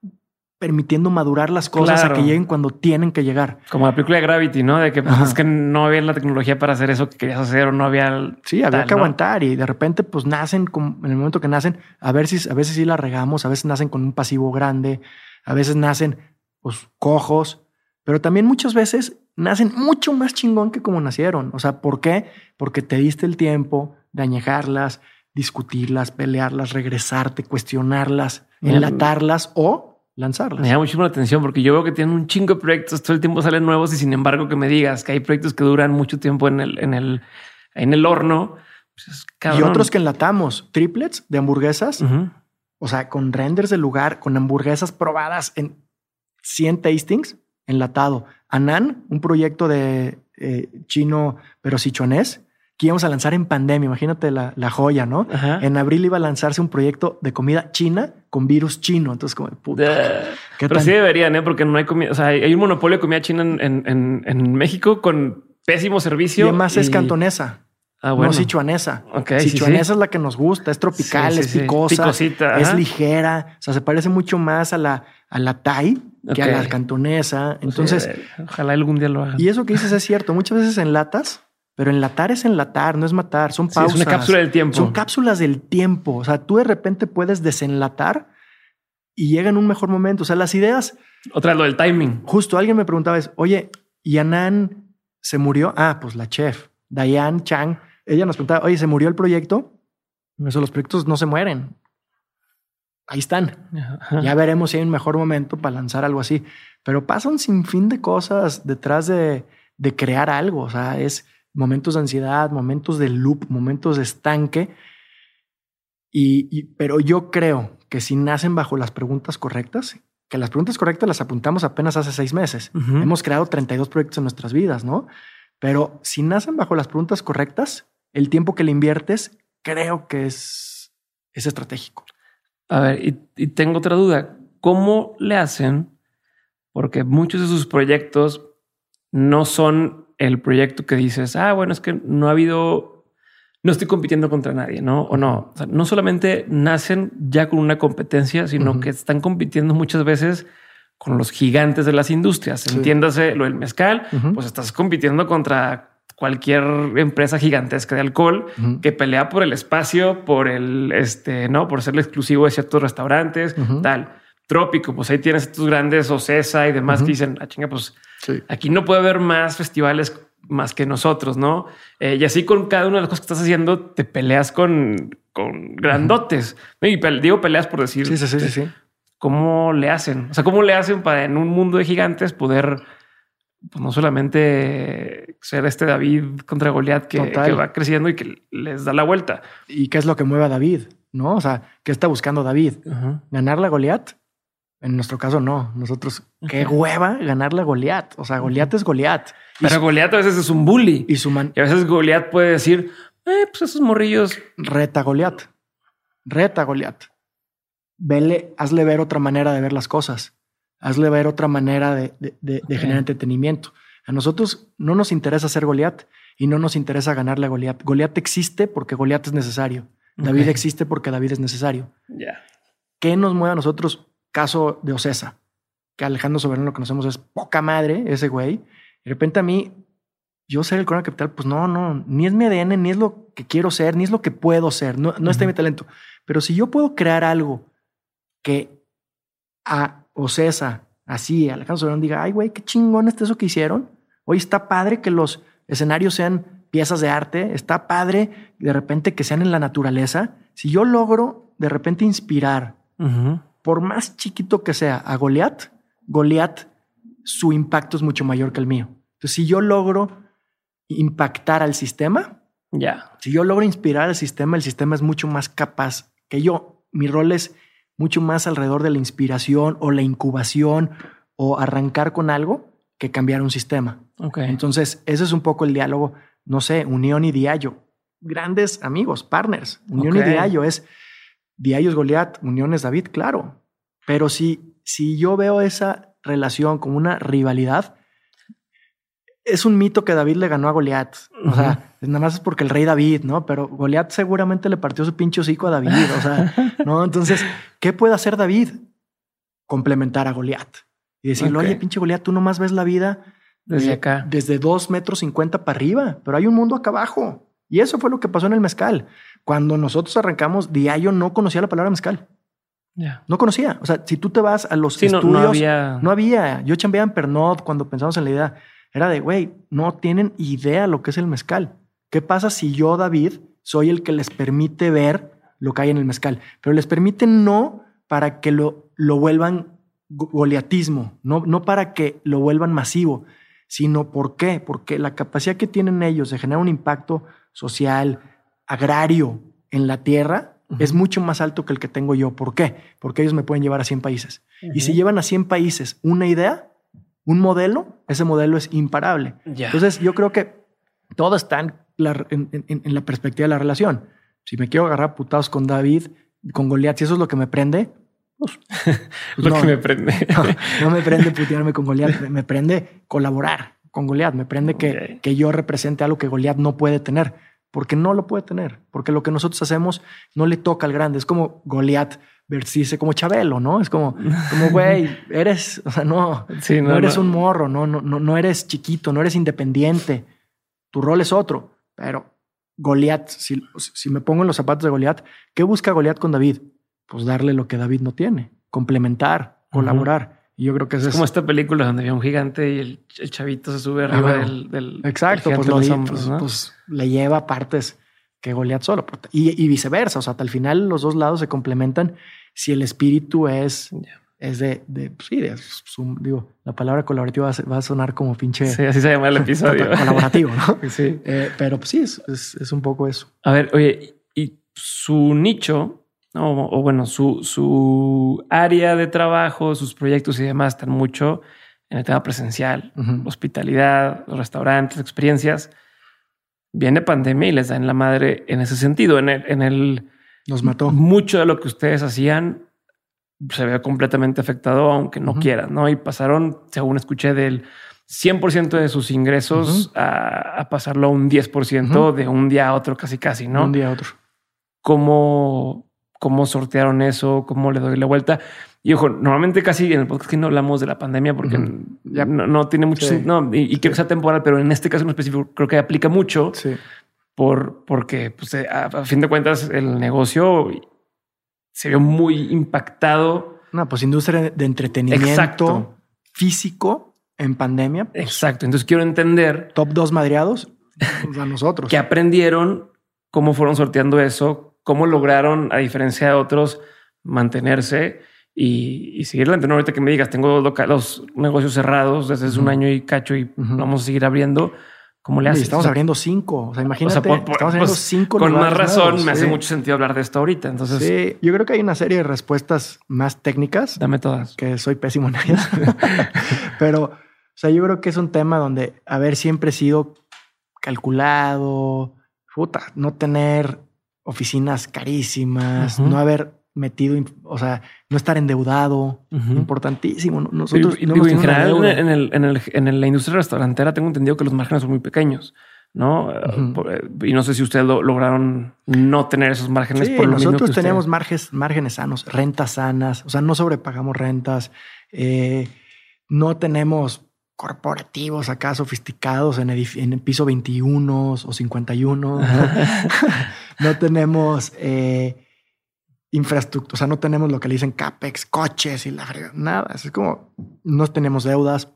permitiendo madurar las cosas Claro. a que lleguen cuando tienen que llegar. Como la película de Gravity, ¿no? De que pues, es que no había la tecnología para hacer eso que querías hacer o no había. el- Sí, había tal, que ¿no? aguantar y de repente pues nacen como- en el momento que nacen, a ver si a veces sí la regamos, a veces nacen con un pasivo grande, a veces nacen pues cojos, pero también muchas veces nacen mucho más chingón que como nacieron. O sea, ¿por qué? Porque te diste el tiempo de añejarlas, discutirlas, pelearlas, regresarte, cuestionarlas, Mira, enlatarlas o lanzarlas. Me llama muchísimo la atención porque yo veo que tienen un chingo de proyectos, todo el tiempo salen nuevos y sin embargo que me digas que hay proyectos que duran mucho tiempo en el, en el, en el horno. pues es Y otros que enlatamos, triplets de hamburguesas. O sea, con renders del lugar, con hamburguesas probadas en 100 tastings enlatado. Anan, un proyecto de eh, chino, pero sichuanés, que íbamos a lanzar en pandemia. Imagínate la, joya, ¿no? En abril iba a lanzarse un proyecto de comida china con virus chino. Entonces, como puta. pero sí deberían, ¿eh? Porque no hay comida. O sea, hay un monopolio de comida china en, México con pésimo servicio. Y además es cantonesa. Ah, bueno. No sichuanesa. sichuanesa es la que nos gusta, es tropical, es picosa, es ligera. O sea, se parece mucho más a la, a la Thai que a la cantonesa. Entonces, ojalá algún día lo hagan. Y eso que dices es cierto. Muchas veces en latas pero enlatar es enlatar, no es matar, son pausas. es una cápsula del tiempo. Son cápsulas del tiempo. O sea, tú de repente puedes desenlatar y llega en un mejor momento. O sea, las ideas. Otra lo del timing. Justo alguien me preguntaba, es, oye, Yanan se murió? Ah, pues la chef, Diane Chang. Ella nos preguntaba, oye, ¿se murió el proyecto? Eso, los proyectos no se mueren. Ahí están. Ya veremos si hay un mejor momento para lanzar algo así. Pero pasa un sinfín de cosas detrás de, de crear algo. O sea, es momentos de ansiedad, momentos de loop, momentos de estanque. Y, pero yo creo que si nacen bajo las preguntas correctas, que las preguntas correctas las apuntamos apenas hace seis meses. Hemos creado 32 proyectos en nuestras vidas, ¿no? Pero si nacen bajo las preguntas correctas, el tiempo que le inviertes creo que es, es estratégico. A ver, y, y tengo otra duda. ¿Cómo le hacen? Porque muchos de sus proyectos no son el proyecto que dices, ah, bueno, es que no ha habido, no estoy compitiendo contra nadie, ¿no? O no, no solamente nacen ya con una competencia, sino que están compitiendo muchas veces con los gigantes de las industrias. Entiéndase lo del mezcal, pues estás compitiendo contra cualquier empresa gigantesca de alcohol que pelea por el espacio, por el este, no, por ser el exclusivo de ciertos restaurantes, tal. Trópico, pues ahí tienes estos grandes Ocesa y demás que dicen, ah, chinga, pues Aquí no puede haber más festivales más que nosotros, ¿no? Eh, y así con cada una de las cosas que estás haciendo, te peleas con, con grandotes. Y digo peleas por decir. Sí, sí, sí, sí. ¿Cómo le hacen? O sea, ¿cómo le hacen para en un mundo de gigantes poder pues, no solamente ser este David contra Goliat que, va creciendo y que les da la vuelta? ¿Y qué es lo que mueve a David? ¿No? O sea, ¿qué está buscando David? ¿Ganar la Goliat? En nuestro caso, no. Nosotros, qué hueva ganarle a Goliat. O sea, Goliat es Goliat. Pero Goliat a veces es un bully. Y, su man y a veces Goliat puede decir, eh, pues esos morrillos. Reta Goliat. Reta Goliat. Vele, hazle ver otra manera de ver las cosas. Hazle ver otra manera de, generar entretenimiento. A nosotros no nos interesa ser Goliat y no nos interesa ganarle a Goliat. Goliat existe porque Goliat es necesario. David existe porque David es necesario. Ya. ¿Qué nos mueve a nosotros caso de Ocesa, que Alejandro Soberano lo conocemos es poca madre, ese güey. De repente a mí, yo ser el Corona Capital, pues no, no, ni es mi ADN, ni es lo que quiero ser, ni es lo que puedo ser, no, no está en mi talento. Pero si yo puedo crear algo que a Ocesa, así, Alejandro Soberano diga, ay, güey, qué chingón está eso que hicieron. Hoy está padre que los escenarios sean piezas de arte, está padre de repente que sean en la naturaleza. Si yo logro de repente inspirar por más chiquito que sea a Goliat, Goliat, su impacto es mucho mayor que el mío. Entonces, si yo logro impactar al sistema, ya. Si yo logro inspirar al sistema, el sistema es mucho más capaz que yo. Mi rol es mucho más alrededor de la inspiración o la incubación o arrancar con algo que cambiar un sistema. Okay. Entonces, ese es un poco el diálogo, no sé, Unión y Diallo. Grandes amigos, partners. Unión y Diallo es Diallo es Goliat, Unión es David, claro. Pero si, si yo veo esa relación como una rivalidad, es un mito que David le ganó a Goliat. O sea, nada más es porque el rey David, ¿no? Pero Goliat seguramente le partió su pinche hocico a David. O sea, ¿no? Entonces, ¿qué puede hacer David? Complementar a Goliat y decirle, oye, pinche Goliat, tú nomás ves la vida desde, acá, desde dos metros cincuenta para arriba, pero hay un mundo acá abajo. Y eso fue lo que pasó en el mezcal. Cuando nosotros arrancamos, Diallo no conocía la palabra mezcal. No conocía. O sea, si tú te vas a los estudios, no, había... no, había... Yo chambeaba en Pernod cuando pensamos en la idea. Era de, güey, no tienen idea lo que es el mezcal. ¿Qué pasa si yo, David, soy el que les permite ver lo que hay en el mezcal? Pero les permite no para que lo, lo vuelvan goliatismo, no, no para que lo vuelvan masivo, sino ¿por qué? Porque la capacidad que tienen ellos de generar un impacto social, agrario en la tierra es mucho más alto que el que tengo yo. ¿Por qué? Porque ellos me pueden llevar a 100 países. Y si llevan a 100 países una idea, un modelo, ese modelo es imparable. Entonces yo creo que todo está en la, en, la, perspectiva de la relación. Si me quiero agarrar putados con David, con Goliat, si eso es lo que me prende, pues, lo que me prende. No, me prende putearme con Goliat, me, prende colaborar con Goliat, me prende que, que yo represente algo que Goliat no puede tener, porque no lo puede tener, porque lo que nosotros hacemos no le toca al grande. Es como Goliat verse como Chabelo, ¿no? Es como, como güey, eres, o sea, no, no, eres un morro, no, no, no, no eres chiquito, no eres independiente. Tu rol es otro, pero Goliat, si, si me pongo en los zapatos de Goliat, ¿qué busca Goliat con David? Pues darle lo que David no tiene, complementar, colaborar. Y yo creo que es, es como esta película donde había un gigante y el, chavito se sube arriba del, Exacto, pues, pues, pues, le lleva partes que Goliat solo. Y, y, viceversa. O sea, hasta el final los dos lados se complementan si el espíritu es, es de, de, pues sí, de, digo, la palabra colaborativa va a, sonar como pinche. Sí, así se llama el episodio. colaborativo, ¿no? sí. Eh, pero pues sí, es, es, un poco eso. A ver, oye, y su nicho, o, bueno, su, su área de trabajo, sus proyectos y demás están mucho en el tema presencial, hospitalidad, restaurantes, experiencias. Viene pandemia y les da en la madre en ese sentido, en el, en el nos mató. Mucho de lo que ustedes hacían se ve completamente afectado, aunque no quieran, ¿no? Y pasaron, según escuché, del 100% de sus ingresos a, pasarlo a un 10% de un día a otro, casi casi, ¿no? Un día a otro. ¿Cómo, cómo sortearon eso? ¿Cómo le doy la vuelta? Y ojo, normalmente casi en el podcast que no hablamos de la pandemia porque ya no, tiene mucho no, y, y quiero que sea temporal, pero en este caso en específico creo que aplica mucho. Sí por, porque pues, eh, a, fin de cuentas el negocio se vio muy impactado. No, pues industria de entretenimiento físico en pandemia. Pues, Exacto. Entonces quiero entender. Top dos madreados pues, a nosotros. que aprendieron, cómo fueron sorteando eso, cómo lograron, a diferencia de otros, mantenerse y, seguir adelante. ahorita que me digas, tengo los negocios cerrados desde hace un año y cacho y vamos a seguir abriendo ¿Cómo le haces? Estamos abriendo cinco. O sea, imagínate, estamos abriendo pues, cinco. Con más razón, me hace mucho sentido hablar de esto ahorita. Entonces, sí, yo creo que hay una serie de respuestas más técnicas. Dame todas. Que soy pésimo en ellas. Pero, o sea, yo creo que es un tema donde haber siempre sido calculado, puta, no tener oficinas carísimas, no haber metido, o sea, no estar endeudado, importantísimo. Nosotros en general en, el, en, el, en, la industria restaurantera tengo entendido que los márgenes son muy pequeños. ¿no? Eh, y no sé si ustedes lograron no tener esos márgenes. por nosotros teníamos márgenes, márgenes sanos, rentas sanas, o sea, no sobrepagamos rentas, eh, no tenemos corporativos acá sofisticados en, en piso 21 o 51. no tenemos eh, infraestructura, o sea, no tenemos lo que le dicen CAPEX, coches y la nada. Es como no tenemos deudas,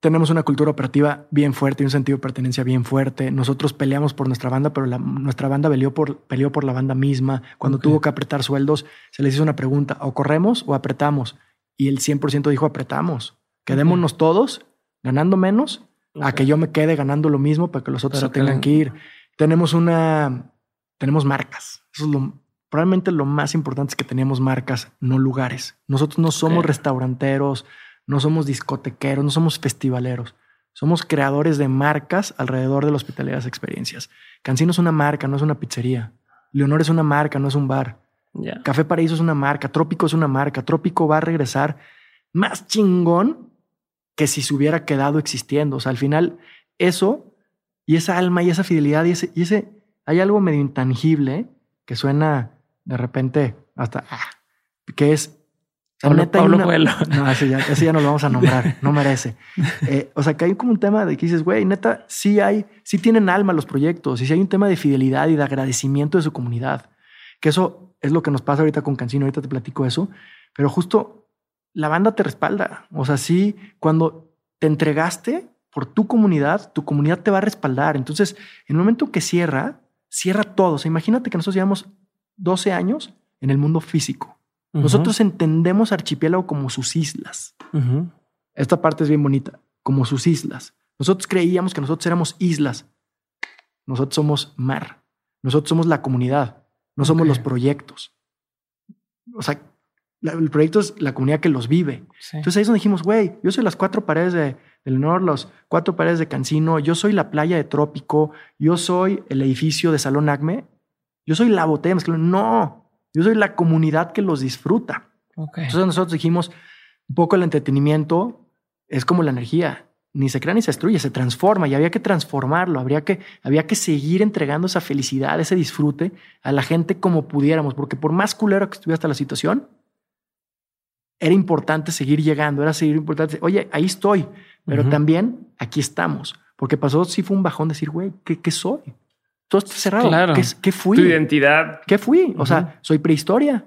tenemos una cultura operativa bien fuerte y un sentido de pertenencia bien fuerte. Nosotros peleamos por nuestra banda, pero nuestra banda peleó por, peleó por la banda misma. Cuando tuvo que apretar sueldos, se les hizo una pregunta, o corremos o apretamos. Y el 100% dijo apretamos. Quedémonos todos ganando menos a que yo me quede ganando lo mismo para que los otros se tengan que ir. Tenemos una, tenemos marcas. Eso es lo, probablemente lo más importante es que tenemos marcas, no lugares. Nosotros no somos restauranteros, no somos discotequeros, no somos festivaleros. Somos creadores de marcas alrededor de la hospitalidad de las experiencias. Cancino es una marca, no es una pizzería. Leonor es una marca, no es un bar. Café Paraíso es una marca, Trópico es una marca. Trópico va a regresar más chingón que si se hubiera quedado existiendo. O sea, al final, eso y esa alma y esa fidelidad y ese, y ese hay algo medio intangible que suena de repente hasta ah, que es Pablo, No, ese ya, ese ya nos lo vamos a nombrar, no merece. Eh, o sea, que hay como un tema de que dices, güey, neta, sí hay, sí tienen alma los proyectos y sí hay un tema de fidelidad y de agradecimiento de su comunidad. Que eso es lo que nos pasa ahorita con Cancino, ahorita te platico eso, pero justo la banda te respalda. O sea, sí, cuando te entregaste por tu comunidad, tu comunidad te va a respaldar. Entonces, en el momento que cierra, cierra todo. O sea, imagínate que nosotros llevamos 12 años en el mundo físico. Nosotros entendemos archipiélago como sus islas. Esta parte es bien bonita, como sus islas. Nosotros creíamos que nosotros éramos islas. Nosotros somos mar. Nosotros somos la comunidad. No somos los proyectos. O sea, el proyecto es la comunidad que los vive. Entonces ahí es donde dijimos, güey, yo soy las cuatro paredes de, de Leonor, los cuatro paredes de Cancino, yo soy la playa de Trópico, yo soy el edificio de Salón Acme, yo soy la botella No, yo soy la comunidad que los disfruta. Entonces nosotros dijimos, un poco el entretenimiento es como la energía, ni se crea ni se destruye, se transforma y había que transformarlo, habría que, había que seguir entregando esa felicidad, ese disfrute a la gente como pudiéramos, porque por más culero que estuviera hasta la situación, era importante seguir llegando, era seguir importante, oye, ahí estoy, pero también aquí estamos, porque pasó, sí fue un bajón decir, güey, ¿qué, ¿qué, soy? Todo está cerrado, claro. ¿Qué, fui? Tu identidad. ¿Qué fui? O sea, soy prehistoria,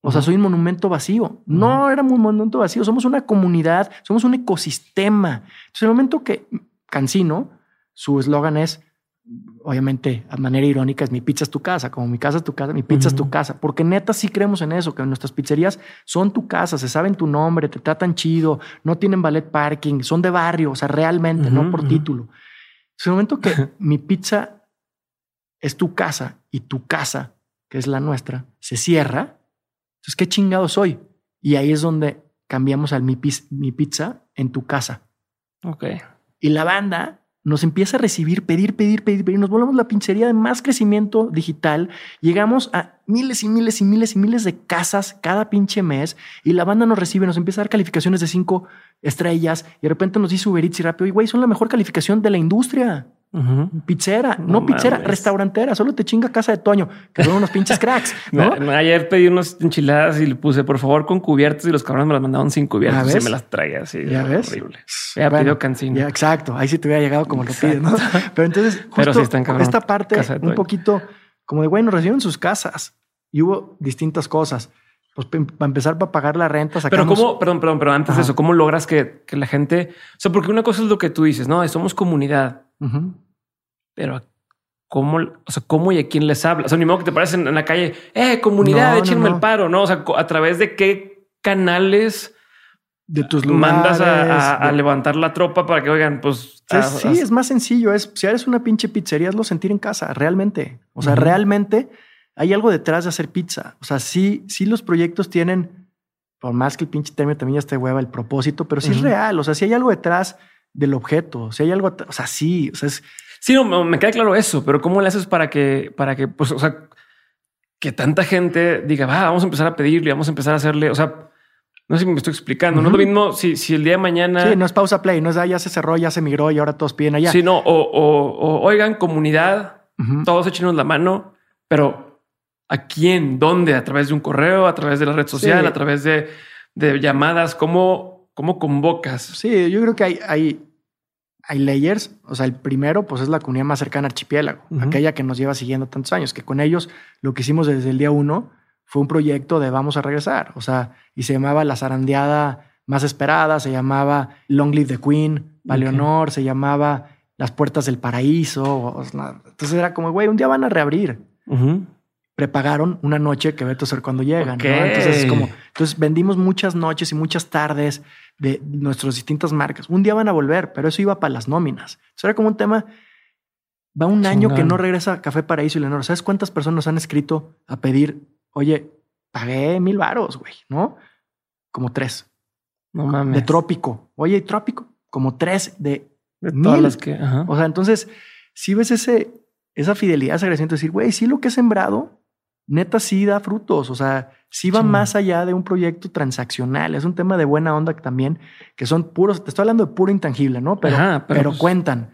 o sea, soy un monumento vacío. No éramos un monumento vacío, somos una comunidad, somos un ecosistema. Entonces, en el momento que Cancino, su eslogan es, obviamente, a manera irónica, es mi pizza es tu casa, como mi casa es tu casa, mi pizza es tu casa, porque neta sí creemos en eso, que nuestras pizzerías son tu casa, se saben tu nombre, te tratan chido, no tienen ballet parking, son de barrio, o sea, realmente, no por título. En el momento que mi pizza es tu casa y tu casa, que es la nuestra, se cierra, entonces, ¿qué chingado soy? Y ahí es donde cambiamos al mi, pizza en tu casa. Ok. Y la banda nos empieza a recibir, pedir, pedir, pedir, pedir. Nos volvemos la pincería de más crecimiento digital. Llegamos a miles y miles y miles y miles de casas cada pinche mes y la banda nos recibe, nos empieza a dar calificaciones de cinco estrellas y de repente nos dice Uber Eats y rápido, y güey, son la mejor calificación de la industria. Pizzera, no, pizzera, restaurantera, solo te chinga casa de Toño, que son unos pinches cracks. Ayer pedí unas enchiladas y le puse por favor con cubiertos y los cabrones me las mandaron sin cubiertos y me las traía así. ¿Ya ves? Horrible. Ya pidió cancino. Ya, exacto. Ahí sí te hubiera llegado como lo pides, ¿no? Pero entonces, justo esta parte un poquito como de güey, nos recibieron sus casas y hubo distintas cosas. Pues para empezar, para pagar la renta, sacamos... Pero cómo, perdón, perdón, pero antes de eso, ¿cómo logras que, que, la gente... O sea, porque una cosa es lo que tú dices, ¿no? Somos comunidad. Pero ¿cómo, o sea, cómo y a quién les habla? O sea, ni modo que te parecen en la calle, eh, comunidad, échenme el paro, ¿no? O sea, a través de qué canales de tus lugares, mandas a, levantar la tropa para que oigan, pues sí, es más sencillo. Es si eres una pinche pizzería, hazlo sentir en casa, realmente. O sea, realmente hay algo detrás de hacer pizza. O sea, sí, sí los proyectos tienen, por más que el pinche término también ya esté hueva el propósito, pero sí es real. O sea, si hay algo detrás del objeto, si hay algo, o sea, sí, o sea, es, Sí, no, me queda claro eso, pero ¿cómo le haces para que, para que, pues, o sea, que tanta gente diga, va, vamos a empezar a pedirle, vamos a empezar a hacerle, o sea, no sé si me estoy explicando. No es lo mismo si, si el día de mañana. Sí, no es pausa play, no es ah, ya se cerró, ya se migró y ahora todos piden allá. Sí, no, o, o, oigan, comunidad, todos echenos la mano, pero ¿a quién? ¿Dónde? ¿A través de un correo? ¿A través de la red social? ¿A través de, de llamadas? ¿Cómo, ¿Cómo convocas? Sí, yo creo que hay, hay hay layers. O sea, el primero, pues es la comunidad más cercana al archipiélago, aquella que nos lleva siguiendo tantos años, que con ellos lo que hicimos desde el día uno fue un proyecto de vamos a regresar. O sea, y se llamaba La Zarandeada Más Esperada, se llamaba Long Live the Queen, Paleonor, se llamaba Las Puertas del Paraíso. Entonces era como, güey, un día van a reabrir. Prepagaron una noche que vete a ser cuando llegan. Entonces es como, entonces vendimos muchas noches y muchas tardes de nuestras distintas marcas. Un día van a volver, pero eso iba para las nóminas. Eso era como un tema. Va un año que no regresa Café Paraíso y Leonor. ¿Sabes cuántas personas han escrito a pedir, oye, pagué mil varos, güey, ¿no? Como tres. No mames. De trópico. Oye, trópico. Como tres de, de que. O sea, entonces, si ves ese, esa fidelidad, ese agradecimiento, decir, güey, sí lo que he sembrado, neta sí da frutos. O sea, sí va más allá de un proyecto transaccional. Es un tema de buena onda también, que son puros, te estoy hablando de puro intangible, ¿no? Pero, pero, pues cuentan.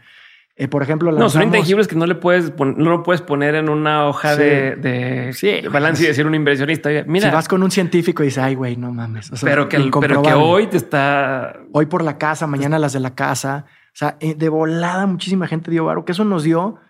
Eh, por ejemplo, no son intangibles que no le puedes no lo puedes poner en una hoja de, de, balance y decir un inversionista. Mira, si vas con un científico y dices, ay, güey, no mames. pero, que pero que hoy te está hoy por la casa, mañana las de la casa. O sea, eh, de volada muchísima gente dio varo, que eso nos dio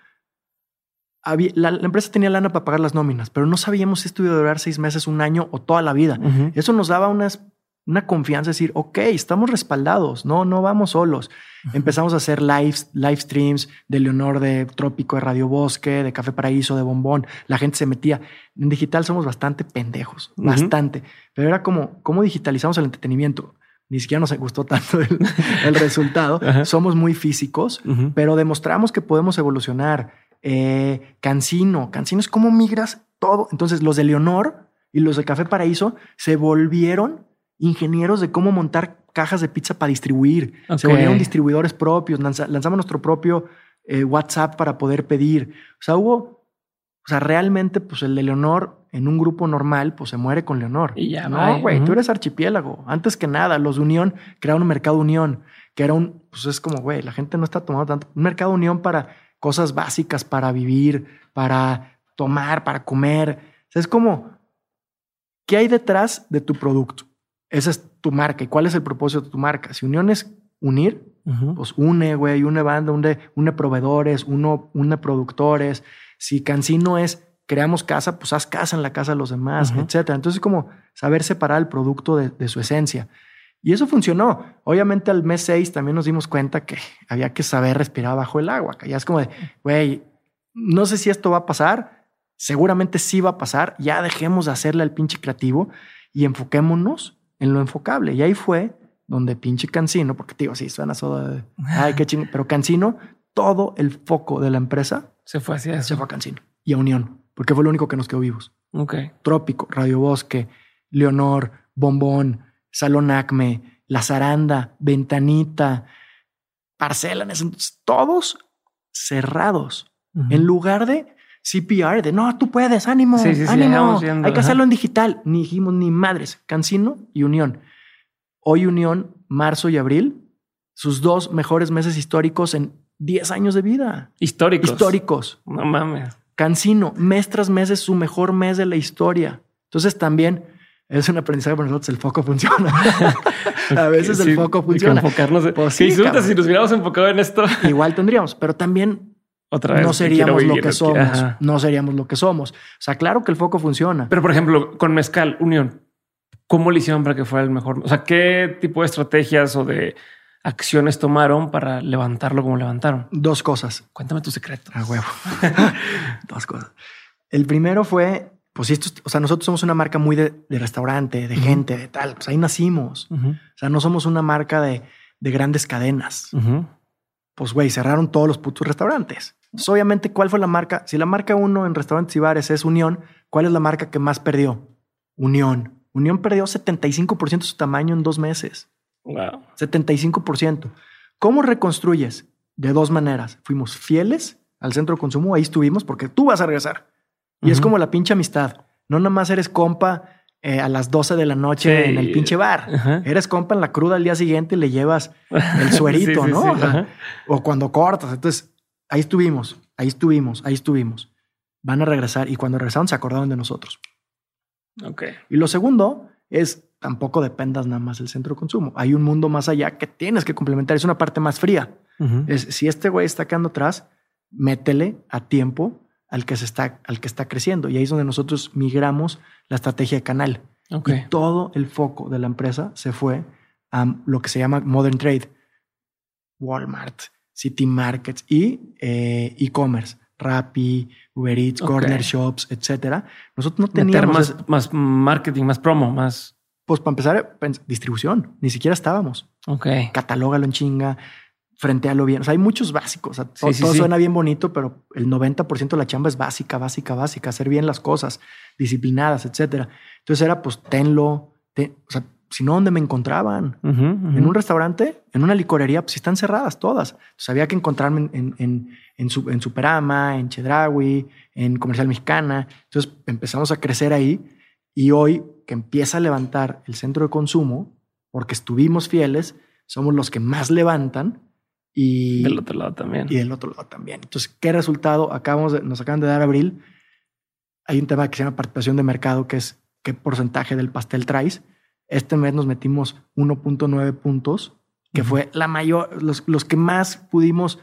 la, empresa tenía lana para pagar las nóminas, pero no sabíamos si esto iba a durar seis meses, un año o toda la vida. Eso nos daba una confianza, decir, ok, estamos respaldados, no, no vamos solos. Empezamos a hacer live, live streams de Leonor de Trópico, de Radio Bosque, de Café Paraíso, de Bombón. La gente se metía. En digital somos bastante pendejos, bastante. Pero era como, ¿cómo digitalizamos el entretenimiento? Ni siquiera nos gustó tanto el, resultado. Somos muy físicos, pero demostramos que podemos evolucionar eh, Cancino. Cancino es como migras todo. Entonces, los de Leonor y los de Café Paraíso se volvieron ingenieros de cómo montar cajas de pizza para distribuir. Se volvieron distribuidores propios, lanza- lanzamos nuestro propio eh, WhatsApp para poder pedir. O sea, hubo, o sea, realmente, pues el de Leonor en un grupo normal, pues se muere con Leonor. Y ya, No, güey, tú eres archipiélago. Antes que nada, los de Unión crearon un mercado Unión, que era un, pues es como, güey, la gente no está tomando tanto. Un mercado Unión para cosas básicas, para vivir, para tomar, para comer. O sea, es como, ¿qué hay detrás de tu producto? Esa es tu marca. ¿Y cuál es el propósito de tu marca? Si Unión es unir, Ujú. pues une, güey, une banda, une, une proveedores, uno, une productores. Si Cancino es creamos casa, pues haz casa en la casa de los demás, Ujú. etcétera. Entonces, como saber separar el producto de, de su esencia. Y eso funcionó. Obviamente, al mes 6 también nos dimos cuenta que había que saber respirar bajo el agua. Que ya es como de, güey, no sé si esto va a pasar. Seguramente sí va a pasar. Ya dejemos de hacerle al pinche creativo y enfoquémonos en lo enfocable. Y ahí fue donde pinche Cancino, porque digo, sí, suena soda de, ay, qué chingo, pero Cancino, todo el foco de la empresa Se fue hacia se eso. fue a Cancino y a Unión, porque fue lo único que nos quedó vivos. Ok. Trópico, Radio Bosque, Leonor, Bombón, Salón Acme, La Zaranda, Ventanita, Parcela, en ese entonces, todos cerrados. En lugar de CPR, de no, tú puedes, ánimo, Sí, sí, sí, ánimo, viendo, hay que ajá. hacerlo en digital. Ni dijimos ni madres, Cancino y Unión. Hoy Unión, marzo y abril, sus dos mejores meses históricos en 10 años de vida. Históricos. Históricos. No mames. Cancino, mes tras mes es su mejor mes de la historia. Entonces también es un aprendizaje para nosotros, el foco funciona. a veces Sí, el foco funciona. enfocarnos. Pues sí, si nos hubiéramos enfocado en esto. Igual tendríamos, pero también Otra vez. no seríamos lo que somos. Ajá. No seríamos lo que somos. O sea, claro que el foco funciona. Pero, por ejemplo, con Mezcal, Unión, ¿cómo le hicieron para que fuera el mejor? O sea, ¿qué tipo de estrategias o de acciones tomaron para levantarlo como levantaron? Dos cosas. Cuéntame tu secreto. A huevo. Dos cosas. El primero fue, pues esto, es- o sea, nosotros somos una marca muy de, de restaurante, de gente, de tal. Pues ahí nacimos. O sea, no somos una marca de, de grandes cadenas. Pues, güey, cerraron todos los putos restaurantes. Entonces, obviamente, ¿cuál fue la marca? Si la marca uno en restaurantes y bares es Unión, ¿cuál es la marca que más perdió? Unión. Unión perdió 75% de su tamaño en dos meses. Wow. 75%. ¿Cómo reconstruyes? De dos maneras. Fuimos fieles al centro de consumo, ahí estuvimos porque tú vas a regresar. Y es como la pinche amistad. No nada más eres compa eh, a las 12 de la noche Sí. en el pinche bar. Ajá. Eres compa en la cruda al día siguiente y le llevas el suerito, Sí, ¿no? sí, O sea, ajá. o cuando cortas. Entonces, ahí estuvimos, ahí estuvimos, ahí estuvimos. Van a regresar y cuando regresaron se acordaron de nosotros. Ok. Y lo segundo es tampoco dependas nada más del centro de consumo. Hay un mundo más allá que tienes que complementar. Es una parte más fría. Es si este güey está quedando atrás, métele a tiempo al que se está, al que está creciendo. Y ahí es donde nosotros migramos la estrategia de canal. Ok. Y todo el foco de la empresa se fue a lo que se llama Modern Trade, Walmart, City Markets y eh, e-commerce, Rappi, Uber Eats. Corner Shops, etcétera. Nosotros no teníamos, más, más marketing, más promo, más. pues para empezar, distribución, ni siquiera estábamos. Ok. Catalógalo en chinga, frentealo bien. O sea, hay muchos básicos. O sea, todo, Sí, sí, todo sí. suena bien bonito, pero el 90% de la chamba es básica, básica, básica, hacer bien las cosas, disciplinadas, etcétera. Entonces era, pues, tenlo. ten- o sea, si no, ¿dónde me encontraban? Ujú, ujú. En un restaurante, en una licorería, pues están cerradas todas. Entonces había que encontrarme en, en, en, en, Su- en Superama, en Chedraui, en Comercial Mexicana. Entonces empezamos a crecer ahí y hoy que empieza a levantar el centro de consumo, porque estuvimos fieles, somos los que más levantan y, Del otro lado también. y del otro lado también. Entonces, ¿qué resultado? Acabamos de- nos acaban de dar abril. Hay un tema que se llama participación de mercado, que es qué porcentaje del pastel traes. Este mes nos metimos 1.9 puntos, que fue la mayor, los, los que más pudimos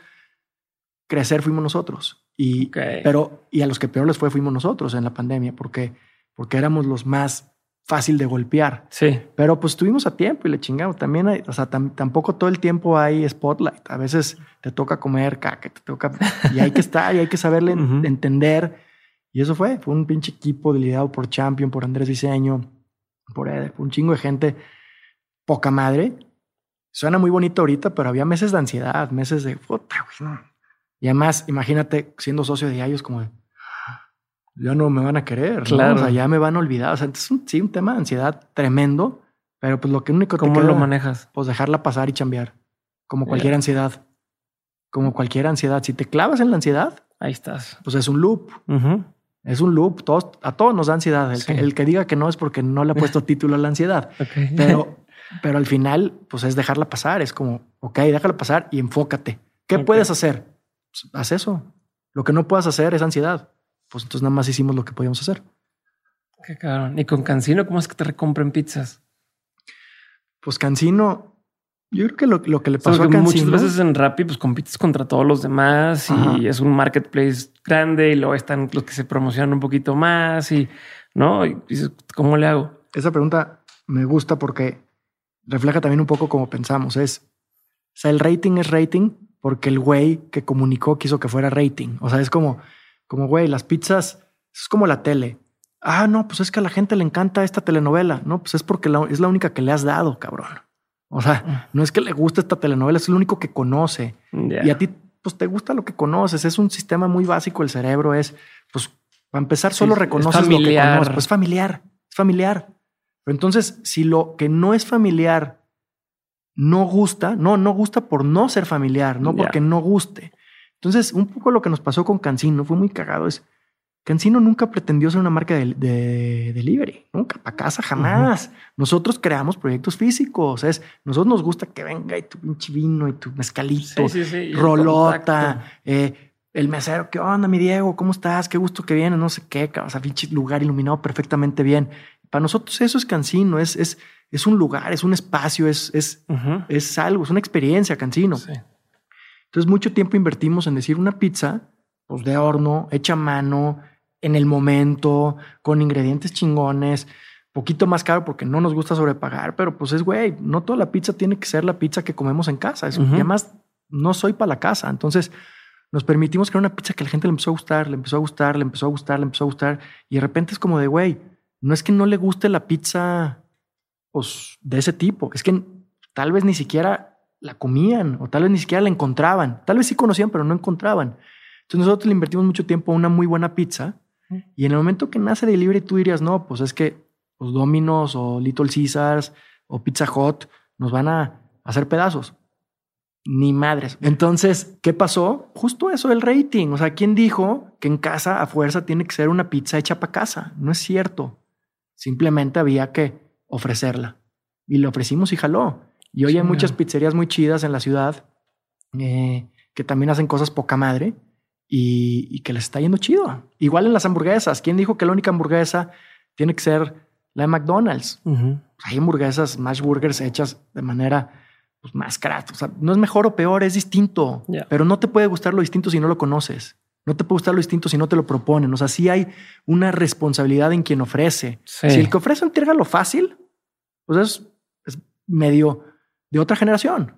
crecer fuimos nosotros. Y, Ok. pero, y a los que peor les fue fuimos nosotros en la pandemia, porque, porque éramos los más fácil de golpear. Sí. Pero pues estuvimos a tiempo y le chingamos. También hay, o sea, tam- tampoco todo el tiempo hay spotlight. A veces te toca comer caca, te toca y hay que estar y hay que saberle entender. Y eso fue, fue un pinche equipo liderado por Champion, por Andrés Diseño, por Eder, por un chingo de gente poca madre. Suena muy bonito ahorita, pero había meses de ansiedad, meses de puta, güey, no. Y además, imagínate siendo socio de ellos como de, ya no me van a querer, ¿no? Claro. O sea, ya me van a olvidar. O sea, es un, sí, un tema de ansiedad tremendo, Pero pues lo que único ¿Cómo lo manejas? Pues dejarla pasar y chambear. Como cualquier ansiedad. Como cualquier ansiedad. Si te clavas en la ansiedad, ahí estás. Pues es un loop. Es un loop. Todos, a todos nos da ansiedad. El, que, diga que no es porque no le ha puesto título a la ansiedad. Pero, pero al final, pues es dejarla pasar. Es como, ok, déjala pasar y enfócate. ¿Qué puedes hacer? Pues, haz eso. Lo que no puedas hacer es ansiedad. Pues entonces nada más hicimos lo que podíamos hacer. Qué cabrón. ¿Y con Cancino cómo es que te recompren pizzas? Pues Cancino, yo creo que lo, que le pasó a Cancino... Muchas veces en Rappi pues compites contra todos los demás y es un marketplace grande y luego están los que se promocionan un poquito más y, ¿no? Y dices, ¿cómo le hago? Esa pregunta me gusta porque refleja también un poco cómo pensamos. Es, o sea, el rating es rating porque el güey que comunicó quiso que fuera rating. O sea, es como, como güey, las pizzas es como la tele. Ah, no, pues es que a la gente le encanta esta telenovela. No, pues es porque es la única que le has dado, cabrón. O sea, no es que le guste esta telenovela, es lo único que conoce. Y a ti, pues te gusta lo que conoces. Es un sistema muy básico. El cerebro es, pues, para empezar, solo reconoces lo que conoces. Pues familiar, es familiar. Pero entonces, si lo que no es familiar no gusta, no, no gusta por no ser familiar, no porque no guste. Entonces, un poco lo que nos pasó con Cancino fue muy cagado. Es Cancino nunca pretendió ser una marca de, delivery, nunca para casa, jamás. Nosotros creamos proyectos físicos. Es nosotros nos gusta que venga y tu pinche vino y tu mezcalito, rolota, eh, el mesero, ¿qué onda, mi Diego? ¿Cómo estás? Qué gusto que vienes, no sé qué, o sea, pinche lugar iluminado perfectamente bien. Para nosotros eso es Cancino, es, es, es un lugar, es un espacio, es, es, es algo, es una experiencia, Cancino. Entonces, mucho tiempo invertimos en decir una pizza, pues de horno, hecha a mano, en el momento, con ingredientes chingones, poquito más caro porque no nos gusta sobrepagar, pero pues es, güey, no toda la pizza tiene que ser la pizza que comemos en casa. Es, además, no soy para la casa. Entonces, nos permitimos crear una pizza que a la gente le empezó a gustar, le empezó a gustar, le empezó a gustar, le empezó a gustar. Y de repente es como de, güey, no es que no le guste la pizza pues, de ese tipo, es que tal vez ni siquiera la comían o tal vez ni siquiera la encontraban. Tal vez sí conocían, pero no encontraban. Entonces nosotros le invertimos mucho tiempo a una muy buena pizza y en el momento que nace Delivery tú dirías, no, pues es que los Domino's o Little Caesars o Pizza Hut nos van a hacer pedazos. Ni madres. Entonces, ¿qué pasó? Justo eso, el rating. O sea, ¿quién dijo que en casa a fuerza tiene que ser una pizza hecha para casa? No es cierto. Simplemente había que ofrecerla. Y le ofrecimos y jaló. Y hoy hay muchas pizzerías muy chidas en la ciudad eh, que también hacen cosas poca madre y, que les está yendo chido. Igual en las hamburguesas. ¿Quién dijo que la única hamburguesa tiene que ser la de McDonald's? Hay hamburguesas, más burgers hechas de manera pues, más craft. O sea, no es mejor o peor, es distinto. Pero no te puede gustar lo distinto si no lo conoces. No te puede gustar lo distinto si no te lo proponen. O sea, sí hay una responsabilidad en quien ofrece. Si el que ofrece entrega lo fácil, pues es, es medio de otra generación.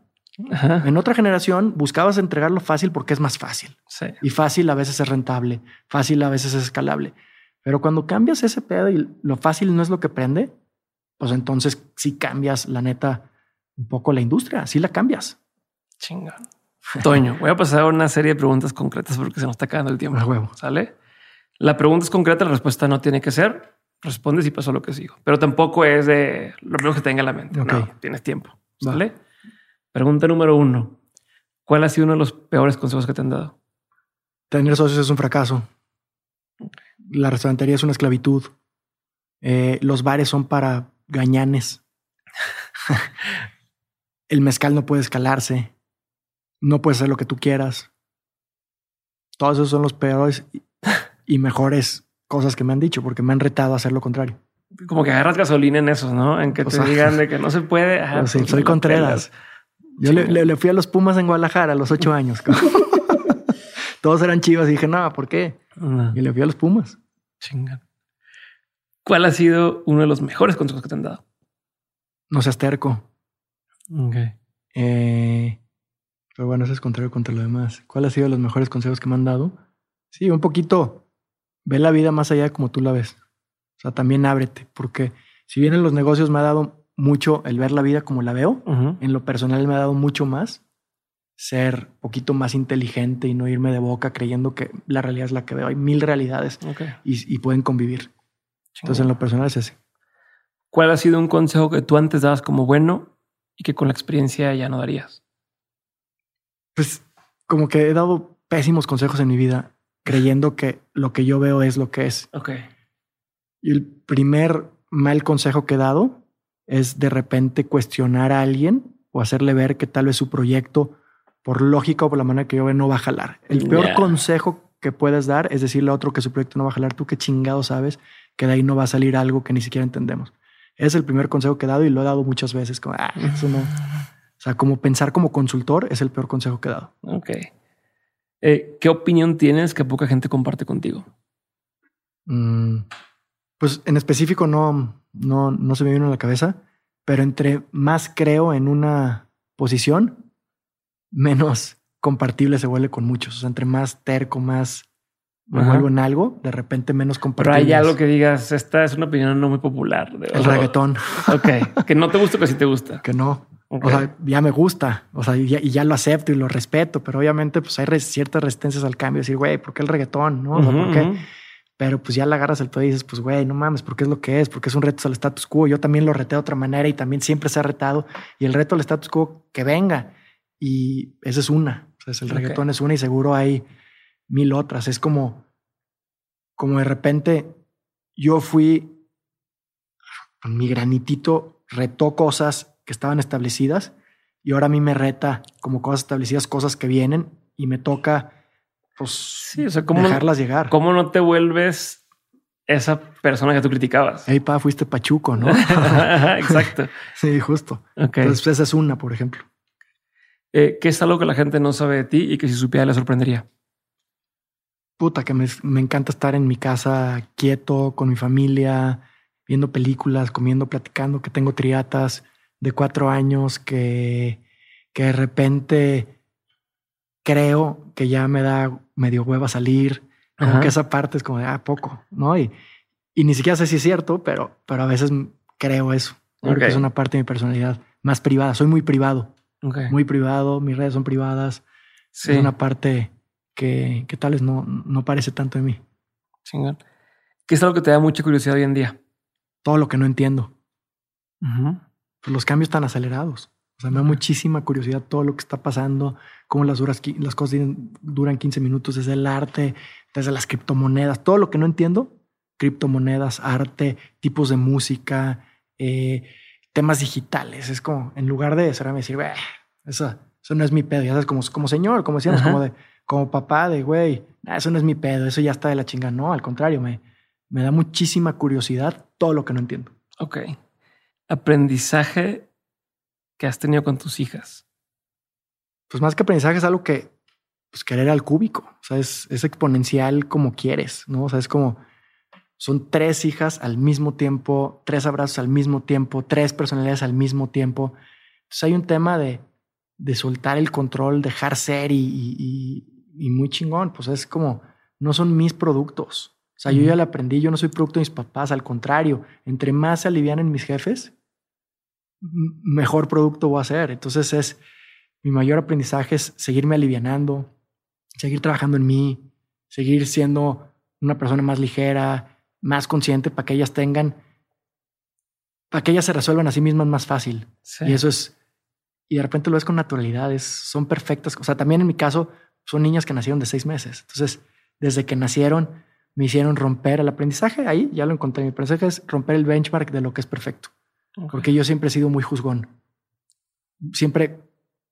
En otra generación buscabas entregarlo fácil porque es más fácil. Y fácil a veces es rentable, fácil a veces es escalable. Pero cuando cambias ese pedo y lo fácil no es lo que prende, pues entonces sí cambias la neta un poco la industria, sí la cambias. Chinga. Toño, voy a pasar a una serie de preguntas concretas porque se nos está acabando el tiempo. huevo. ¿Sale? La pregunta es concreta, la respuesta no tiene que ser. Respondes y pasó lo que sigo. Pero tampoco es de lo primero que tenga en la mente. No, tienes tiempo. ¿Sale? Pregunta número uno. ¿Cuál ha sido uno de los peores consejos que te han dado? Tener socios es un fracaso. La restaurantería es una esclavitud. Eh, los bares son para gañanes. El mezcal no puede escalarse. No puede hacer lo que tú quieras. Todos esos son los peores y mejores cosas que me han dicho porque me han retado a hacer lo contrario. Como que agarras gasolina en esos, ¿no? En que te digan de que no se puede. Pues soy Contreras. Yo le, fui a los Pumas en Guadalajara a los ocho años. Todos eran chivas y dije, no, ¿por qué? Y le fui a los Pumas. Chinga. ¿Cuál ha sido uno de los mejores consejos que te han dado? No seas terco. Ok. Eh, pero bueno, eso es contrario contra lo demás. ¿Cuál ha sido los mejores consejos que me han dado? Sí, un poquito. Ve la vida más allá de como tú la ves. O sea, también ábrete, porque si bien en los negocios me ha dado mucho el ver la vida como la veo. En lo personal me ha dado mucho más ser poquito más inteligente y no irme de boca creyendo que la realidad es la que veo. Hay mil realidades y, pueden convivir. Entonces, en lo personal es ese. ¿cuál ha sido un consejo que tú antes dabas como bueno y que con la experiencia ya no darías? Pues como que he dado pésimos consejos en mi vida, creyendo que lo que yo veo es lo que es. Ok. Y el primer mal consejo que he dado es de repente cuestionar a alguien o hacerle ver que tal vez su proyecto, por lógica o por la manera que yo veo, no va a jalar. El peor consejo que puedes dar es decirle a otro que su proyecto no va a jalar. Tú qué chingado sabes que de ahí no va a salir algo que ni siquiera entendemos. Es el primer consejo que he dado y lo he dado muchas veces. Como, ah, eso no. O sea, como pensar como consultor es el peor consejo que he dado. Ok. Eh, ¿Qué opinión tienes que poca gente comparte contigo? Mm, pues en específico no, no, no se me vino a la cabeza, pero entre más creo en una posición, menos compartible se vuelve con muchos. O sea, entre más terco, más me Ajá. vuelvo en algo, de repente menos Pero compartible. hay algo que digas, esta es una opinión no muy popular. de- El reggaetón, Ok. Que no te gusta, que sí te gusta. que no. O sea, ya me gusta, o sea, y ya, y ya lo acepto y lo respeto, pero obviamente pues hay res- ciertas resistencias al cambio. Decir, güey, ¿por qué el reggaetón? ¿No? O sea, ¿por qué? Pero pues ya le agarras el pedo y dices, pues güey, no mames, porque es lo que es, porque es un reto al status quo. Yo también lo reté de otra manera y también siempre se ha retado. Y el reto al status quo, que venga. Y esa es una. O sea, es el reggaetón es una y seguro hay mil otras. Es como, como de repente yo fui con mi granitito, retó cosas que estaban establecidas y ahora a mí me reta como cosas establecidas, cosas que vienen y me toca pues Sí, o sea, ¿cómo, dejarlas llegar. ¿cómo no te vuelves esa persona que tú criticabas? Ey, pa, fuiste pachuco, ¿no? Exacto. sí, justo. Entonces, esa es una, por ejemplo. Eh, ¿Qué es algo que la gente no sabe de ti y que si supiera le sorprendería? Puta, que me, me encanta estar en mi casa quieto, con mi familia, viendo películas, comiendo, platicando, que tengo triatas de cuatro años, que, que de repente creo que ya me da medio hueva salir. Como Ajá. que esa parte es como de, ah, poco, ¿no? Y, y ni siquiera sé si es cierto, pero, pero a veces creo eso. Creo que es una parte de mi personalidad más privada. Soy muy privado. Muy privado, mis redes son privadas. Sí. Es una parte que, que tal vez no, no parece tanto de mí. Chingón. ¿Qué es algo que te da mucha curiosidad hoy en día? Todo lo que no entiendo. Pues los cambios están acelerados. O sea, me da muchísima curiosidad todo lo que está pasando, cómo las, duras, las cosas duran- duran 15 minutos, desde el arte, desde las criptomonedas, todo lo que no entiendo, criptomonedas, arte, tipos de música, eh, temas digitales. Es como, en lugar de cerrarme y decir, "Bah, eso, eso no es mi pedo, ya sabes, como, como señor, como decíamos, Ajá. como de, como papá de, güey, "Nah, eso no es mi pedo, eso ya está de la chinga. No, al contrario, me, me da muchísima curiosidad todo lo que no entiendo. Ok. Aprendizaje que has tenido con tus hijas. Pues más que aprendizaje es algo que, pues querer al cúbico, o sea, es, es exponencial como quieres, ¿no? O sea, es como, son tres hijas al mismo tiempo, tres abrazos al mismo tiempo, tres personalidades al mismo tiempo. Entonces hay un tema de, de soltar el control, dejar ser y, y- y- y muy chingón, pues es como, no son mis productos. O sea, yo ya lo aprendí, yo no soy producto de mis papás, al contrario, entre más se alivianen mis jefes, mejor producto voy a hacer. Entonces es, mi mayor aprendizaje es seguirme alivianando, seguir trabajando en mí, seguir siendo una persona más ligera, más consciente para que ellas tengan, para que ellas se resuelvan a sí mismas más fácil. Sí. Y eso es, y de repente lo ves con naturalidad, es- son perfectas. O sea, también en mi caso son niñas que nacieron de seis meses. Entonces, desde que nacieron, me hicieron romper el aprendizaje. Ahí ya lo encontré. Mi aprendizaje es romper el benchmark de lo que es perfecto. Ok. Porque yo siempre he sido muy juzgón. Siempre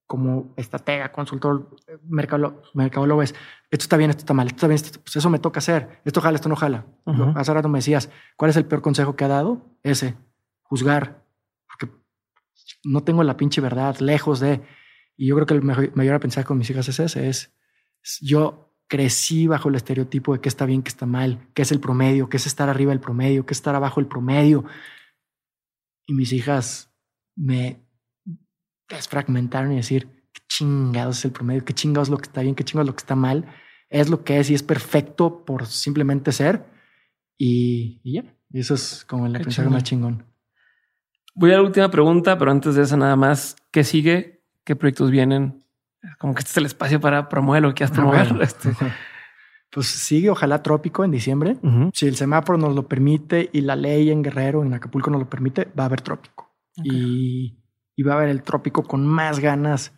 como estratega, consultor, mercadólogo, mercadólogo es, esto está bien, esto está mal, esto está bien, esto, pues eso me toca hacer, esto jala, esto no jala. Lo- Ujú. hace rato me decías, ¿cuál es el peor consejo que ha dado? Ese, juzgar, porque no tengo la pinche verdad, lejos de, y yo creo que el mejor, mayor aprendizaje con mis hijas es ese, es, es yo crecí bajo el estereotipo de qué está bien, qué está mal, qué es el promedio, qué es estar arriba del promedio, qué es estar abajo del promedio. Y mis hijas me desfragmentaron y decir, qué chingados es el promedio, qué chingados es lo que está bien, qué chingados es lo que está mal, es lo que es y es perfecto por simplemente ser. Y, y ya, y eso es como el aprendizaje más chingón. Voy a la última pregunta, pero antes de esa nada más, ¿qué sigue? ¿Qué proyectos vienen? Como que este es el espacio para promover lo que quieras promover. bueno. Este, pues sigue ojalá trópico en diciembre. Si el semáforo nos lo permite y la ley en Guerrero, en Acapulco nos lo permite, va a haber trópico. Y, va a haber el trópico con más ganas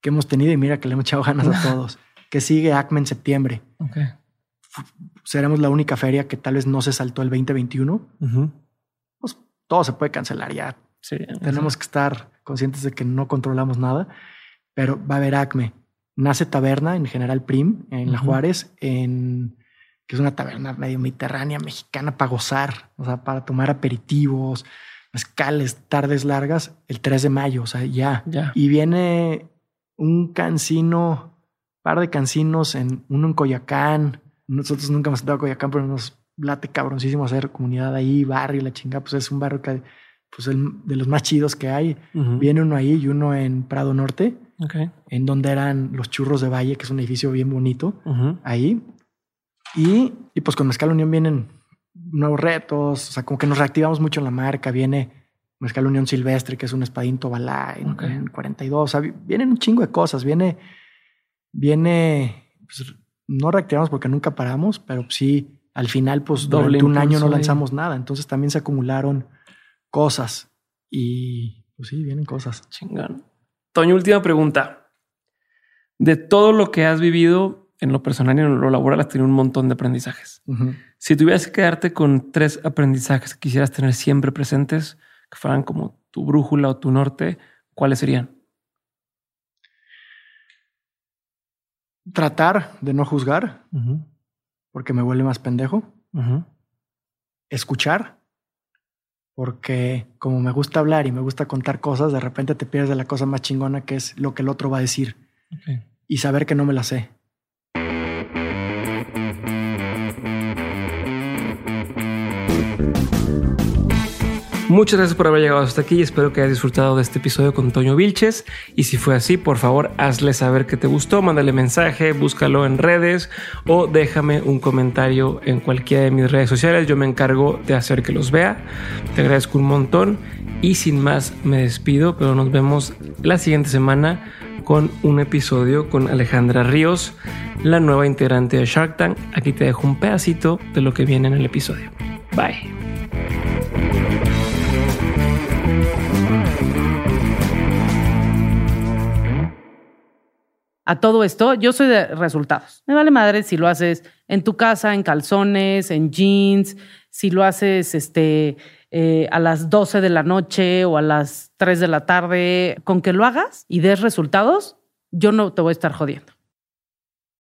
que hemos tenido. Y mira que le hemos echado ganas a todos. que sigue ACME en septiembre. Seremos la única feria que tal vez no se saltó el 2021. Pues todo se puede cancelar ya. Tenemos que estar conscientes de que no controlamos nada, pero va a haber ACME nace taberna en General Prim, en La Juárez, en que es una taberna medio mediterránea mexicana para gozar, o sea, para tomar aperitivos, mezcales, tardes largas, el 3 de mayo, o sea, ya. Y viene un cancino, par de cancinos, en, uno en Coyacán. Nosotros nunca hemos estado a Coyacán, pero nos late cabroncísimo hacer comunidad ahí, barrio, la chingada, pues es un barrio que, pues de los más chidos que hay. Viene uno ahí y uno en Prado Norte en donde eran los churros de Valle, que es un edificio bien bonito ahí. Y, y, pues con Mezcal Unión vienen nuevos retos, o sea, como que nos reactivamos mucho en la marca, viene Mezcal Unión Silvestre, que es un espadín Tobalá en, 42, o sea, vienen un chingo de cosas, viene, viene, pues, no reactivamos porque nunca paramos, pero sí, al final, pues Doble durante un año no lanzamos nada, entonces también se acumularon cosas. Y pues sí, vienen cosas. Chingón. Toño, última pregunta. De todo lo que has vivido en lo personal y en lo laboral, has tenido un montón de aprendizajes. Si tuvieras que quedarte con tres aprendizajes que quisieras tener siempre presentes, que fueran como tu brújula o tu norte, ¿cuáles serían? Tratar de no juzgar, porque me vuelve más pendejo. Escuchar porque como me gusta hablar y me gusta contar cosas, de repente te pierdes de la cosa más chingona que es lo que el otro va a decir y saber que no me la sé. Muchas gracias por haber llegado hasta aquí y espero que hayas disfrutado de este episodio con Toño Vilches. Y si fue así, por favor, hazle saber que te gustó, mándale mensaje, búscalo en redes o déjame un comentario en cualquiera de mis redes sociales. Yo me encargo de hacer que los vea. Te agradezco un montón y sin más me despido, pero nos vemos la siguiente semana con un episodio con Alejandra Ríos, la nueva integrante de Shark Tank. Aquí te dejo un pedacito de lo que viene en el episodio. Bye. A todo esto, yo soy de resultados. Me vale madre si lo haces en tu casa, en calzones, en jeans, si lo haces este, eh, a las 12 de la noche o a las 3 de la tarde, con que lo hagas y des resultados, yo no te voy a estar jodiendo.